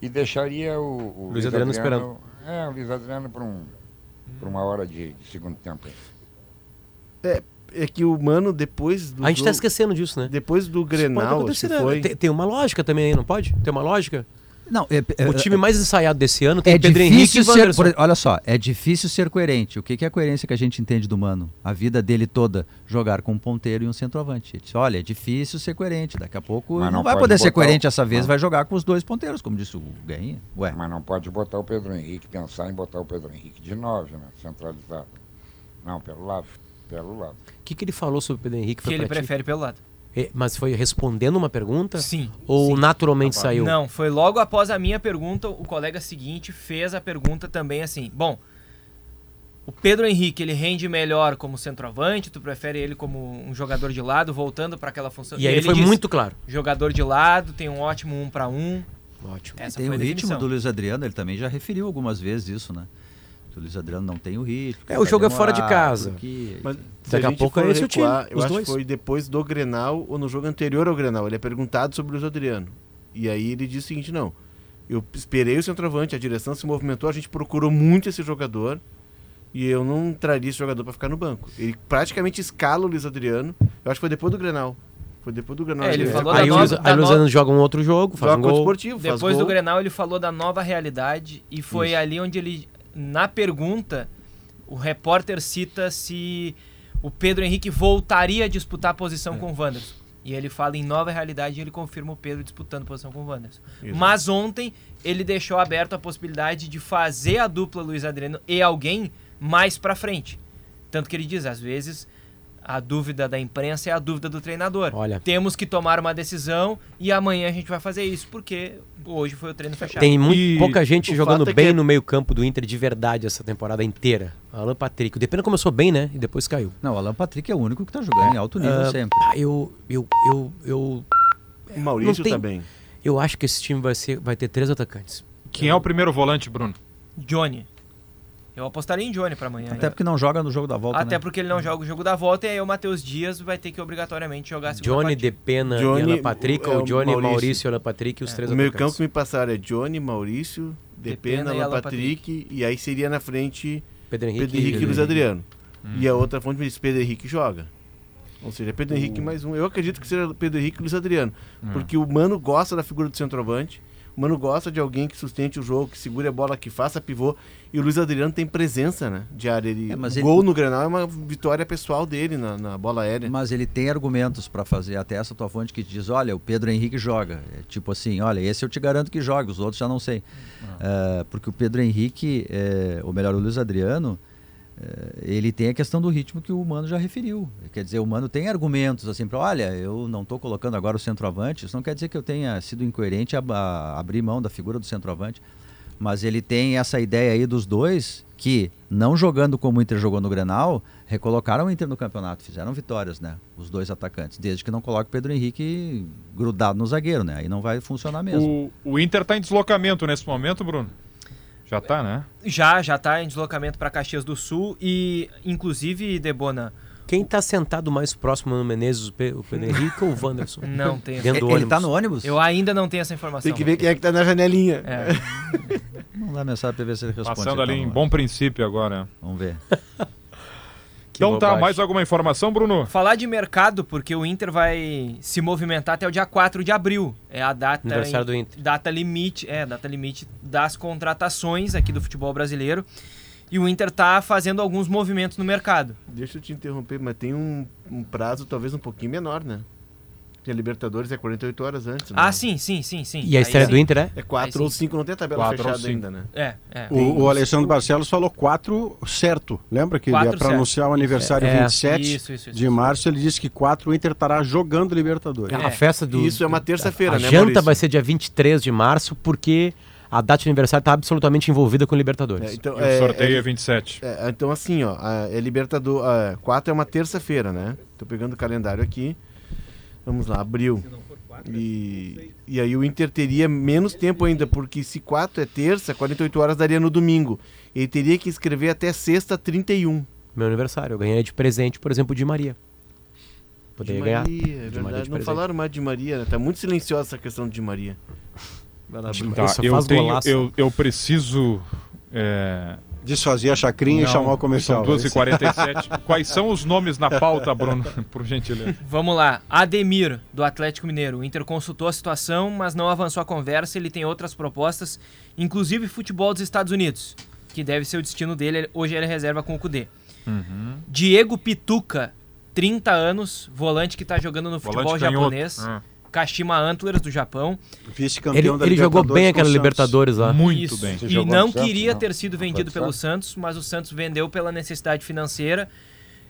E deixaria o, o Luiz Adriano esperando. É, o Luiz Adriano por, um, uma hora de, de segundo tempo. É, é que o Mano, depois do A gente tá jogo- esquecendo disso, né? Depois do Grenal, né? foi... Tem, tem uma lógica também aí, não pode? Tem uma lógica? Não, é, é- O time mais ensaiado desse ano tem é Pedro Henrique e ser, por- olha só, é difícil ser coerente. O que, que é a coerência que a gente entende do Mano? A vida dele toda, jogar com um ponteiro e um centroavante. Ele disse, olha, é difícil ser coerente. Daqui a pouco Mas não, não vai pode poder ser coerente o- essa vez, não. vai jogar com os dois ponteiros, como disse o Guerrinha. Ué, Mas não pode botar o Pedro Henrique, pensar em botar o Pedro Henrique de nove, né? Centralizado. Não, pelo lado. Pelo lado. O que, que ele falou sobre o Pedro Henrique? Que Foi ele pra ti? prefere pelo lado. É, Mas foi respondendo uma pergunta? Sim. Ou sim. naturalmente saiu? Não, foi logo após a minha pergunta, o colega seguinte fez a pergunta também assim. Bom, o Pedro Henrique, ele rende melhor como centroavante, tu prefere ele como um jogador de lado, voltando para aquela função. E aí ele foi disse, muito claro. Jogador de lado, tem um ótimo um para um. Ótimo. Essa tem foi o ritmo do Luiz Adriano, ele também já referiu algumas vezes isso, né? O Luiz Adriano não tem o ritmo. É, o jogo é fora de casa. Mas se Daqui a gente pouco é esse o time, Eu os acho dois. que foi depois do Grenal ou no jogo anterior ao Grenal. Ele é perguntado sobre o Luiz Adriano. E aí ele diz o seguinte: não, eu esperei o centroavante, a direção se movimentou, a gente procurou muito esse jogador e eu não traria esse jogador para ficar no banco. Ele praticamente escala o Luiz Adriano. Eu acho que foi depois do Grenal. Foi depois do Grenal. É, ele falou Aí da o Luiz, nova- aí o Luiz no- Adriano joga um outro jogo, faz Joga um gol. Esportivo, faz Depois do. Grenal, ele falou da nova realidade e foi Isso. ali onde ele, na pergunta, o repórter cita se o Pedro Henrique voltaria a disputar a posição com o Wanderson. E ele fala em nova realidade e ele confirma o Pedro disputando posição com o Wanderson. Isso. Mas ontem ele deixou aberto a possibilidade de fazer a dupla Luiz Adriano e alguém mais pra frente. Tanto que ele diz, às vezes, a dúvida da imprensa é a dúvida do treinador. Olha. Temos que tomar uma decisão e amanhã a gente vai fazer isso, porque hoje foi o treino fechado. Tem muito, pouca gente jogando é bem que- no meio campo do Inter de verdade essa temporada inteira. Alan Patrick. O Depena começou bem, né? E depois caiu. Não, o Alan Patrick é o único que tá jogando em alto nível Ah, sempre. ah, eu, eu, eu, eu, O Maurício tem- também. eu acho que esse time vai, ser, vai ter três atacantes. Quem é o primeiro volante, Bruno? Johnny. Eu apostaria em Johnny pra amanhã. Até né? porque não joga no jogo da volta, Até né? porque ele não joga o jogo da volta e aí o Matheus Dias vai ter que obrigatoriamente jogar a segunda Johnny, partida. Depena Johnny, e Alan Patrick, é ou o Johnny, Maurício. Maurício, e Alan Patrick e os três O meio campo que me passaram é Johnny, Maurício, Depena Depena, e Alan Patrick, e aí seria na frente Pedro Henrique, Pedro Henrique e Luiz Adriano. E Hum. a outra fonte me diz Pedro Henrique joga. Ou seja, Pedro Henrique mais um. Eu acredito que seja Pedro Henrique e Luiz Adriano. Hum. Porque o Mano gosta da figura do centroavante. O Mano gosta de alguém que sustente o jogo, que segure a bola, que faça pivô. E o Luiz Adriano tem presença né, de área. Ele, É, mas o ele- gol no Grenal é uma vitória pessoal dele na, na bola aérea. Mas ele tem argumentos pra fazer. Até essa tua fonte que diz: olha, o Pedro Henrique joga. É tipo assim: olha, esse eu te garanto que joga, os outros já não sei. É, porque o Pedro Henrique, é, ou melhor, o Luiz Adriano, é, ele tem a questão do ritmo que o Mano já referiu. Quer dizer, o Mano tem argumentos assim para: olha, eu não estou colocando agora o centroavante. Isso não quer dizer que eu tenha sido incoerente a, a abrir mão da figura do centroavante. Mas ele tem essa ideia aí dos dois que, não jogando como o Inter jogou no Grenal, recolocaram o Inter no campeonato, fizeram vitórias, né? Os dois atacantes, desde que não coloque Pedro Henrique grudado no zagueiro, né? Aí não vai funcionar mesmo. O, o Inter tá em deslocamento nesse momento, Bruno? Já tá, né? Já, já tá em deslocamento para Caxias do Sul e, inclusive, Debona, Quem tá sentado mais próximo no Menezes, o Pe- o Pedro Henrique ou o Wanderson? não tem do Ele ônibus. tá no ônibus? Eu ainda não tenho essa informação. Tem que ver quem é que tá na janelinha. É. Não dá mensagem pra ver se ele responde. Passando então, ali em não. bom princípio agora. Vamos ver. Então tá, bobagem. mais alguma informação, Bruno? Falar de mercado, porque o Inter vai se movimentar até o dia 4 de abril. É a data, Aniversário do Inter. data limite, é, data limite das contratações aqui do futebol brasileiro. E o Inter tá fazendo alguns movimentos no mercado. Deixa eu te interromper, mas tem um, um prazo talvez um pouquinho menor, né? Porque a Libertadores é 48 horas antes. né? Ah, sim, sim, sim, sim. E a Aí estreia sim. do Inter é? É 4 Aí ou sim. 5, não tem a tabela Quatro ou fechada cinco. ainda, né? É, é. O, o Alexandre Barcelos falou 4 certo. Lembra que ia para anunciar o aniversário É. 27 Isso, isso, isso, de isso. março? Ele disse que 4 o Inter estará jogando Libertadores. A festa do. Isso é uma terça-feira, a né, janta Maurício? vai ser dia 23 de março, porque a data de aniversário tá absolutamente envolvida com o Libertadores. É, então, E o é, sorteio é, é, 27. é, então assim, ó, a, é Libertador, a 4 é uma terça-feira, né? Tô pegando o calendário aqui. Vamos lá, abril. E, e aí o Inter teria menos tempo ainda, porque se 4 é terça, 48 horas daria no domingo. Ele teria que escrever até sexta 31. Meu aniversário. Eu ganhei de presente, por exemplo, de Maria. Poderia de ganhar. Maria, é. Maria de Não presente. falaram mais de Maria, né? Tá muito silenciosa essa questão de Maria. Vai lá. Tá, eu, tenho, eu, eu preciso. É... Desfazer a chacrinha Não, e chamar o comercial. São 2h47. Quais são os nomes na pauta, Bruno? Por gentileza. Vamos lá. Ademir, do Atlético Mineiro. O Inter consultou a situação, mas não avançou a conversa. Ele tem outras propostas, inclusive futebol dos Estados Unidos, que deve ser o destino dele. Hoje ele é reserva com o Cudê. Uhum. Diego Pituca, 30 anos, volante que está jogando no futebol Volante japonês. Ah, Kashima Antlers, do Japão. Ele, Vice-campeão da ele jogou bem com aquela Santos. Libertadores lá. muito Isso. bem. Você E não Santos, queria não? ter sido Não vendido do pelo Santos, mas o Santos vendeu pela necessidade financeira.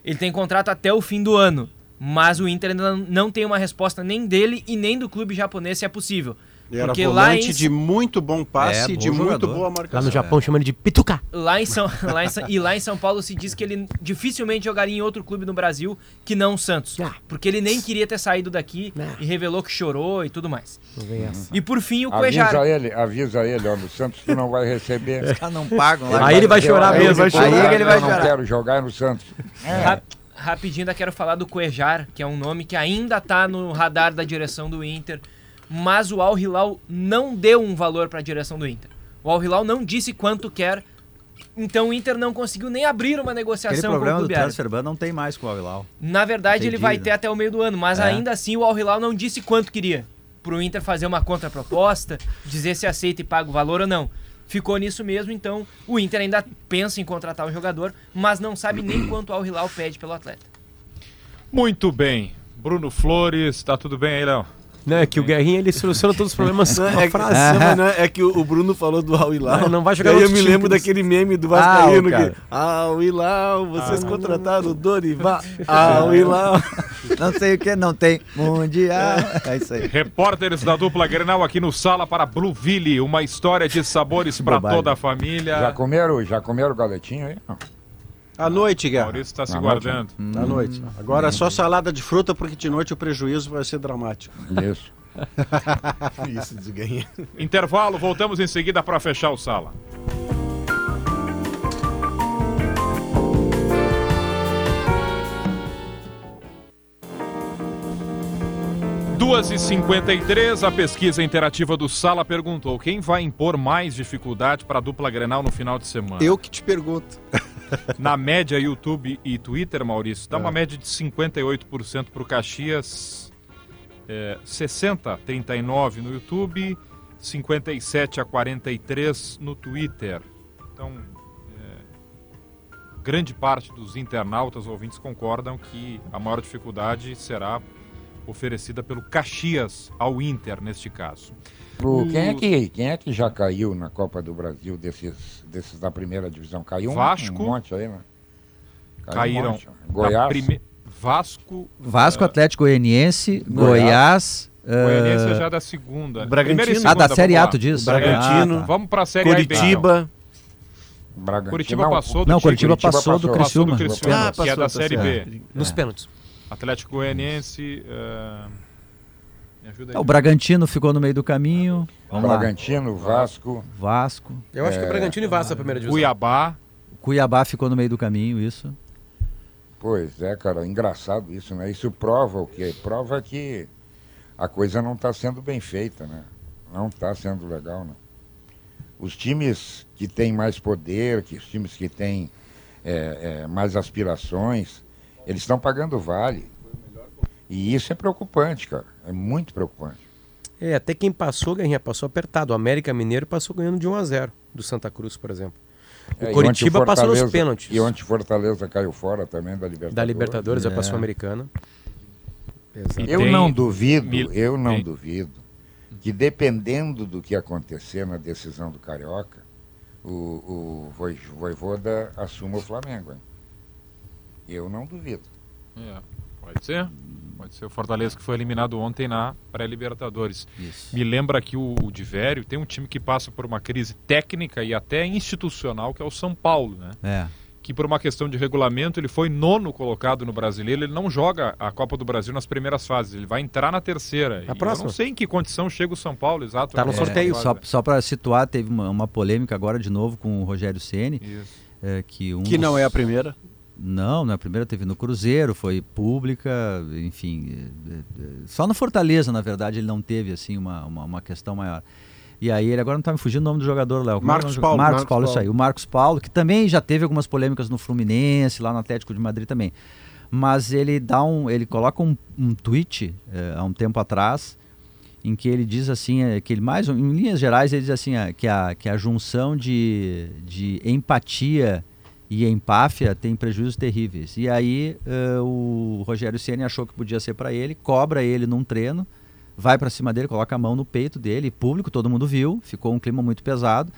Ele tem contrato até o fim do ano, mas o Inter ainda não tem uma resposta nem dele e nem do clube japonês se é possível. Era Porque volante lá em- de muito bom passe É, e de bom muito jogador. boa Lá marcação. no Japão chama ele de pituca. Lá em São, lá em São- e lá em São Paulo se diz que ele dificilmente jogaria em outro clube no Brasil que não o Santos. Porque ele nem queria ter saído daqui e revelou que chorou e tudo mais. Não. E por fim o Cuejar. Avisa ele, avisa ele, ó, no Santos tu não vai receber. Os caras não pagam lá. Aí ele vai chorar Eu- mesmo, vai eu- chorar. eu Aí ele vai não chorar. quero jogar no Santos. Ra- rapidinho, ainda quero falar do Cuejar, que é um nome que ainda tá no radar da direção do Inter, mas o Al Hilal não deu um valor para a direção do Inter. O Al Hilal não disse quanto quer, então o Inter não conseguiu nem abrir uma Aquele negociação com o programa do transfer ban não tem mais com o Al-Hilal. Na verdade, ele vai dívida. ter até o meio do ano, mas É. ainda assim o Al Hilal não disse quanto queria. Pro Inter fazer uma contraproposta, dizer se aceita e paga o valor ou não. Ficou nisso mesmo, então o Inter ainda pensa em contratar o jogador, mas não sabe nem quanto o Al Hilal pede pelo atleta. Muito bem. Bruno Flores, tá tudo bem aí, Léo? Não, é que o Guerrinha ele soluciona todos os problemas com Não, uma é, frase. Não é, é que o o Bruno falou do Al Hilal. Não, não vai jogar E aí eu me lembro que daquele meme do Vascaíno Ah, que. Vocês Ah. contrataram o Dorival. Al Hilal. Não sei o que, não tem. Mundial. É isso aí. Repórteres da dupla Grenal aqui no Sala para Blueville, uma história de sabores para toda a família. Já comeram, já comeram galetinho aí? Não. À noite, Guerra. Maurício está se Na guardando. À noite. Agora é só salada de fruta, porque de noite o prejuízo vai ser dramático. Isso. Isso, desganha. Intervalo, voltamos em seguida para fechar o Sala. Duas e 53 a pesquisa interativa do Sala perguntou quem vai impor mais dificuldade para a dupla Grenal no final de semana. Eu que te pergunto. Na média, YouTube e Twitter, Maurício, dá É. uma média de 58% para o Caxias, é, 60 a 39 no YouTube, 57 a 43 no Twitter. Então, é, grande parte dos internautas ouvintes concordam que a maior dificuldade será oferecida pelo Caxias ao Inter, neste caso. O- O- quem, é que, quem é que já caiu na Copa do Brasil desses, desses da primeira divisão? Caiu um- Vasco. um monte aí, né? Caiu um Caíram monte. Goiás. prime- Vasco, Vasco, ah, Atlético Goianiense, Goiás. Goiás. Goianiense eh, é já da segunda. Bragantino. Primeira e Ah, segunda, da Série A, tu diz? Bragantino. Ah, tá. Vamos para a Série A e B. Curitiba. Bragantino. Curitiba Não, passou do Não, time. Curitiba passou do Passou do Criciúma. Criciúma, Ah, que é passou, da tá Série certo. B. Nos pênaltis. Atlético Goianiense. eh, ajuda aí. É, o Bragantino ficou no meio do caminho. Vamos lá. Bragantino, Vasco. Vasco. Eu acho que o Bragantino e Vasco é a primeira divisão. Cuiabá. Cuiabá ficou no meio do caminho, isso. Pois é, cara, engraçado isso, né? Isso prova o quê? Prova que a coisa não está sendo bem feita, né? Não está sendo legal, né? Os times que têm mais poder, que os times que têm é, é, mais aspirações, eles estão pagando vale. E isso é preocupante, cara. É muito preocupante. É, até quem passou, Guerrinha, passou apertado. O América Mineiro passou ganhando de 1 a 0 do Santa Cruz, por exemplo. O É, Curitiba ontem passou nos pênaltis. E ontem Fortaleza caiu fora também da Libertadores. Da Libertadores, É. pra Sul-Americana. Exato. Eu não duvido, mil- eu não tem- duvido que dependendo do que acontecer na decisão do Carioca, o, o Voi- Voivoda assuma o Flamengo. Hein? Eu não duvido. É, pode ser. Pode ser o Fortaleza que foi eliminado ontem na pré-Libertadores. Isso. Me lembra aqui o, o Divério, tem um time que passa por uma crise técnica e até institucional, que é o São Paulo, né? É. Que por uma questão de regulamento, ele foi nono colocado no brasileiro, ele não joga a Copa do Brasil nas primeiras fases, ele vai entrar na terceira. E próxima. Eu não sei em que condição chega o São Paulo, exato. Tá no na sorteio. próxima Só, só para situar, teve uma, uma polêmica agora de novo com o Rogério Ceni, Isso. é, que um Que não é a primeira. Não, na primeira teve no Cruzeiro, foi pública, enfim. é, é, Só no Fortaleza, na verdade, ele não teve assim uma, uma, uma questão maior. E aí ele agora não tá me fugindo o nome do jogador, Léo. Como é Marcos Paulo, Marcos, Marcos Paulo, isso Paulo. aí. O Marcos Paulo, que também já teve algumas polêmicas no Fluminense, lá no Atlético de Madrid também. Mas ele dá um. ele coloca um, um tweet é, há um tempo atrás em que ele diz assim, é, que ele mais, em linhas gerais, ele diz assim, é, que, a, que a junção de, de empatia e empáfia tem prejuízos terríveis. E aí eh, o Rogério Ceni achou que podia ser para ele, cobra ele num treino, vai para cima dele, coloca a mão no peito dele, público, todo mundo viu, ficou um clima muito pesado.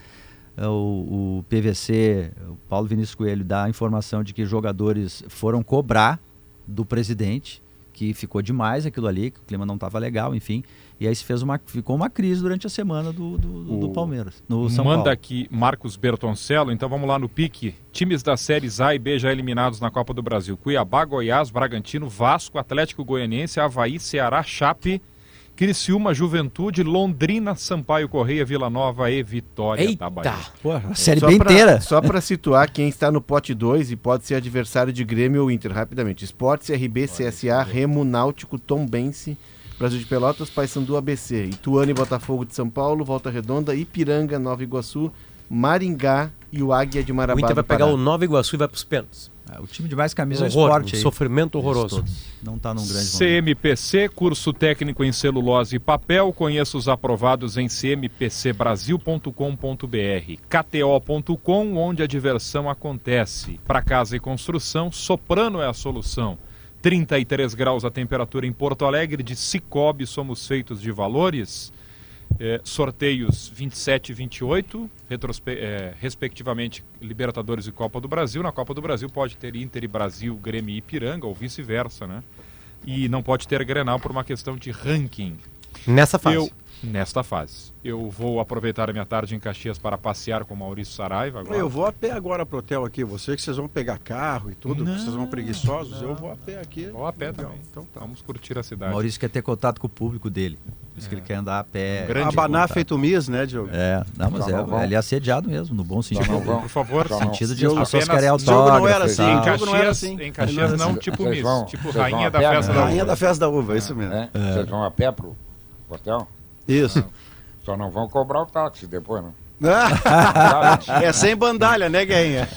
Eh, O, o PVC, o Paulo Vinícius Coelho, dá a informação de que jogadores foram cobrar do presidente que ficou demais aquilo ali, que o clima não estava legal, enfim. E aí se fez uma, ficou uma crise durante a semana do, do, do- do Palmeiras, no São Manda Paulo. aqui Marcos Bertoncello, então vamos lá no pique. Times das séries A e B já eliminados na Copa do Brasil. Cuiabá, Goiás, Bragantino, Vasco, Atlético Goianiense, Havaí, Ceará, Chape, Criciúma, Juventude, Londrina, Sampaio Correia, Vila Nova e Vitória da Bahia. Só pra- Só para situar quem está no pote 2 e pode ser adversário de Grêmio ou Inter, rapidamente. Esportes, RB, CSA, Remo, Náutico, Tombense, Brasil de Pelotas, Paysandu, ABC, Ituano e Botafogo de São Paulo, Volta Redonda, Ipiranga, Nova Iguaçu, Maringá e o Águia de Marabá. O Inter vai pegar o Nova Iguaçu e vai pros pênaltis. o time de mais camisa é Horror, esporte um aí. sofrimento horroroso. Não está num grande momento. CMPC, curso técnico em celulose e papel. Conheça os aprovados em cmpcbrasil.com.br. KTO.com, onde a diversão acontece. Para casa e construção, Soprano é a solução. 33 graus a temperatura em Porto Alegre, de Cicobi somos feitos de valores. É, sorteios 27 e 28, retrospe- é, respectivamente Libertadores e Copa do Brasil. Na Copa do Brasil pode ter Inter e Brasil, Grêmio e Ipiranga, ou vice-versa, né? E não pode ter Grenal por uma questão de ranking. Nessa fase. Eu, nesta fase. Eu vou aproveitar a minha tarde em Caxias para passear com Maurício Saraiva agora. Eu vou a pé agora pro hotel aqui. Você que vocês vão pegar carro e tudo, Não, vocês vão preguiçosos, eu vou a pé aqui. Vou a pé também. Então tá. Vamos curtir a cidade. Maurício quer ter contato com o público dele. Por isso que ele quer andar a pé. grande Abanar contato. feito Miss, né, Diogo? É, não, mas Só é, não ele é assediado mesmo, no bom sentido. não. Por favor, no sentido de Eu as pessoas querem autógrafo. jogo não era assim, e tal. em Caxias, em Caxias não, tipo Miss, tipo vocês rainha da festa né? da Rainha uva. da festa da uva, isso mesmo. É? Vocês vão a pé pro hotel? Isso. Só não vão cobrar o táxi depois, né? é sem bandalha, né, Guerrinha?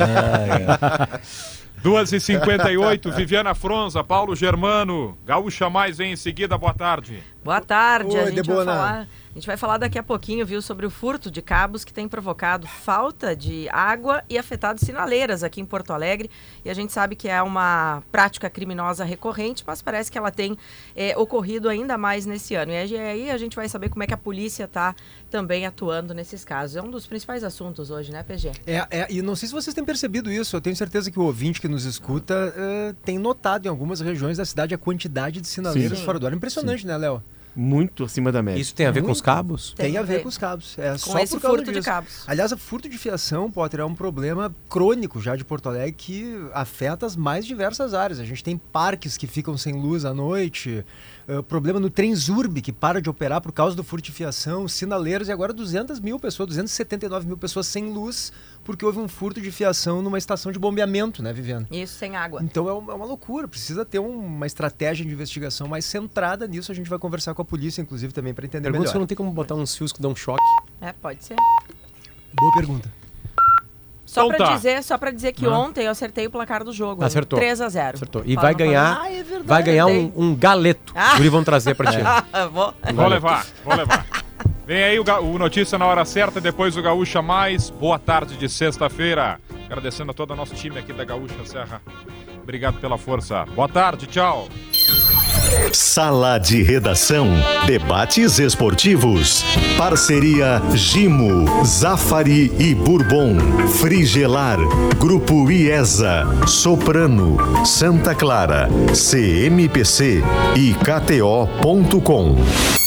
2h58, Viviana Fronza, Paulo Germano, Gaúcha Mais vem em seguida, boa tarde. Boa tarde. a, Oi, gente vai falar, a gente vai falar daqui a pouquinho, viu, sobre o furto de cabos que tem provocado falta de água e afetado sinaleiras aqui em Porto Alegre. E a gente sabe que é uma prática criminosa recorrente, mas parece que ela tem eh, ocorrido ainda mais nesse ano. E aí a gente vai saber como é que a polícia está também atuando nesses casos. É um dos principais assuntos hoje, né, PG? É, é, e não sei se vocês têm percebido isso, eu tenho certeza que o ouvinte que nos escuta eh, tem notado em algumas regiões da cidade a quantidade de sinaleiras Sim. fora do ar. Impressionante, né, Léo? Muito acima da média. Isso tem a ver com os cabos? Tem, a ver com os cabos. É Com só esse por causa furto de cabos. Aliás, o furto de fiação, Potter, é um problema crônico já de Porto Alegre que afeta as mais diversas áreas. A gente tem parques que ficam sem luz à noite, eh, problema no Trenzurb, que para de operar por causa do furto de fiação, sinaleiros e agora 200 mil pessoas, 279 mil pessoas sem luz porque houve um furto de fiação numa estação de bombeamento, né, Viviane? Isso, sem água. Então é uma, é uma loucura, precisa ter um- uma estratégia de investigação mais centrada nisso. A gente vai conversar com a polícia, inclusive, também para entender Pergunta melhor. se não tem como botar uns fios que dão choque. É, pode ser. Boa pergunta. Só Então pra tá. dizer, só para dizer que Ah. ontem eu acertei o placar do jogo. Acertou. 3 a 0. Acertou. E Fala, vai ganhar, Ah, é verdade, vai ganhar um, um galeto. Ah. Guri vão trazer pra ti. Vou. Vou levar, vou levar. Vem aí o, o Notícia na hora certa, depois o Gaúcha Mais. Boa tarde de sexta-feira. Agradecendo a todo o nosso time aqui da Gaúcha Serra. Obrigado pela força. Boa tarde, tchau. Sala de Redação. Debates esportivos. Parceria Gimo, Zafari e Bourbon. Frigelar. Grupo IESA. Soprano. Santa Clara. CMPC e KTO.com.